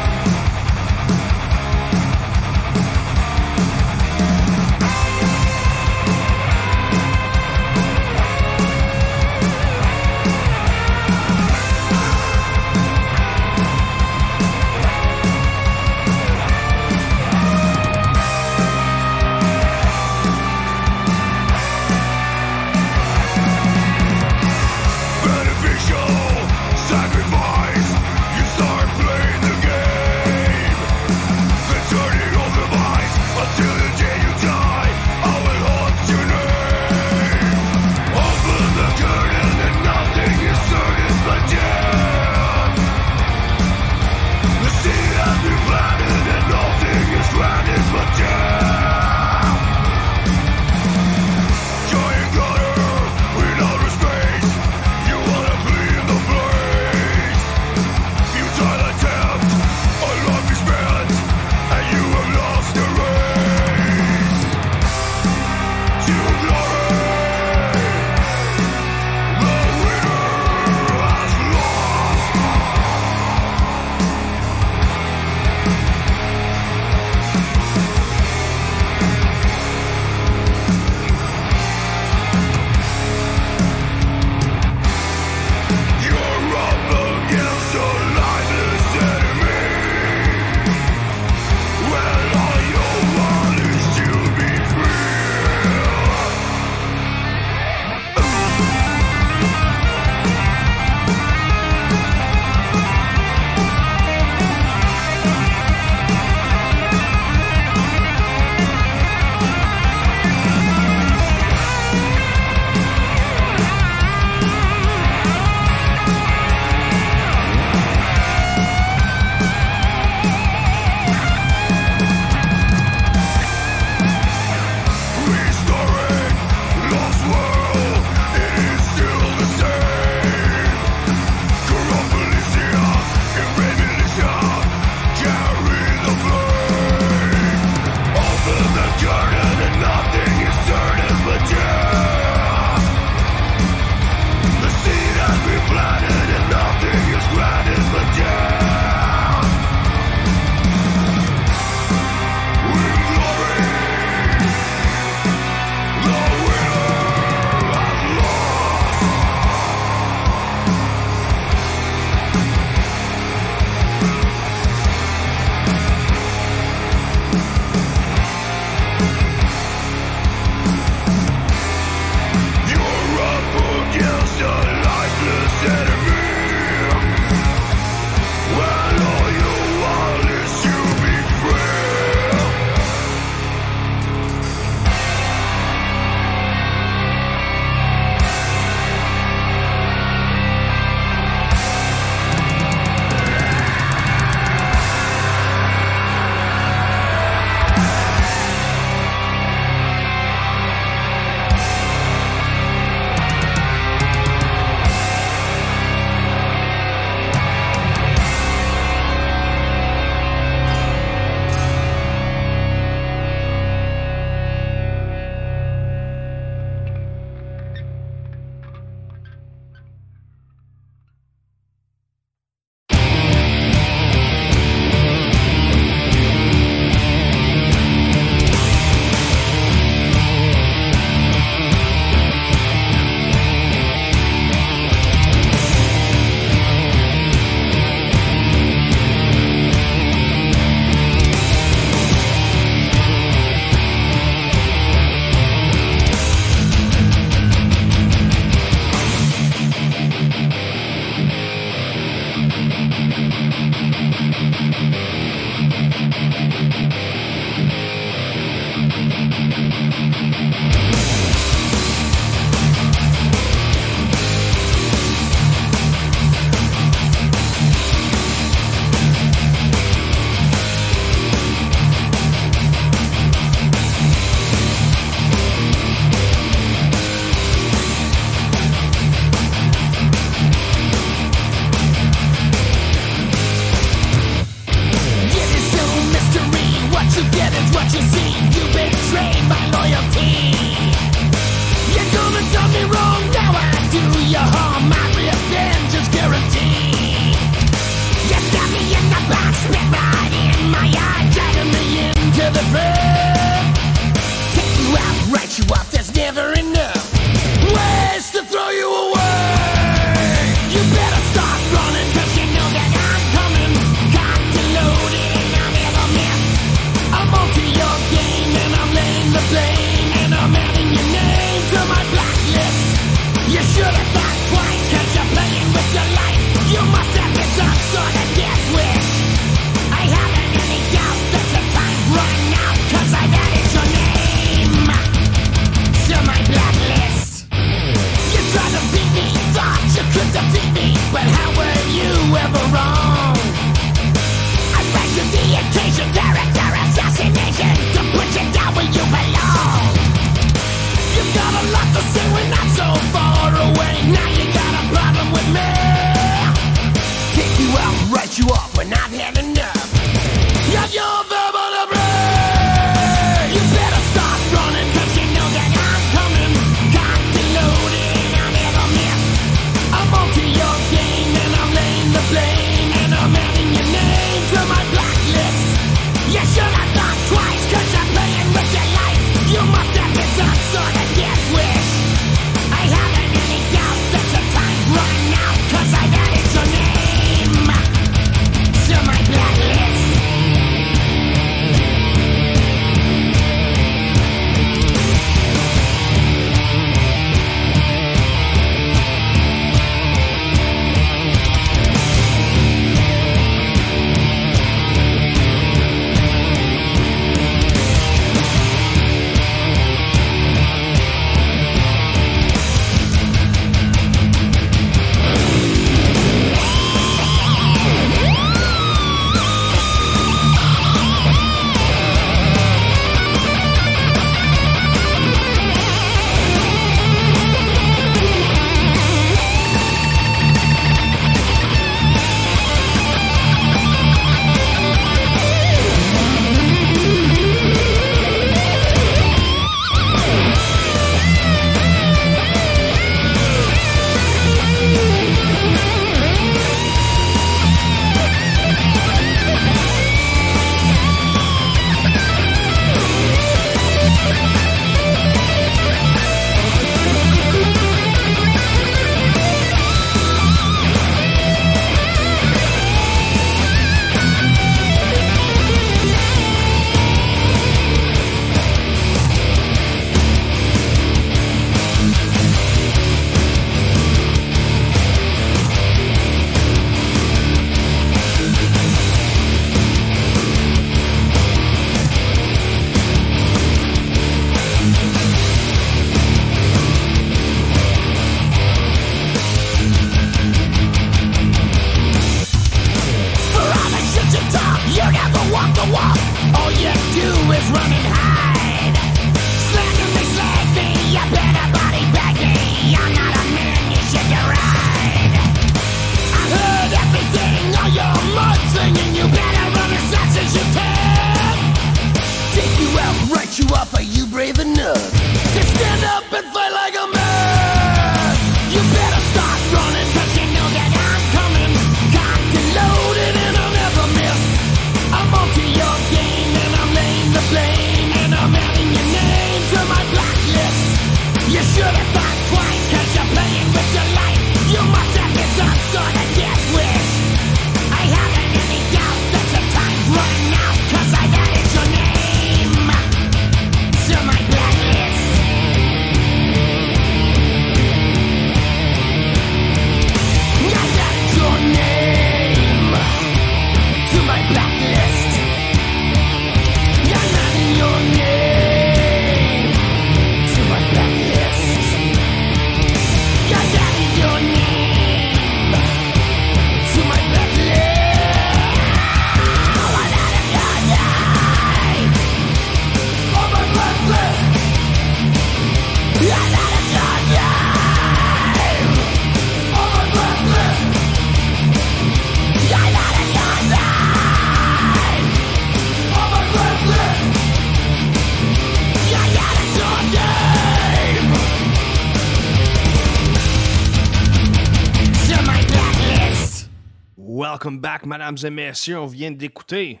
Back, mesdames et messieurs. On vient d'écouter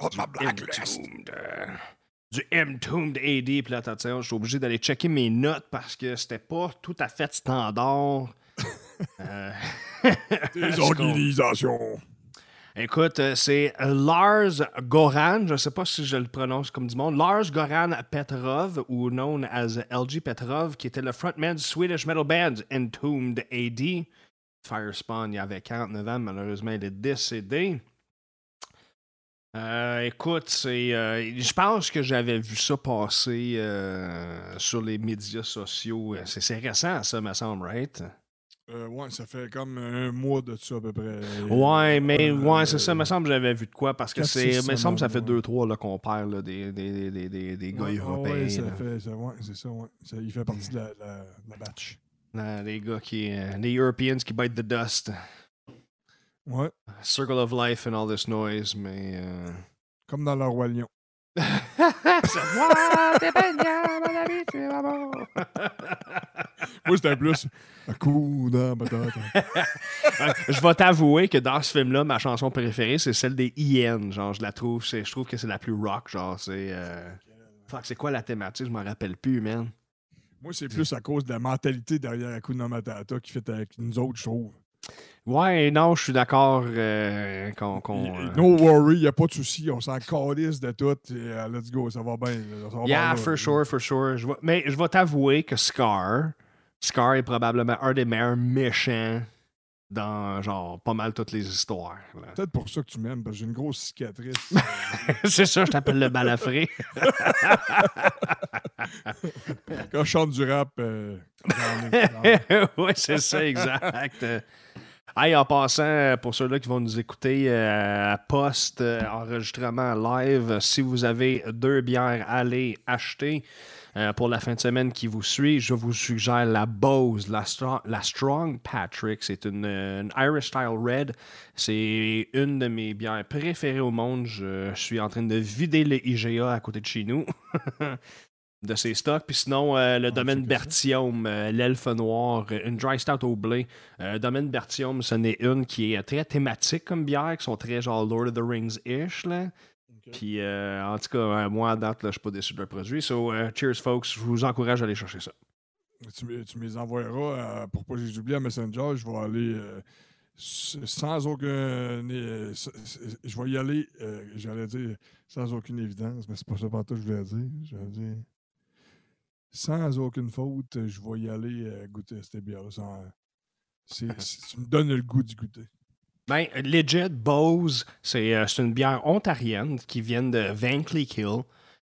Oh, ma du Entombed AD. Puis là, attention, je suis obligé d'aller checker mes notes parce que c'était pas tout à fait standard. Euh, Des organisations. Écoute, euh, c'est Lars Goran, je sais pas si je le prononce comme du monde, Lars Goran Petrov, ou known as LG Petrov, qui était le frontman du Swedish metal band Entombed AD. Firespawn, il avait 49 ans, malheureusement, il est décédé. Euh, écoute, c'est, euh, je pense que j'avais vu ça passer euh, sur les médias sociaux. C'est, c'est récent, ça, me semble, right? Ouais, ça fait comme un mois de ça à peu près. Ouais, mais ouais, c'est ça. Me semble que j'avais vu de quoi parce que c'est. Me semble ça fait semaines, ouais. 2-3 là, qu'on perd là, des, des, des, des, des gars Ouais, européens. ouais, ça fait, ça, ouais, c'est ça, ouais. Il fait partie de la, la, la batch. Non, les gars qui. euh, les Europeans qui bite the dust. Ouais, Circle of life and all this noise, mais. euh, comme dans le Roi Lion. c'est moi, t'es baignant, mon ami, tu vas bon. Moi, c'était plus un coup dans ma tête. Euh, je vais t'avouer que dans ce film-là, ma chanson préférée, c'est celle des IN. Genre, je la trouve, c'est- je trouve que c'est la plus rock. Genre, c'est. euh, Fuck, c'est quoi la thématique? Je m'en rappelle plus, man. Moi, c'est plus à cause de la mentalité derrière Hakuna Matata qui fait avec nous autres, je trouve. Ouais, non, je suis d'accord euh, qu'on. euh, No worry, il n'y a pas de souci. On s'en calisse de tout. Et, euh, let's go, ça va bien. là, ça va bien, Yeah, là. for sure, for sure. Je mais je vais t'avouer que Scar, Scar est probablement un des meilleurs méchants dans, genre, pas mal toutes les histoires. Peut-être pour ça que tu m'aimes, parce que j'ai une grosse cicatrice. c'est ça, je t'appelle le balafré. Quand je chante du rap, euh, oui, c'est ça, exact. Hey, en passant, pour ceux-là qui vont nous écouter euh, post-enregistrement live, euh, si vous avez deux bières, allez acheter. Euh, pour la fin de semaine qui vous suit, je vous suggère la Bose, la, Stro- la Strong Patrick. C'est une, une Irish Style Red. C'est une de mes bières préférées au monde. Je suis en train de vider le IGA à côté de chez nous. de ses stocks. Puis sinon, euh, le domaine checker ça. Bertium, euh, l'elfe noir, euh, une dry stout au blé. Euh, domaine Bertium, ce n'est une qui est très thématique comme bière, qui sont très genre Lord of the Rings-ish. Puis euh, en tout cas, euh, moi à date, je suis pas déçu de leur produit. So, euh, cheers, folks. Je vous encourage à aller chercher ça. Tu, me- tu me les envoieras pour pas que j'oublie à Messenger. Je vais aller sans aucun. je vais y aller, j'allais dire sans aucune évidence, mais c'est pas ça pour que je voulais dire. Dire sans aucune faute, je vais y aller goûter cette bière-là. sans- tu me donnes le goût d'y goûter. Ben, legit, Bose, c'est euh, c'est une bière ontarienne qui vient de Van Cleek Hill.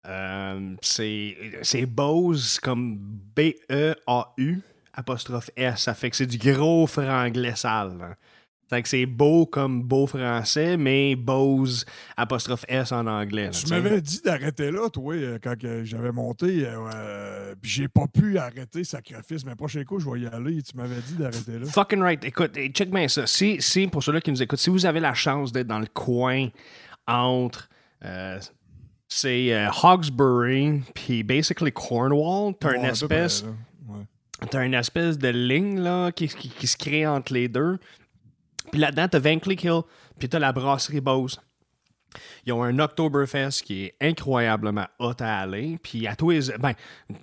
Euh, c'est c'est Bose comme B-E-A-U apostrophe S. Ça fait que c'est du gros franglais sale. hein. Fait que c'est beau comme beau français, mais Bose apostrophe S en anglais. là, Tu m'avais dit d'arrêter là, toi, euh, quand j'avais monté, euh, puis j'ai pas pu arrêter, sacrifice, mais prochain coup, je vais y aller. Tu m'avais dit d'arrêter là. Fucking right. Écoute, check bien ça. Si, si, pour ceux-là qui nous écoutent, si vous avez la chance d'être dans le coin entre. euh, c'est euh, Hawkesbury, puis basically Cornwall. T'as une espèce. T'as une espèce de ligne là, qui, qui- qui se crée entre les deux. Puis là-dedans, t'as Van Cleek Hill, puis t'as la brasserie Bose. Ils ont un Oktoberfest qui est incroyablement hot à aller. Puis à tous les... Ben,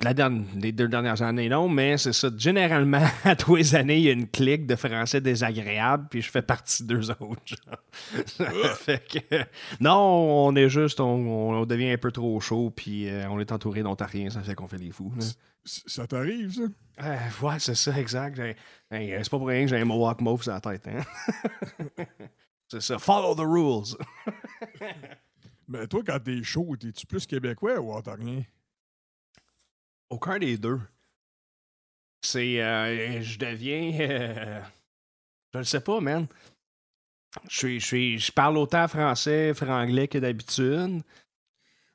la dernière- les deux dernières années, non, mais c'est ça. Généralement, à tous les années, il y a une clique de Français désagréables, puis je fais partie d'eux autres. fait que... Non, on est juste... On, on devient un peu trop chaud, puis euh, on est entouré d'Ontariens, ça fait qu'on fait des fous. là. Ça t'arrive, ça? Euh, ouais, c'est ça, exact. Hey, euh, c'est pas pour rien que j'ai un Mohawk Mauve sur la tête. Hein? c'est ça. Follow the rules. Mais toi, quand t'es chaud, t'es-tu plus québécois ou ontarien? Aucun des deux. C'est. euh, je deviens. euh, je le sais pas, man. Je, suis, je, suis, je parle autant français, franglais que d'habitude.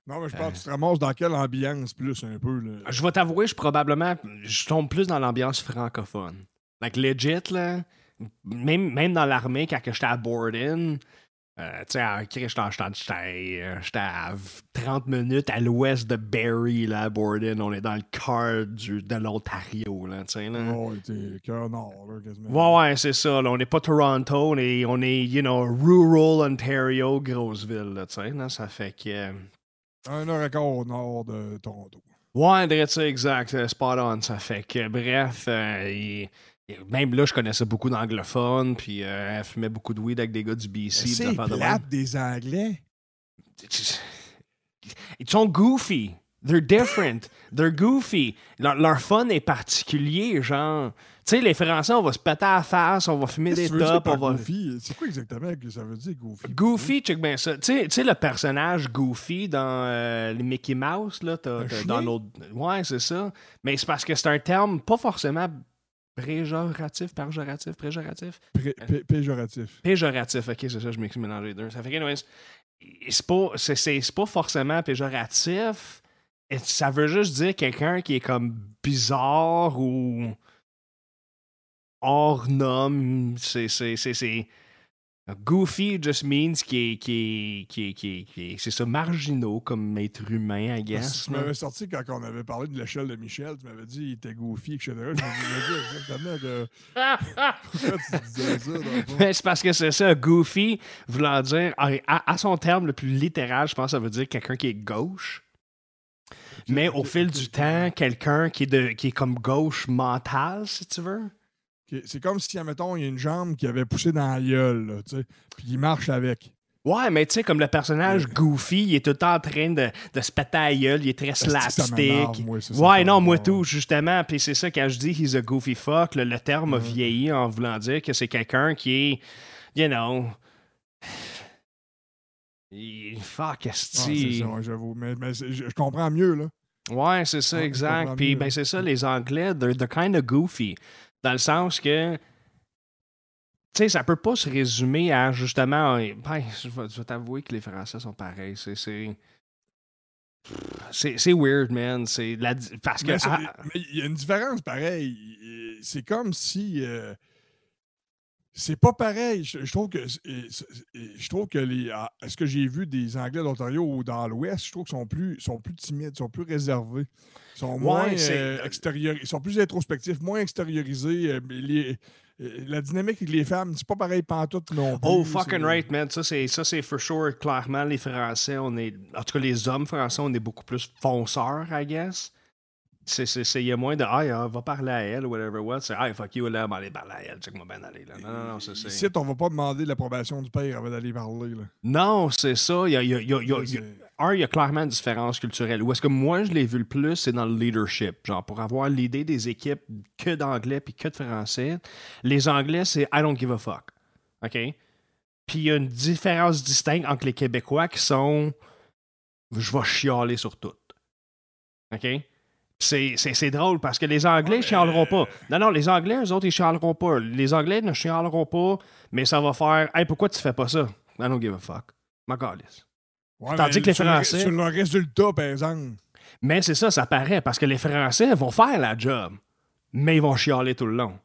Non, mais je pense Euh. que tu te ramasses dans quelle ambiance plus un peu, là? Je vais t'avouer, je probablement. Je tombe plus dans l'ambiance francophone. Like legit, là. Même, même dans l'armée, quand j'étais à Borden, Euh, tu sais, j'étais euh, j'étais à 30 minutes à l'ouest de Barrie, là, à Borden. On est dans le cœur de l'Ontario, là, tu sais, là. Oh, t'es cœur nord, là, quasiment. Ouais, ouais, c'est ça. Là. On n'est pas Toronto, on est, on est, you know, rural Ontario, grosse ville, là, tu sais. là. Ça fait que... Un heure et quart au nord de Toronto. Ouais, dirais ça, exact. Spot on. Ça fait que, bref, euh, il- même là, je connaissais beaucoup d'anglophones, puis euh, elle fumait beaucoup de weed avec des gars du BC. C'est affaires de plate des Anglais. Ils sont goofy. They're different. They're goofy. Leur, leur fun est particulier, genre. Tu sais, les Français, on va se péter à la face, on va fumer des tops, on va. Goofy? C'est quoi exactement que ça veut dire, Goofy? Goofy, check bien ça. Tu sais- le personnage Goofy dans euh, les Mickey Mouse, là, t'as, dans l'autre. Ouais, c'est ça. Mais c'est parce que c'est un terme pas forcément péjoratif, péjoratif, péjoratif. Pré- pé- péjoratif. Péjoratif, ok, c'est ça, je m'excuse mélanger les deux. Ça fait que, c'est pas, c'est, c'est- c'est pas forcément péjoratif. Ça veut juste dire quelqu'un qui est comme bizarre ou hors norme. C'est, c'est, c'est, c'est- Goofy just means qui est, qui est, qui est, qui est- qui est- c'est ça, marginaux comme être humain, I guess. que tu m'avais sorti quand on avait parlé de l'échelle de Michel, tu m'avais dit qu'il était goofy, etc. Je me disais exactement de... pourquoi tu disais ça, dans le fond? Mais c'est parce que c'est ça, goofy, voulant dire, à, à- son terme le plus littéral, je pense que ça veut dire quelqu'un qui est gauche. Mais au fil du temps, quelqu'un qui, est de- qui est comme gauche mentale, si tu veux. C'est comme si, admettons, il y a une jambe qui avait poussé dans la gueule, là, tu sais, puis il marche avec. Ouais, mais tu sais, comme le personnage Goofy, il est tout le temps en train de, de se péter à la gueule, il est très slapstick. moi, ouais, non, moi tout, justement. Puis c'est ça, quand je dis he's a goofy fuck, le, le terme a Ouais. vieilli en voulant dire que c'est quelqu'un qui est, you know. il- Fuck, Ouais, esti. c'est ça, ouais, j'avoue. Mais, je, je comprends mieux, là. Ouais, c'est ça, Ouais, exact. Puis ben c'est ça, les Anglais, they're, they're kind of goofy. Dans le sens que. Tu sais, ça peut pas se résumer à justement. Ben, je vais, t'avouer que les Français sont pareils. C'est. c'est- weird, man. C'est la parce que Mais ah, il y a une différence pareille. C'est comme si. euh, c'est pas pareil. Je, je trouve que je trouve que les. ah, Est-ce que j'ai vu des Anglais d'Ontario ou dans l'Ouest, je trouve qu'ils sont plus, sont plus timides, sont plus réservés. Ils sont moins c'est- euh, extérieur- Ils sont plus introspectifs, moins extériorisés. euh, les- euh, la dynamique avec les femmes, c'est pas pareil pantoute non plus. Oh, fucking right, man. Ça, c'est, ça, c'est for sure. Clairement, les Français, on est. En tout cas, les hommes français, on est beaucoup plus fonceurs, I guess. C'est, c'est, c'est- il y a moins de. Ah, ah, va parler à elle, ou whatever, what. C'est, ah, fuck you, là, va aller parler à elle. Check-moi bien aller, là. Non, non, non, c'est. c'est- Ici, on va pas demander l'approbation du père avant d'aller parler. Là. Non, c'est ça. Il y a, y a- y a- y un, il y a clairement une différence culturelle. Où est-ce que moi, je l'ai vu le plus, c'est dans le leadership. Genre, pour avoir l'idée des équipes que d'anglais puis que de français, les anglais, c'est I don't give a fuck. OK? Puis il y a une différence distincte entre les Québécois qui sont je vais chialer sur tout. OK? C'est, drôle parce que les Anglais ne chialeront pas. Non, non, les Anglais, eux autres, ils chialeront pas. Les Anglais ne chialeront pas, mais ça va faire Hey, pourquoi tu fais pas ça? I don't give a fuck. Ma. Ouais, Tandis que les Français- Sur le résultat, par exemple. Mais c'est ça, ça paraît, parce que les Français vont faire la job, mais ils vont chialer tout le long.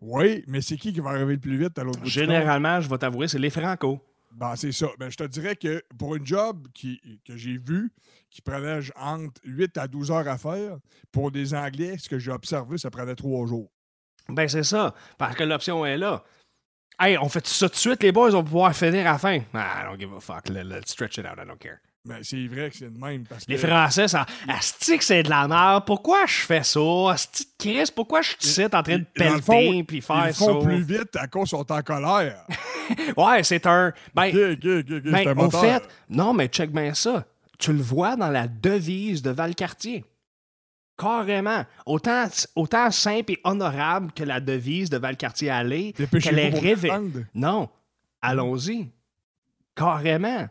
Oui, mais c'est qui qui va arriver le plus vite à l'autre bout? Généralement, je vais t'avouer, c'est les Franco. Ben, c'est ça. Ben, je te dirais que pour une job qui, que j'ai vu, qui prenait entre 8 à 12 heures à faire, pour des Anglais, ce que j'ai observé, ça prenait trois jours. Ben c'est ça, parce que l'option est là. Hey, on fait ça tout de suite, les boys vont pouvoir finir à la fin. Ah, I don't give a fuck, let- let's stretch it out, I don't care. Mais c'est vrai que c'est de même. Parce Les Français, ça. Asti que c'est de la merde. Pourquoi je fais ça? Asti de Chris, pourquoi je suis ici en train de le pelleter puis ils faire le font ça? plus vite à cause qu'ils sont en colère. Ouais, c'est un. Ben, OK, OK, OK, OK, Ben, c'est un au moteur. fait, non, mais check bien ça. Tu le vois dans la devise de Valcartier. Carrément. Autant, autant simple et honorable que la devise de Valcartier allait, qu'elle est l'attendre. Non. Allons-y. Carrément.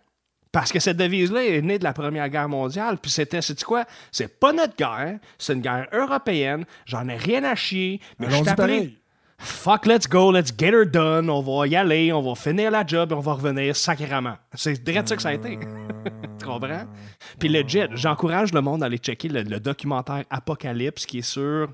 Parce que cette devise-là est née de la Première Guerre mondiale. Puis c'était, c'est quoi? C'est pas notre guerre. C'est une guerre européenne. J'en ai rien à chier. Mais je pareil. Fuck, let's go, let's get her done. On va y aller, on va finir la job et on va revenir sacrément. C'est direct ça que ça a été. tu comprends? Puis legit, j'encourage le monde à aller checker le, le documentaire Apocalypse qui est sur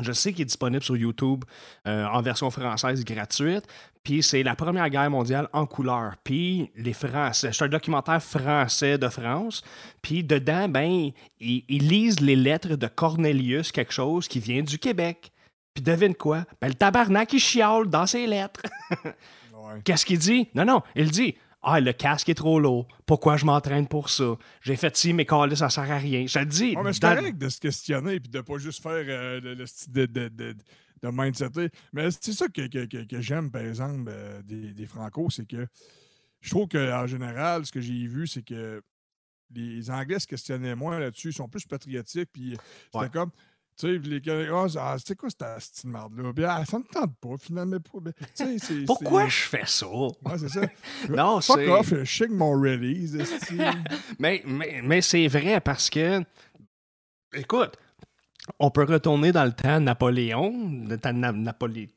Je sais qu'il est disponible sur YouTube euh, en version française gratuite. Puis c'est la Première Guerre mondiale en couleur. Puis les Français, c'est un documentaire français de France. Puis dedans, ben, ils, ils lisent les lettres de Cornelius, quelque chose qui vient du Québec. Puis devine quoi? Ben, le tabarnak, il chiale dans ses lettres. Ouais. Qu'est-ce qu'il dit? Non, non, il dit Ah, le casque est trop lourd. Pourquoi je m'entraîne pour ça? J'ai fait ci, mais calé, ça sert à rien. Je te le dis. Ouais, mais c'est correct de se questionner et de pas juste faire euh, le, le style de, de, de, de mindsetter. Mais c'est ça que, que, que, que j'aime, par exemple, euh, des, des Franco, c'est que je trouve qu'en général, ce que j'ai vu, c'est que les Anglais se questionnaient moins là-dessus, ils sont plus patriotiques, puis c'était comme. Tu sais, les Canadiens, ah, c'était quoi cette? Puis, ah, ça me tente pas, finalement. C'est- Pourquoi c'est- je fais ça? Ouais, c'est ça. Non, Fuck c'est- off, je shake mon release. Mais, mais, mais c'est vrai parce que, écoute, on peut retourner dans le temps Napoléon, le temps Na- Napolé-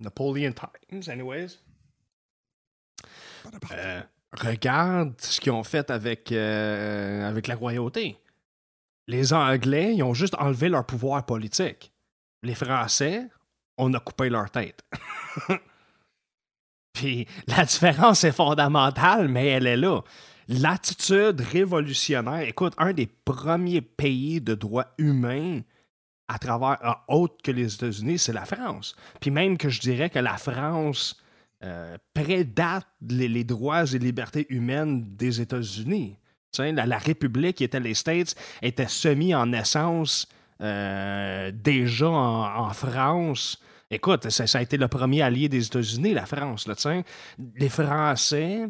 Napoleon Times, anyways. Euh, regarde ce qu'ils ont fait avec, euh, avec la royauté. Les Anglais, ils ont juste enlevé leur pouvoir politique. Les Français, on a coupé leur tête. Puis la différence est fondamentale, mais elle est là. L'attitude révolutionnaire, écoute, un des premiers pays de droits humains à travers, euh, autre que les États-Unis, c'est la France. Puis même que je dirais que la France euh, prédate les droits et libertés humaines des États-Unis. La, la République qui était les States était semi en naissance euh, déjà en, en France. Écoute, ça, ça a été le premier allié des États-Unis, la France. Là, les Français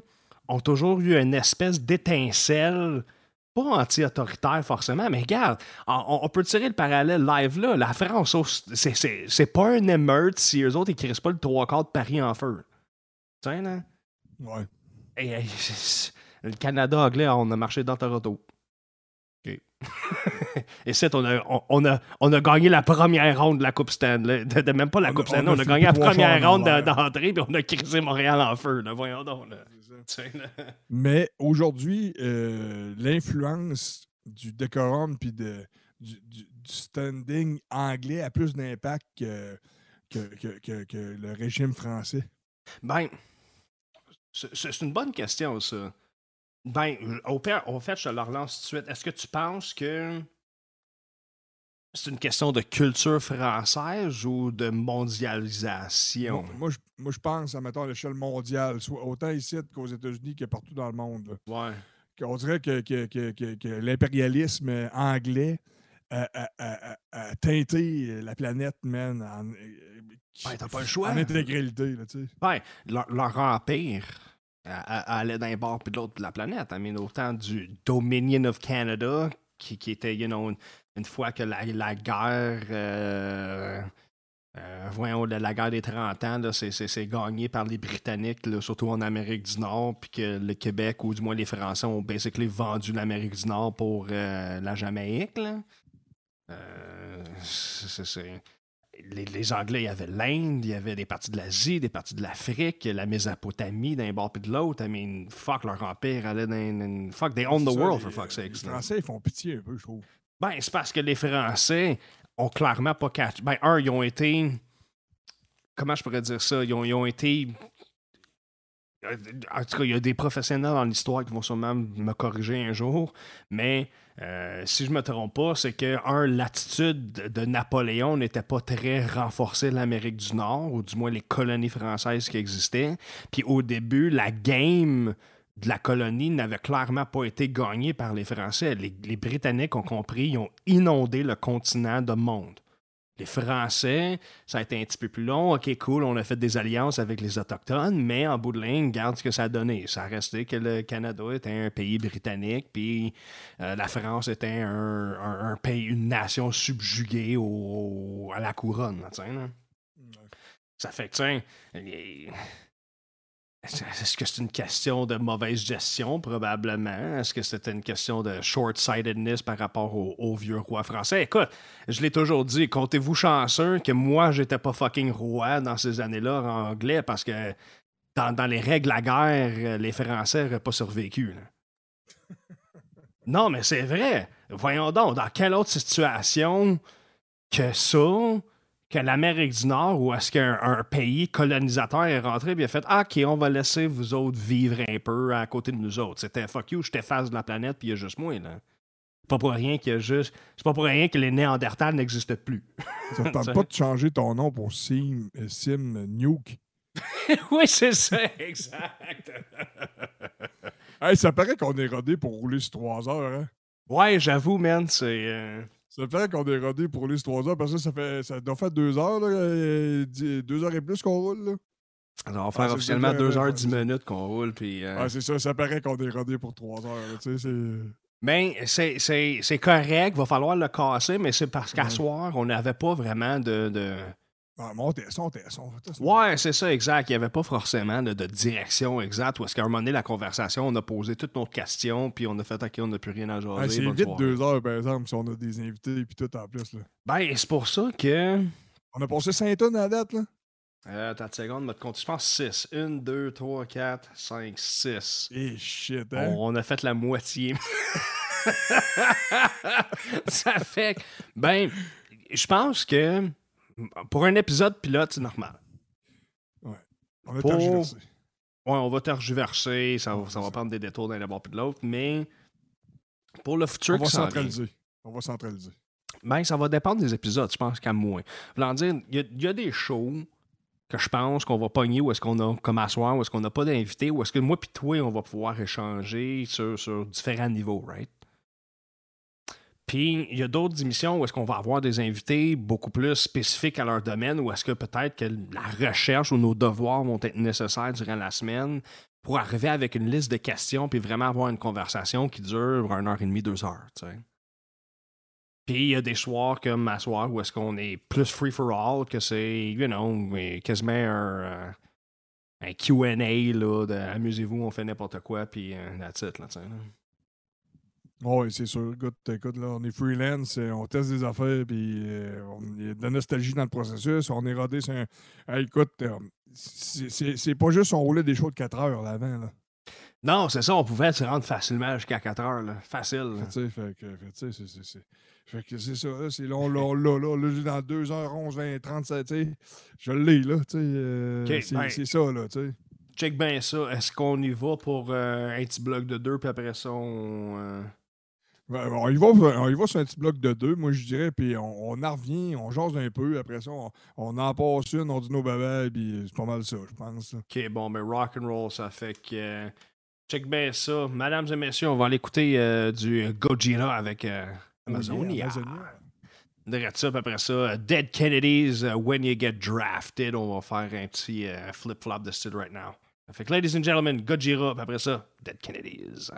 ont toujours eu une espèce d'étincelle, pas anti-autoritaire forcément, mais regarde, on, on peut tirer le parallèle live là. La France, oh, c'est- pas un émeute si eux autres, ils crissent pas le trois quarts de Paris en feu. Tu sais, là? Ouais. Et, le Canada anglais, on a marché dans Toronto. Et c'est, on a, on, on a, on a gagné la première ronde de la Coupe Stanley. De, de- même pas la On Coupe Stanley, on a gagné la première ronde d'entrée, puis on a crissé Montréal en feu. là. Voyons donc. Là. Mais aujourd'hui, euh, l'influence du décorum puis de, du, du- du standing anglais a plus d'impact que, que, que- que- le régime français. Ben, c'est une bonne question, ça. Ben, au, au fait, je te le relance tout de suite. Est-ce que tu penses que c'est une question de culture française ou de mondialisation? Moi, moi, je, moi, je pense, à, mettons, à l'échelle mondiale, soit autant ici qu'aux États-Unis que partout dans le monde. Ouais. qu'on dirait que, que- que- que- l'impérialisme anglais a, a- a- a- a teinté la planète, man, en, euh, Ben, t'as pas le choix. en intégralité. Là, tu sais. Ben, leur, leur empire a- a- allait d'un bord puis de l'autre de la planète. Autant du Dominion of Canada, qui, était, une, fois que la, guerre, euh, euh, voyons, la, guerre des 30 ans, c'est, gagné par les Britanniques, surtout en Amérique du Nord, puis que le Québec, ou du moins les Français, ont basically vendu l'Amérique du Nord pour euh, la Jamaïque. là. C'est- les, les Anglais, il y avait l'Inde, il y avait des parties de l'Asie, des parties de l'Afrique, la Mésopotamie d'un bord puis de l'autre. I mean, fuck, leur empire allait dans... dans- Fuck, they own the world, les- for fuck's Les sake. Français, ils font pitié un peu, je trouve. Ben, c'est parce que les Français ont clairement pas catch. Ben, un, ils ont été. Comment je pourrais dire ça? Ils ont, ils ont été. euh, En tout cas, il y a des professionnels dans l'histoire qui vont sûrement me corriger un jour, mais euh, si je me trompe pas, c'est que, un, l'attitude de Napoléon n'était pas très renforcée l'Amérique du Nord, ou du moins les colonies françaises qui existaient. Puis au début, la game de la colonie n'avait clairement pas été gagnée par les Français. Les Britanniques ont compris, ils ont inondé le continent de monde. Les Français, ça a été un petit peu plus long. OK, cool, on a fait des alliances avec les Autochtones, mais en bout de ligne, regarde ce que ça a donné. Ça a resté que le Canada était un pays britannique, puis euh, la France était un, un- un pays, une nation subjuguée au- à la couronne. là, là. Ça fait que, les- est-ce que c'est une question de mauvaise gestion, probablement? Est-ce que c'était une question de short-sightedness par rapport au, au vieux roi français? Écoute, je l'ai toujours dit, comptez-vous chanceux que moi, j'étais pas fucking roi dans ces années-là en anglais parce que dans, dans les règles de la guerre, les Français n'auraient pas survécu. là. non, mais c'est vrai. Voyons donc, dans quelle autre situation que ça, que l'Amérique du Nord, ou est-ce qu'un un pays colonisateur est rentré et a fait Ah, OK, on va laisser vous autres vivre un peu à côté de nous autres. C'était fuck you, je t'efface de la planète, puis il y a juste moi, là. C'est pas pour rien a juste. C'est pas pour rien que les Néandertals n'existent plus. Ça tente pas de changer ton nom pour Sim, euh, Sim Nuke. oui, c'est ça, exact. Hey, ça paraît qu'on est rodé pour rouler sur 3 heures, hein? ouais, j'avoue, man, c'est. euh, Ça paraît qu'on est rodé pour sur 3 heures, parce que ça, fait, ça doit faire 2 heures, là, euh, dix- deux heures et plus qu'on roule, là. on va faire c'est officiellement ça, 2h10 ouais. minutes qu'on roule, puis. euh, Ouais, c'est ça, ça paraît qu'on est rodé pour 3 heures, tu sais, c'est... Ben, c'est- correct, va falloir le casser, mais c'est parce qu'à Ouais. soir, on n'avait pas vraiment de. de... Ah, mais on t'est on t'est on fait ça. Ouais, c'est ça, exact. Il n'y avait pas forcément de, de direction exacte. Où est-ce qu'à un moment donné, la conversation, on a posé toutes nos questions, puis on a fait OK, on n'a plus rien à jaser. Hey, c'est vite soirée. 2 heures, par exemple, si on a des invités et tout en plus, là. Ben, c'est pour ça que. On a passé 5 tonnes à la date, là. Euh, attends une seconde, mode compte. Je pense 6. 1, 2, 3, 4, 5, 6. Eh, shit, hein? On a fait la moitié. ça fait ben, je pense que pour un épisode pilote, c'est normal. On a pour- tergiversé. Ouais, on va tergiverser, ça va, Ouais, ça va prendre des détours d'un d'abord puis de l'autre, mais pour le futur On va vient, centraliser. On va centraliser. ben, ça va dépendre des épisodes, je pense, qu'à moins. Voulant dire, il y, a- il y a des shows que je pense qu'on va pogner où est-ce qu'on a comme à soir, où est-ce qu'on n'a pas d'invité, où est-ce que moi puis toi, on va pouvoir échanger sur, sur différents niveaux, right? Puis, il y a d'autres émissions où est-ce qu'on va avoir des invités beaucoup plus spécifiques à leur domaine, où est-ce que peut-être que la recherche ou nos devoirs vont être nécessaires durant la semaine pour arriver avec une liste de questions puis vraiment avoir une conversation qui dure une heure et demie, deux heures. Puis il y a des soirs comme ma soir où est-ce qu'on est plus free for all, que c'est, you know, quasiment un, euh, QA, là, de amusez-vous, on fait n'importe quoi, puis euh, that's it, là, tu sais. là. Oui, c'est sûr. Écoute, écoute, là, on est freelance, euh, on teste des affaires, puis euh, on- il y a de la nostalgie dans le processus. On est rodé sur un. Hey, écoute, euh, c'est- pas juste on roulait des shows de 4 heures là, avant. Là. Non, c'est ça, on pouvait se rendre facilement jusqu'à 4 heures, là. Facile. là. Fait, fait que, fait, fait que c'est ça, là, c'est long, là, là, là, là, dans 2h11, 20, 37, tu sais, je l'ai, là, tu sais, euh, c'est ben- c'est ça, là, tu sais. Check bien ça. Est-ce qu'on y va pour euh, un petit bloc de deux, puis après ça, on. Ben, on, y va, on y va sur un petit bloc de deux, moi, je dirais, puis on, on en revient, on jase un peu, après ça, on, on en passe une, on dit nos babelles, puis c'est pas mal ça, je pense. Ok, bon, mais rock and roll, ça fait que. euh, check bien ça. Mesdames et messieurs, on va aller écouter euh, du Gojira avec euh, Amazonia. Amazonia. Derrière ça, puis après ça, euh, Dead Kennedys, When You Get Drafted. On va faire un petit euh, flip-flop de style right now. Ça fait que, ladies and gentlemen, Gojira, puis après ça, Dead Kennedys.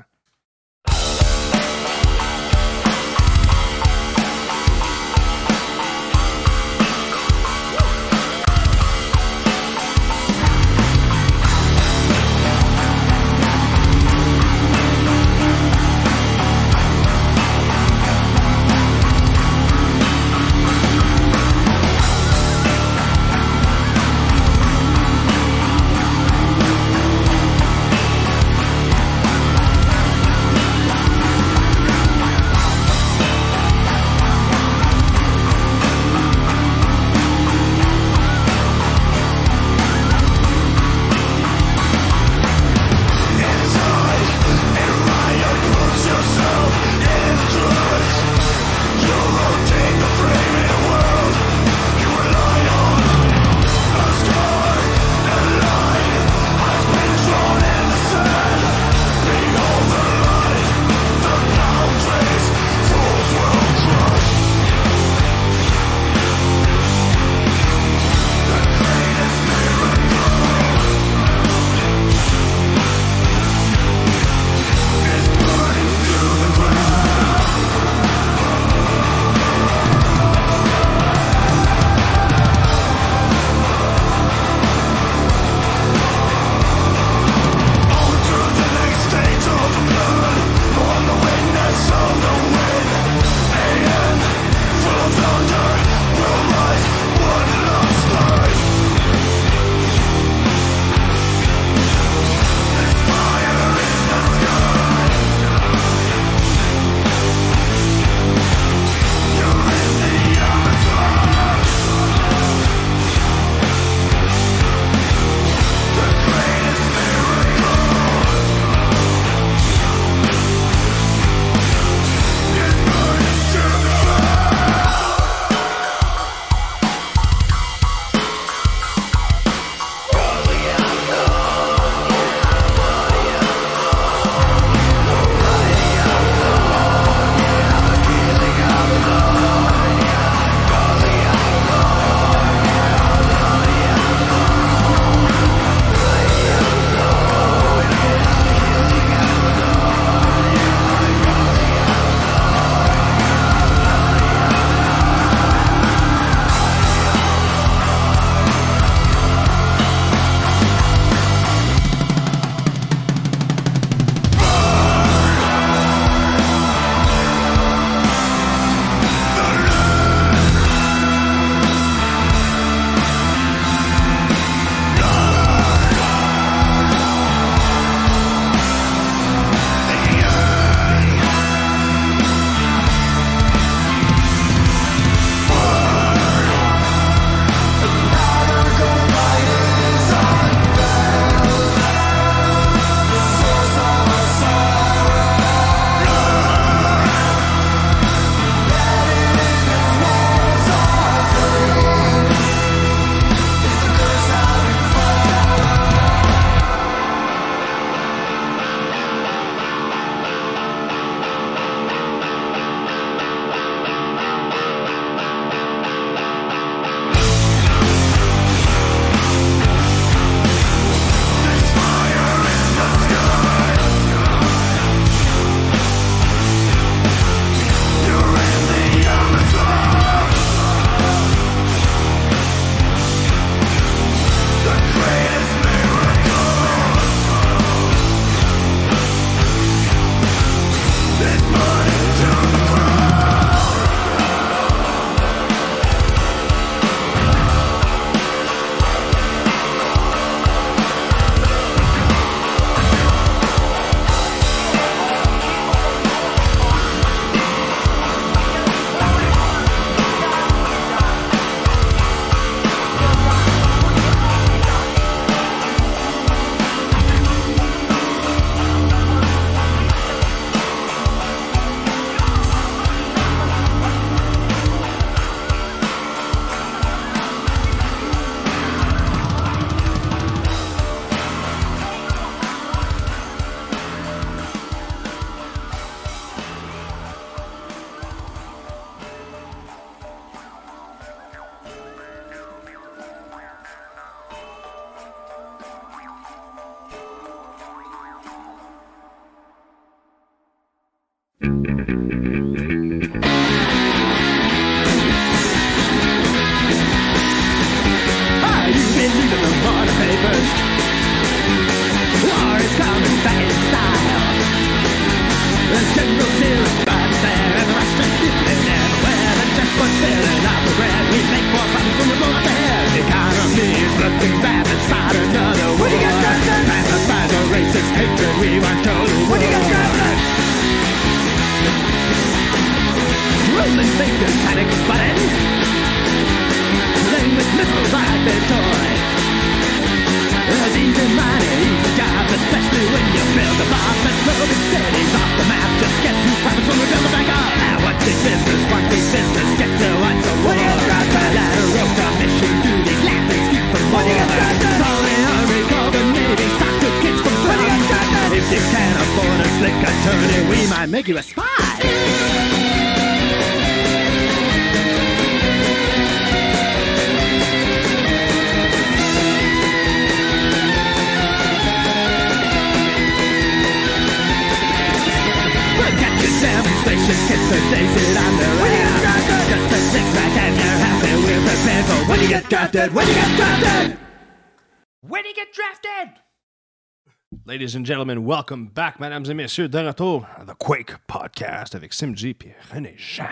Ladies and gentlemen, welcome back, mesdames et messieurs, de retour à The Quake Podcast avec Simji et René Jean.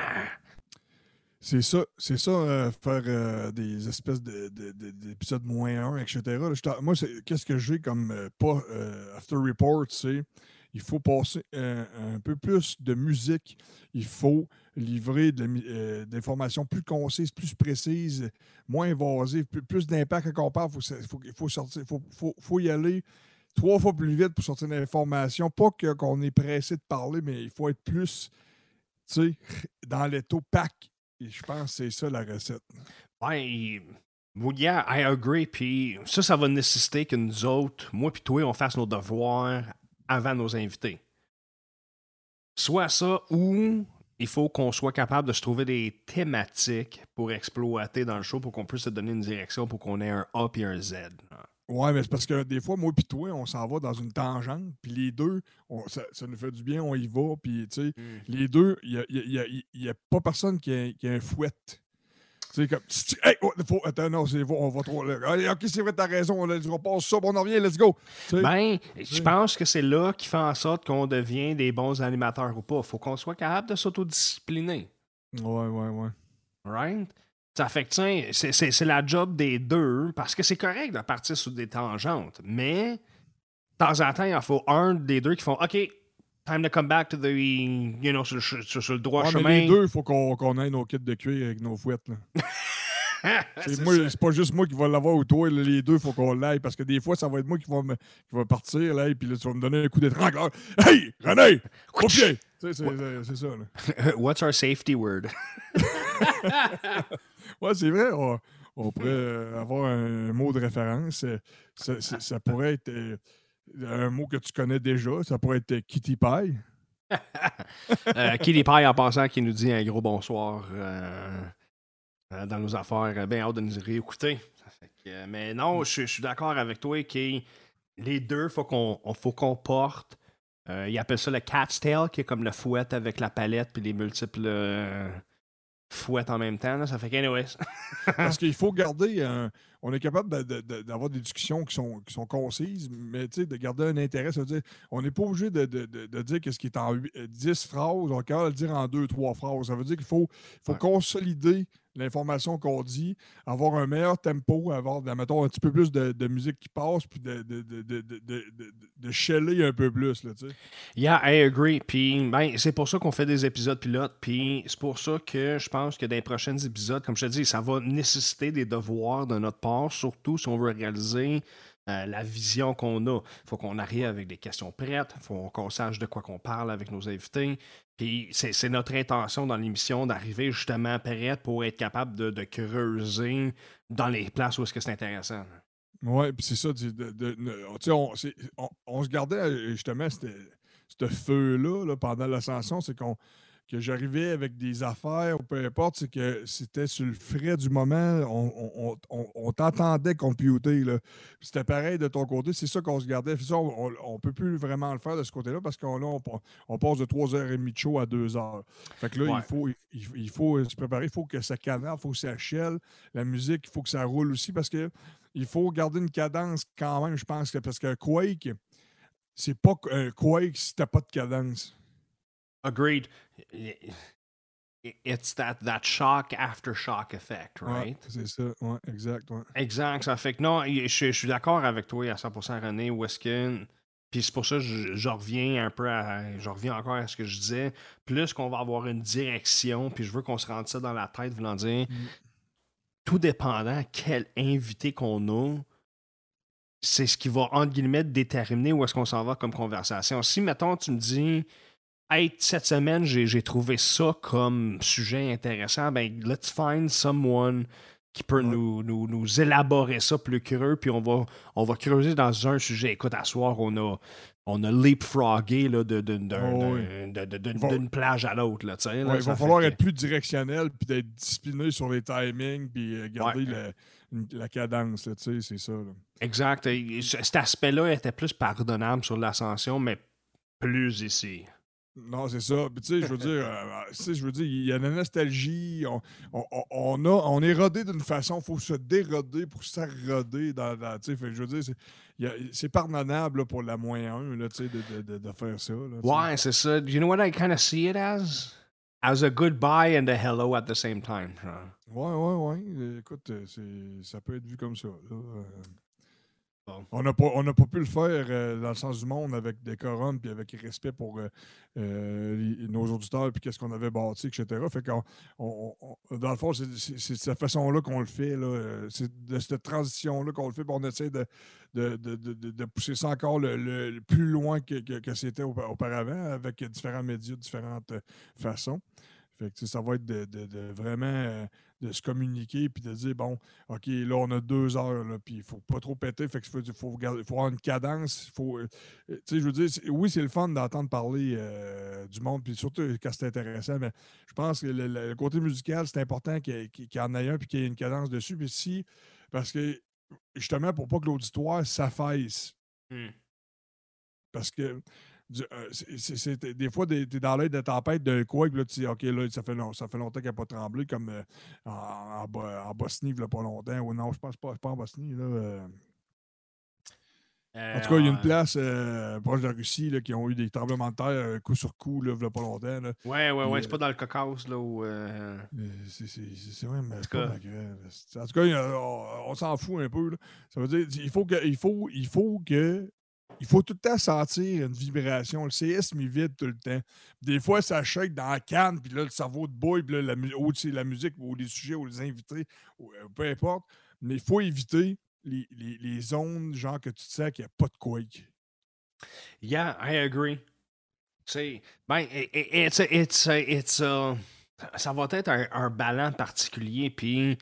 C'est ça, c'est ça, euh, faire euh, des espèces de- de- de- d'épisodes moins 1, etc. Là, moi, qu'est-ce que j'ai comme euh, pas euh, after report, c'est il faut passer euh, un peu plus de musique, il faut livrer de euh, d'informations plus concises, plus précises, moins invasives, plus, plus d'impact quand on parle. Faut, faut, il faut sortir, faut, faut, faut y aller trois fois plus vite pour sortir l'information. Pas qu'on est pressé de parler, mais il faut être plus, dans l'étau pack. Et je pense que c'est ça la recette. Ouais, well, yeah, I agree. Puis ça, ça va nécessiter que nous autres, moi puis toi, on fasse nos devoirs avant nos invités. Soit ça, ou il faut qu'on soit capable de se trouver des thématiques pour exploiter dans le show pour qu'on puisse se donner une direction pour qu'on ait un A et un Z. Ouais, mais c'est parce que des fois, moi et toi, on s'en va dans une tangente, puis les deux, on- ça, ça nous fait du bien, on y va, puis tu sais, les deux, il n'y a, y a- y a pas personne qui a, qui un fouet. Tu sais, comme, hey, oh, faut, attends, non, c'est, on va trop. là. Ok, c'est vrai, t'as raison, on, on passe ça, on en revient, let's go. Tu sais, Ben, je pense que c'est là qui fait en sorte qu'on devient des bons animateurs ou pas. faut qu'on soit capable de s'autodiscipliner. Ouais, ouais, ouais. Right? Ça fait que, tiens, c'est- c'est c'est la job des deux, parce que c'est correct de partir sur des tangentes, mais de temps en temps, il en faut un des deux qui font OK, time to come back to the, you know, sur, le ch- sur- sur le droit Ouais, mais chemin. les deux, il faut qu'on, qu'on ait nos kits de cuir avec nos fouettes. Là. C'est, pas juste moi qui va l'avoir ou toi, les deux, il faut qu'on l'aille. Parce que des fois, ça va être moi qui va, me, qui va partir, là, et puis là, tu vas me donner un coup d'étrangleur. Hey, René, au pied! C'est ça. Là. What's our safety word? Ouais, c'est vrai. On, on pourrait euh, avoir un mot de référence. Euh, Ça, ça- ça pourrait être euh, un mot que tu connais déjà. Ça pourrait être Kitty Pie. Euh, Kitty Pie, en passant, qui nous dit un gros bonsoir euh, dans nos affaires. Bien hâte de nous réécouter. Que, mais non, je, je suis d'accord avec toi que les deux, faut qu'on on- faut qu'on porte. ils appellent ça le cat's tail, qui est comme le fouette avec la palette puis les multiples fouettes en même temps. là. Ça fait qu'anyways. Parce qu'il faut garder un. On est capable de- de- de- d'avoir des discussions qui sont, qui sont concises, mais tu sais, de garder un intérêt. Ça veut dire, on n'est pas obligé de, de- de- de dire qu'est-ce qui est en huit- euh, 10 phrases, on est capable de le dire en 2-3 phrases. Ça veut dire qu'il faut, faut Ouais. consolider l'information qu'on dit, avoir un meilleur tempo, avoir, mettons, un petit peu plus de, de musique qui passe, puis de, de, de, de, de, de- de- de cheller un peu plus. Là. Yeah, I agree. Puis, ben, c'est pour ça qu'on fait des épisodes pilotes. Puis, c'est pour ça que je pense que dans les prochains épisodes, comme je te dis, ça va nécessiter des devoirs de notre part, surtout si on veut réaliser euh, la vision qu'on a. Il faut qu'on arrive avec des questions prêtes. Faut qu'on sache de quoi qu'on parle avec nos invités. Puis, c'est notre intention dans l'émission d'arriver justement prête pour être capable de, creuser dans les places où est-ce que c'est intéressant. Oui, puis c'est ça. de- on, on- on se gardait euh, justement ce feu-là là, pendant l'ascension, c'est qu'on que j'arrivais avec des affaires ou peu importe, c'est que c'était sur le frais du moment, on, on- on- on t'entendait computer. C'était pareil de ton côté, c'est ça qu'on se gardait. Ça, on ne peut plus vraiment le faire de ce côté-là parce qu'on on, pa- on passe de 3h30 de show à 2h. Fait que là, Ouais. il, faut, il, il faut se préparer, il faut que ça canarde, il faut que ça chiale. La musique, il faut que ça roule aussi parce que il faut garder une cadence quand même, je pense, que, parce que Quake, c'est pas un Quake si t'as pas de cadence. Agreed. It's that, that shock after shock effect, Ouais, right? c'est ça, ouais, exact. ouais. Exact. Ça fait que non, je, je suis d'accord avec toi à 100% René, où est-ce que Puis c'est pour ça que je, je reviens un peu à. Je reviens encore à ce que je disais. Plus qu'on va avoir une direction, puis je veux qu'on se rende ça dans la tête, voulant dire, Mm. tout dépendant quel invité qu'on a, c'est ce qui va, entre guillemets, déterminer où est-ce qu'on s'en va comme conversation. Si, mettons, tu me dis, hey, cette semaine, j'ai trouvé ça comme sujet intéressant, ben, let's find someone qui peut Ouais. nous, nous, nous élaborer ça plus creux, puis on va, on va creuser dans un sujet. Écoute, à soir, on a, on a leapfrogué là, de- de- Oh, d'une d'une plage à l'autre. là, il va falloir que- être plus directionnel puis d'être discipliné sur les timings puis euh, garder Ouais. le- une- la cadence, tu sais, c'est ça. là. Exact. Et Cet aspect-là était plus pardonnable sur l'ascension, mais plus ici. Non, c'est ça. Puis, tu sais, je veux dire, euh, je veux dire, il y a la nostalgie. On, on- on- a, on est rodé d'une façon, il faut se déroder pour s'arroder. Dans, dans- fait je veux dire, c'est- pardonnable là, pour la moins 1 là, tu sais, de, de, de, de faire ça. là. Ouais, c'est ça. You know what I kind of see it as? As a goodbye and a hello at the same time. Ouais, ouais, ouais. Euh, Écoute, euh, ça peut être vu comme ça. là. On n'a pas, pas pu le faire euh, dans le sens du monde avec décorum puis avec respect pour euh, euh, nos auditeurs puis qu'est-ce qu'on avait bâti, etc. Fait qu'on, on- on- dans le fond, c'est, de cette façon-là qu'on le fait. C'est de cette transition-là qu'on le fait. on essaie de, de, de- de- pousser ça encore le, plus loin que, que- que c'était aupa- auparavant avec différents médias, différentes façons. Fait que, ça va être de, vraiment de se communiquer puis de dire bon, OK, là, on a deux heures, là, puis il faut pas trop péter. Fait que faut, faut, garder- faut avoir une cadence. Faut, euh, euh, tu sais, je veux dire, oui, c'est le fun d'entendre parler euh, du monde, puis surtout quand c'est intéressant, mais je pense que le, côté musical, c'est important qu'il y, ait- qu'il y en ait un puis qu'il y ait une cadence dessus. Puis si, parce que justement, pour pas que l'auditoire s'affaisse. Hmm. Parce que c'est- c'est- des fois, tu es dans l'œil de tempête d'un quoi, puis là, tu dis, OK, là, ça fait, long- ça fait longtemps qu'il n'a pas tremblé, comme euh, en, en Bo- en Bosnie, il n'y a pas longtemps. Ou non, je pense pas, pas en Bosnie. Là, euh. En tout cas, il y a une Euh, place euh, proche de la Russie là, qui ont eu des tremblements de terre euh, coup sur coup, là, il y a pas longtemps. Là. Ouais, ouais, ouais. C'est pas dans le Caucase, là, où. euh, Mais C'est c'est- c'est- c'est même tout pas cas. grave. En tout cas, on, on s'en fout un peu. là. Ça veut dire il faut que il faut, il faut que il faut tout le temps sentir une vibration. Le séisme, il vide tout le temps. Des fois, ça shake dans la canne, puis là, le cerveau de bouille, puis là, la, ou la musique, ou les sujets, ou les invités, ou, euh, peu importe. Mais il faut éviter les, les- zones, genre que tu te sens qu'il n'y a pas de quake. Yeah, I agree. Tu ben, it's, a- it's, it's, a- ça va être un, un ballon particulier, puis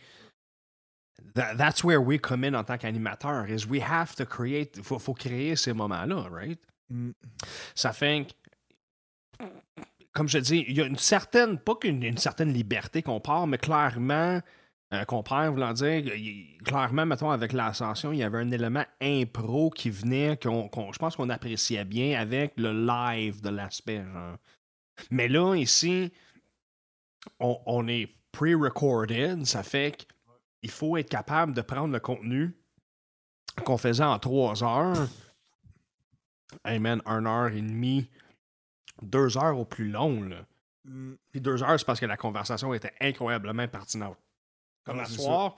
tha- that's where we come in en tant qu'animateur, is we have to create, faut, faut créer ces moments-là, right? Mm. Ça fait que, comme je dis, il y a une certaine, pas qu'une une certaine liberté qu'on part, mais clairement, euh, qu'on perd, voulant dire, il- clairement, mettons, avec l'ascension, il y avait un élément impro qui venait, qu'on, qu'on- je pense qu'on appréciait bien avec le live de l'aspect, genre. Mais là, ici, on, on est pre-recorded, ça fait qu'il faut être capable de prendre le contenu qu'on faisait en trois heures. Hey man, une heure et demie, deux heures au plus long, là. Mm. Puis deux heures, c'est parce que la conversation était incroyablement pertinente. Comme la soir,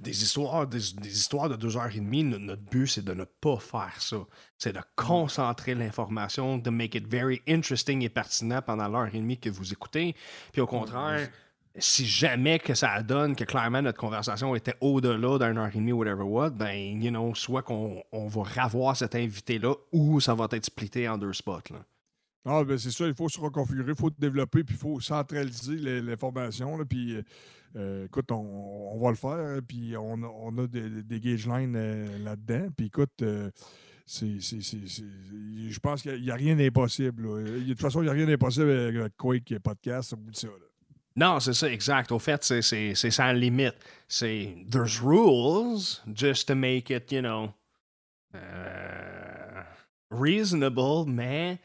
des histoires, des, des histoires de deux heures et demie, no- notre but, c'est de ne pas faire ça. C'est de concentrer l'information, de make it very interesting et pertinent pendant l'heure et demie que vous écoutez. Puis au contraire, si jamais que ça donne que clairement notre conversation était au-delà d'une heure et demie, whatever what, ben, you know, soit qu'on on va revoir cet invité-là ou ça va être splitté en deux spots. Là. Ah, ben c'est ça, il faut se reconfigurer, il faut développer, puis il faut centraliser l'information. Puis, euh, euh, écoute, on, on va le faire, puis on a, on a des, des gauge lines euh, là-dedans. Puis, écoute, c'est, c'est- c'est- je pense qu'il n'y a, rien d'impossible. De toute façon, il n'y a rien d'impossible avec Quake podcast, au bout de ça. Non, c'est ça, exact. Au fait, c'est, c'est, sans limite. C'est there's rules just to make it, you know, euh, reasonable, mais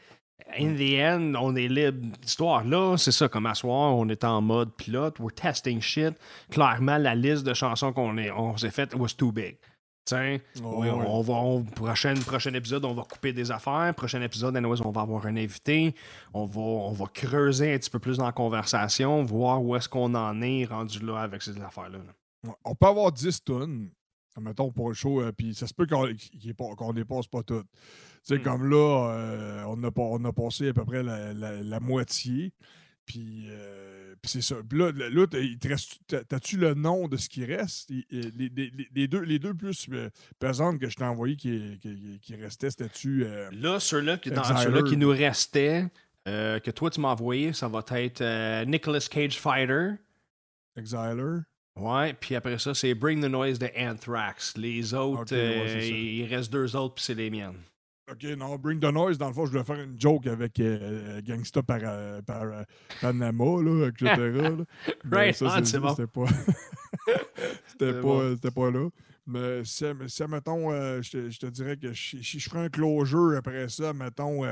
in the end, on est libre d'histoire. Là, c'est ça, comme à soir, on est en mode pilote, we're testing shit. Clairement, la liste de chansons qu'on on s'est faite was too big. Tiens, Oh, oui, ouais. on va, on- prochain, prochain épisode, on va couper des affaires. Prochain épisode, anyways, on va avoir un invité. On va, on va creuser un petit peu plus dans la conversation, voir où est-ce qu'on en est rendu là avec ces affaires-là. Ouais, On peut avoir 10 tonnes mettons, pour le show, euh, puis ça se peut qu'on qu'on dépasse pas tout. Tu sais, Hmm. comme là, euh, on, a, pas- on a passé à peu près la, la- la moitié. Puis, euh, puis c'est ça. Puis là, là t'as-tu le nom de ce qui reste? Les, les- les- les deux, les deux plus euh, pesantes que je t'ai envoyées qui, qui, qui restaient, c'était-tu. euh, Là, ceux-là qui, nous restaient, euh, que toi tu m'as envoyé, ça va être euh, Nicolas Cage Fighter. Exiler? Ouais, puis après ça, c'est Bring the Noise de Anthrax. Les autres, ouais, il reste deux autres, puis c'est les miennes. OK, non, Bring the Noise, dans le fond, je voulais faire une joke avec euh, Gangsta par, euh, par euh, Panama, là, etc. là. Right ça, on, c'est bon. C'était pas... c'était pas, bon. c'était pas là. Mais si, si mettons, euh, je, te, je te dirais que si si je ferais un closure après ça, mettons,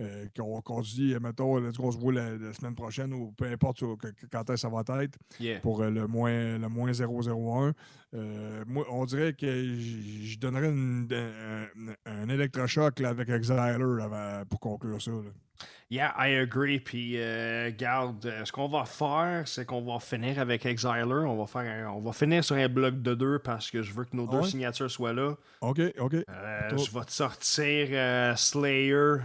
euh, euh, qu'on qu'on se dit, mettons, let's go, on se voit la, la semaine prochaine ou peu importe sur- quand est-ce ça va être, Yeah. pour euh, le moins, le moins 001. Euh, moi, on dirait que je donnerais une- un, un électrochoc là, avec Exiler avant- pour conclure ça. là. Yeah, I agree. Puis, euh, garde, euh, ce qu'on va faire, c'est qu'on va finir avec Exiler. On va, faire un- on va finir sur un bloc de deux parce que je veux que nos Ah deux ouais? signatures soient là. OK, OK. Euh, je vais te sortir euh, Slayer,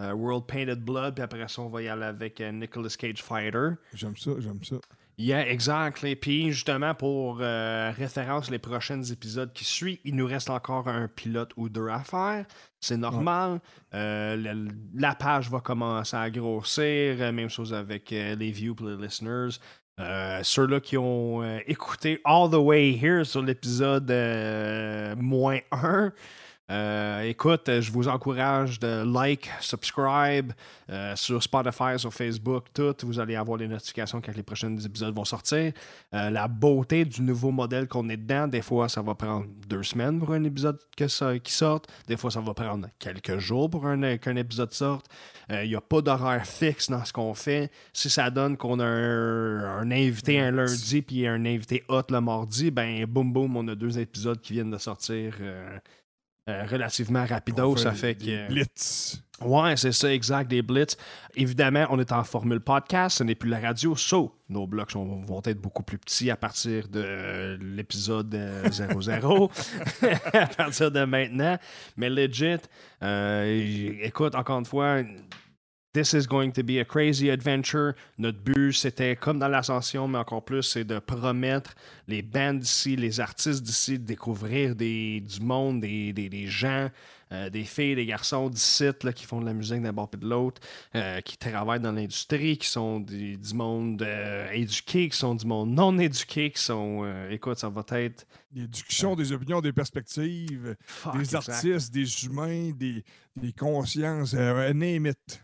euh, World Painted Blood, puis après ça, on va y aller avec euh, Nicolas Cage Fighter. J'aime ça, j'aime ça. Yeah, exactly. Puis justement, pour euh, référence les prochains épisodes qui suivent, il nous reste encore un pilote ou deux à faire. C'est normal. Euh, le- la page va commencer à grossir. Même chose avec euh, les views pour les listeners. Ceux-là qui ont écouté all the way here sur l'épisode moins 1. Euh, écoute, je vous encourage de like, subscribe euh, sur Spotify, sur Facebook, tout. Vous allez avoir les notifications quand les prochains épisodes vont sortir. Euh, la beauté du nouveau modèle qu'on est dedans, des fois, ça va prendre deux semaines pour un épisode que ça, qui sorte. Des fois, ça va prendre quelques jours pour un- qu'un épisode sorte. Il n'y a pas d'horaire fixe dans ce qu'on fait. Si ça donne qu'on a un, un invité un lundi puis un invité hot le mardi, ben boum boum, on a deux épisodes qui viennent de sortir. Euh, relativement rapido, ça fait que. Blitz. Ouais, c'est ça, exact, des blitz. Évidemment, on est en formule podcast, ce n'est plus la radio, so nos blocs sont- vont être beaucoup plus petits à partir de euh, l'épisode euh, 00, à partir de maintenant. Mais legit, euh, écoute, encore une fois, This is going to be a crazy adventure. Notre but, c'était comme dans l'ascension, mais encore plus, c'est de promettre les bands d'ici, les artistes d'ici, de découvrir des, du monde, des, des- des gens, euh, des filles, des garçons d'ici là, qui font de la musique d'un bord et de l'autre, euh, qui travaillent dans l'industrie, qui sont du monde euh, éduqué, qui sont du monde non éduqué, qui sont. euh, écoute, ça va être. Des discussions, des opinions, des perspectives, Fuck, des exact. artistes, des humains, des, des consciences, it.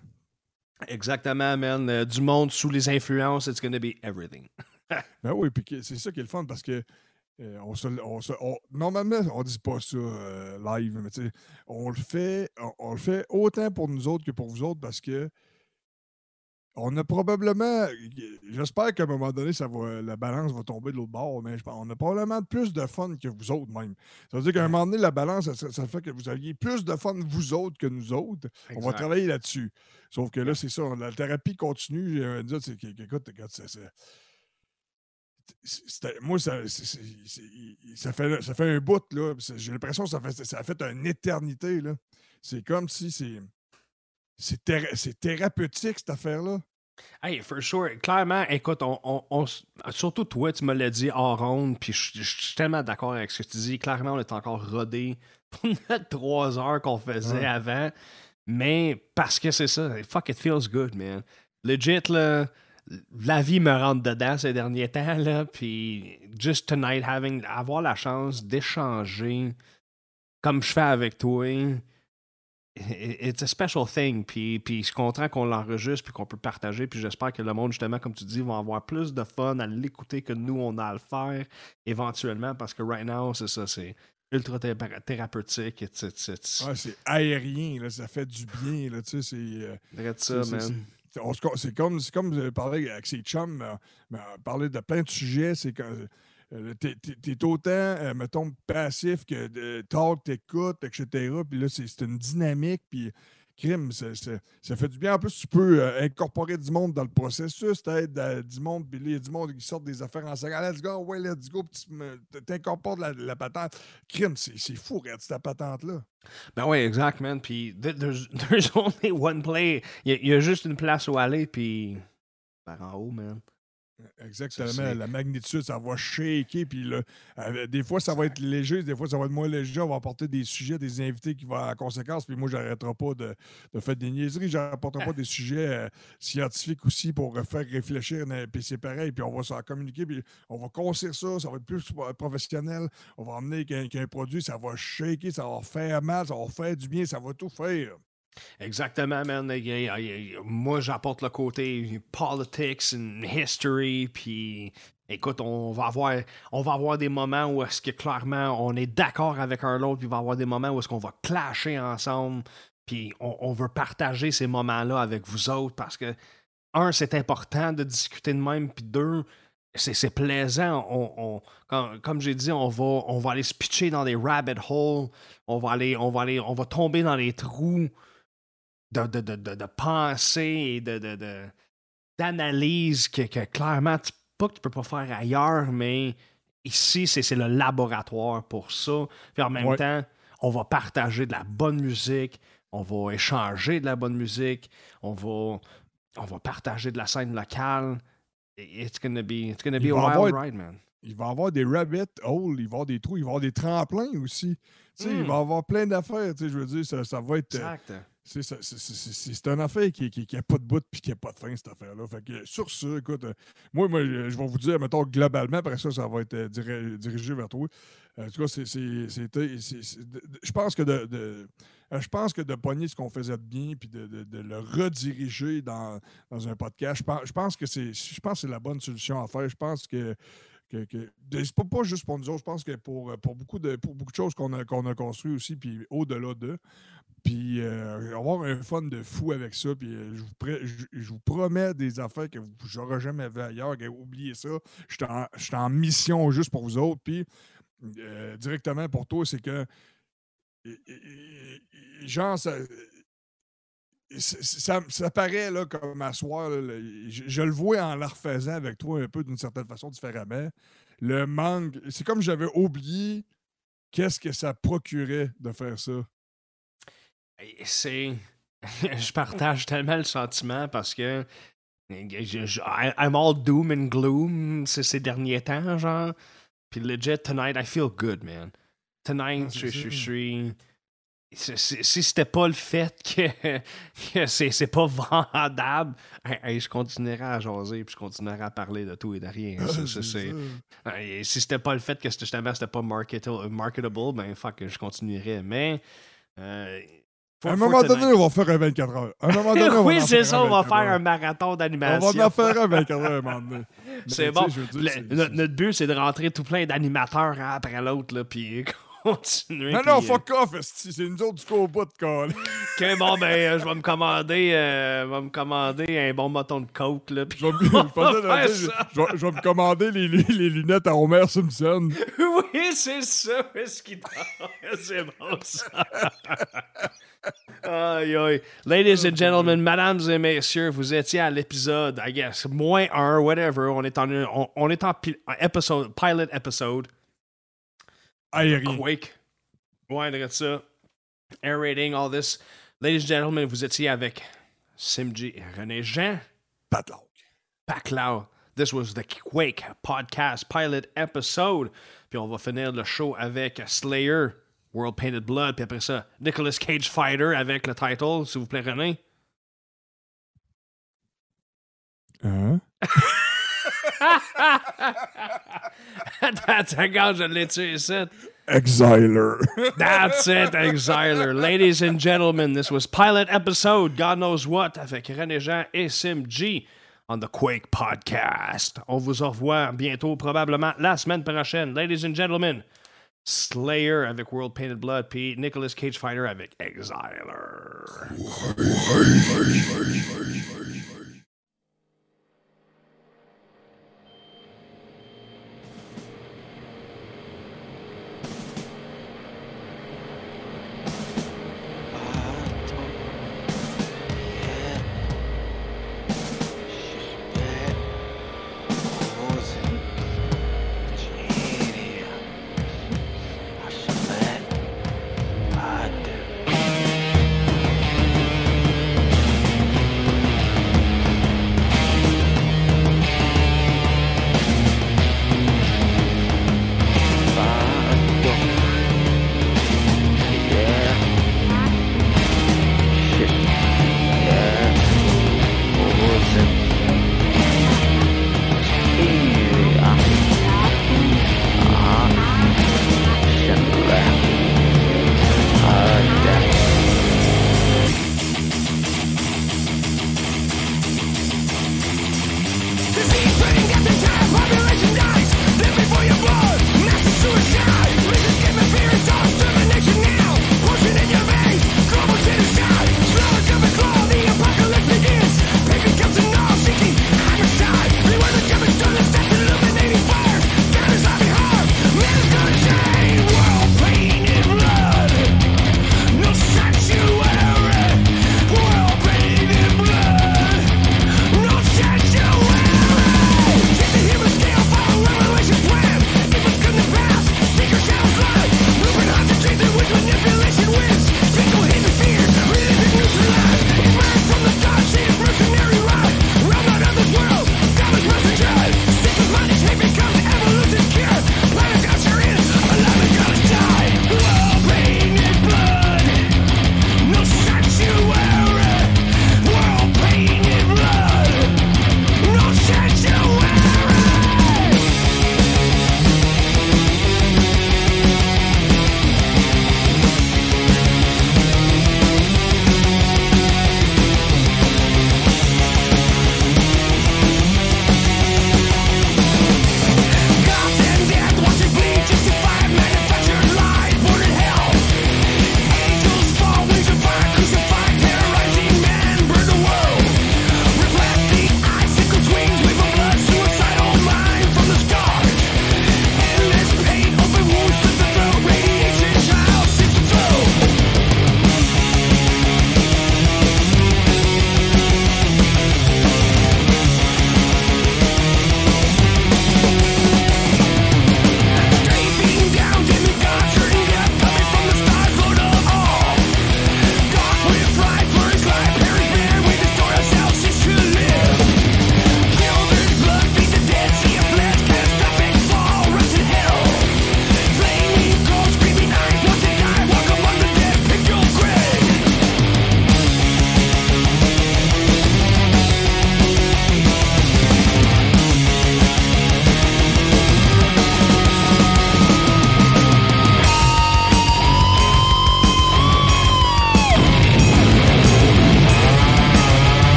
Exactement, man. Euh, du monde sous les influences, it's gonna be everything. Ben oui, puis c'est ça qui est le fun parce que euh, on se, on se- normalement, on dit pas ça euh, live, mais on le fait, on le fait autant pour nous autres que pour vous autres parce que on a probablement, j'espère qu'à un moment donné, ça va, la balance va tomber de l'autre bord, mais je on a probablement plus de fun que vous autres même. Ça veut dire qu'à un moment donné, la balance, ça, ça fait que vous aviez plus de fun vous autres que nous autres. On va travailler là-dessus. Sauf que là, c'est ça, la thérapie continue. C'est que- que- écoute, regarde, c'est- c'est- c'est- c'était- moi, ça, c'est- c'est- ça, fait, ça fait un bout, là. J'ai l'impression que ça fait, ça a fait une éternité, là. C'est comme si c'est. C'est théra- c'est thérapeutique, cette affaire-là? Hey, for sure. Clairement, écoute, on, on- surtout toi, tu me l'as dit en ronde, puis je suis tellement d'accord avec ce que tu dis. Clairement, on est encore rodé pour notre trois heures qu'on faisait Ouais. avant. Mais parce que c'est ça, fuck, it feels good, man. Legit, là, la vie me rentre dedans ces derniers temps, là, puis just tonight, having, avoir la chance d'échanger comme je fais avec toi, it's a special thing. Puis, puis je suis content qu'on l'enregistre puis qu'on peut partager. Puis j'espère que le monde, justement, comme tu dis, va avoir plus de fun à l'écouter que nous, on a à le faire éventuellement. Parce que right now, c'est ça, c'est ultra thé- thérapeutique. Ouais, c'est aérien, là, ça fait du bien. Là, tu sais, c'est, euh, ça, c'est- man. comme, c'est comme euh, parler avec ses chums, mais, euh, parler de plein de sujets. C'est que t'es, t'es- autant, euh, mettons, passif que de talk, t'écoutes, etc. Puis là, c'est, une dynamique puis, crime, ça fait du bien. En plus, tu peux euh, incorporer du monde dans le processus, t'aides euh, du monde, puis il y a du monde qui sort des affaires en second. Let's go, ouais, let's go, puis tu t'incorpores la, la patente. Crime, c'est fou, cette patente-là. Ben ouais, exact, man. Puis th- there's, there's only one play. Il y, y a juste une place où aller, puis par en haut, man. Exactement. La magnitude, ça va shaker. Puis là, euh, des fois, ça va être léger, des fois, ça va être moins léger. On va apporter des sujets, des invités qui vont à conséquence. Puis moi, j'arrêterai pas de, de faire des niaiseries. J'apporterai pas des sujets euh, scientifiques aussi pour euh, faire réfléchir. Puis c'est pareil. Puis on va s'en communiquer. Puis on va concire ça. Ça va être plus pro- professionnel. On va emmener qu'un qu'un produit. Ça va shaker. Ça va faire mal. Ça va faire du bien. Ça va tout faire. Exactement, man. Moi, j'apporte le côté politics and history, puis écoute, on va avoir, on va avoir des moments où est-ce que clairement on est d'accord avec un l'autre, puis il va avoir des moments où est-ce qu'on va clasher ensemble, puis on, veut partager ces moments-là avec vous autres parce que, un, c'est important de discuter de même, puis deux, c'est plaisant. On, comme j'ai dit, on va, on va aller se pitcher dans des rabbit holes, on va aller, on va aller, on va tomber dans les trous de, de, de, de, de pensée et de, de, de- d'analyse que, que clairement, tu, pas que tu peux pas faire ailleurs, mais ici, c'est, c'est le laboratoire pour ça. Puis en même Ouais. temps, on va partager de la bonne musique, on va échanger de la bonne musique, on va, on va partager de la scène locale. It's gonna be, it's gonna be Il a wild avoir- ride, man. Il va y avoir des rabbit holes, il va y avoir des trous, il va y avoir des tremplins aussi. Il Mm. va y avoir plein d'affaires. tu sais, Je veux dire, ça, ça va être. euh, Exact. C'est- c'est- c'est- une affaire qui n'a qui, pas de bout et qui n'a pas de fin, cette affaire-là. Fait que sur ça, écoute, euh, moi, moi, je vais vous dire, mettons, globalement, après ça, ça va être euh, diri- dirigé vers toi. Euh, en tout cas, c'est- de- de- je pense que de, de- je pense que de pogner ce qu'on faisait de bien puis de, de- de le rediriger dans, dans un podcast, je pense, je pense que c'est je pense c'est la bonne solution à faire. Je pense que que, que- de- c'est pas, pas juste pour nous autres, je pense que pour, pour, beaucoup, de, pour beaucoup de choses qu'on a, qu'on a aussi, puis au-delà d'eux. Puis euh, avoir un fun de fou avec ça. Puis euh, je, vous promets des affaires que j'aurais jamais vues ailleurs. que- Oubliez ça. Je suis en, mission juste pour vous autres. Puis euh, directement pour toi, c'est que. Genre, ça, ça, paraît là, comme à soir. je, je le vois en la refaisant avec toi un peu d'une certaine façon différemment. Le manque. C'est comme j'avais oublié qu'est-ce que ça procurait de faire ça. C'est. je partage tellement le sentiment parce que. je- I'm all doom and gloom ces, derniers temps, genre. Puis legit, tonight, I feel good, man. Tonight, Ah, je, suis. Si c'était pas le fait que, que c'est c'est pas vendable, je continuerais à jaser puis je continuerais à parler de tout et de rien. Ah, si c'était pas le fait que c'était- justement c'était pas marketa- marketable, ben fuck, je continuerais. Mais. euh, À un moment donné, on va faire un 24 heures. À un moment donné, on va oui, c'est faire ça, un on va 24 faire un marathon On d'animation. va en faire un 24 heures à un moment donné. C'est bon. dire, Le- notre, but, c'est de rentrer tout plein d'animateurs un après l'autre, puis continuer. Non, non, euh, fuck off, esti, c'est nous autres du au bout de call. OK, bon, ben, euh, je vais me commander, euh, me commander un bon bâton de coke, là, puis Je vais, me- commander les, les- les lunettes à Homer Simpson. oui, c'est ça, ce qui C'est bon, ça. aïe, aïe. Ladies and gentlemen, mesdames et messieurs, vous étiez à l'épisode, I guess, moins un, whatever. On est en, on, on est en pi- en épisode, pilot episode. Aérien. Quake. Ouais, regarde ça. Air rating, all this. Ladies and gentlemen, vous étiez avec Simji René Jean. Patlock. Paclau. This was the Quake podcast pilot episode. Puis on va finir le show avec Slayer, World Painted Blood. Puis après ça, Nicolas Cage Fighter avec le title, s'il vous plaît, René. Hein? That's regarde, je l'ai tué ici. Exiler. That's it, Exiler. Ladies and gentlemen, this was pilot episode, God knows what, avec René Jean et Sim G on the Quake Podcast. On vous revoit bientôt, probablement la semaine prochaine. Ladies and gentlemen, Slayer avec World Painted Blood, puis Nicolas Cage Fighter avec Exiler.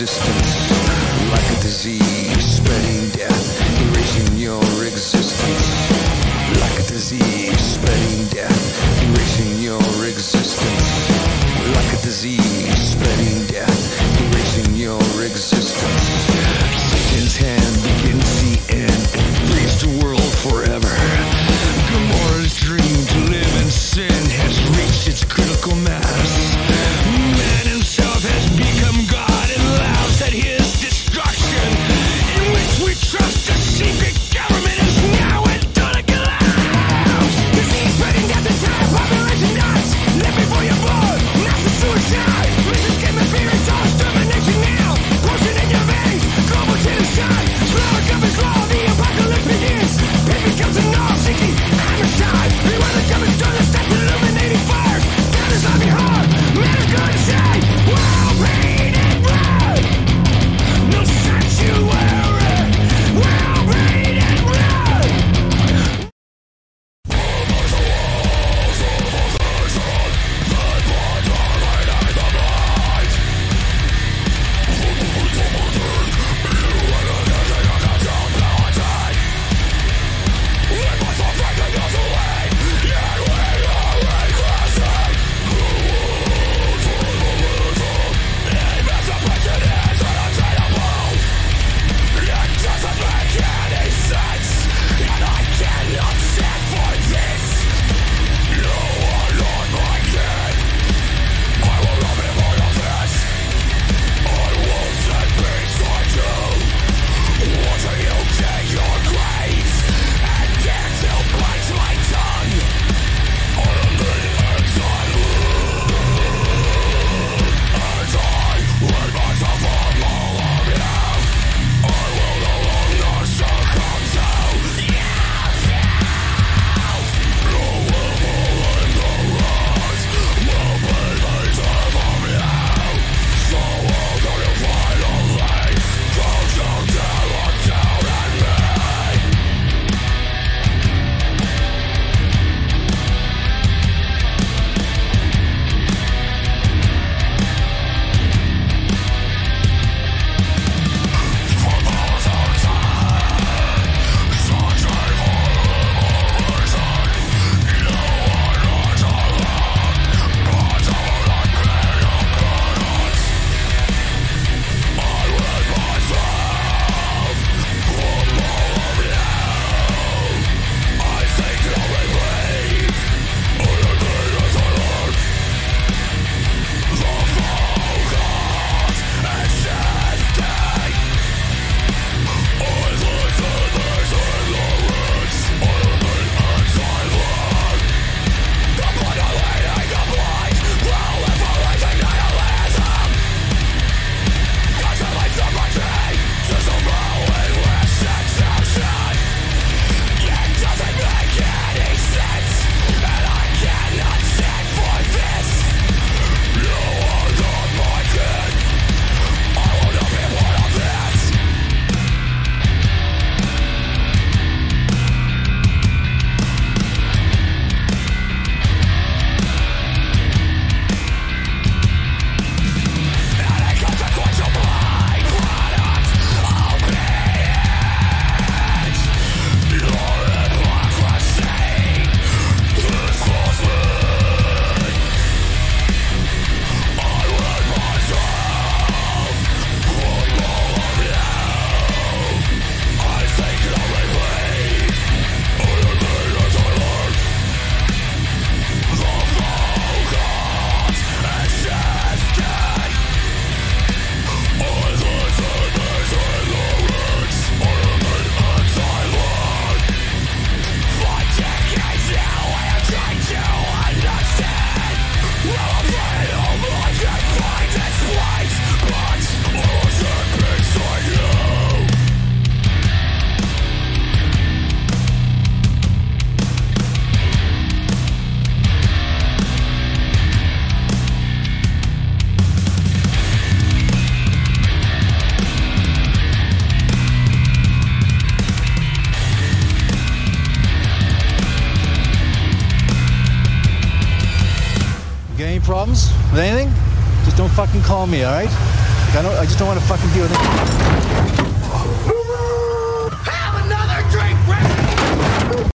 Your call me, all right?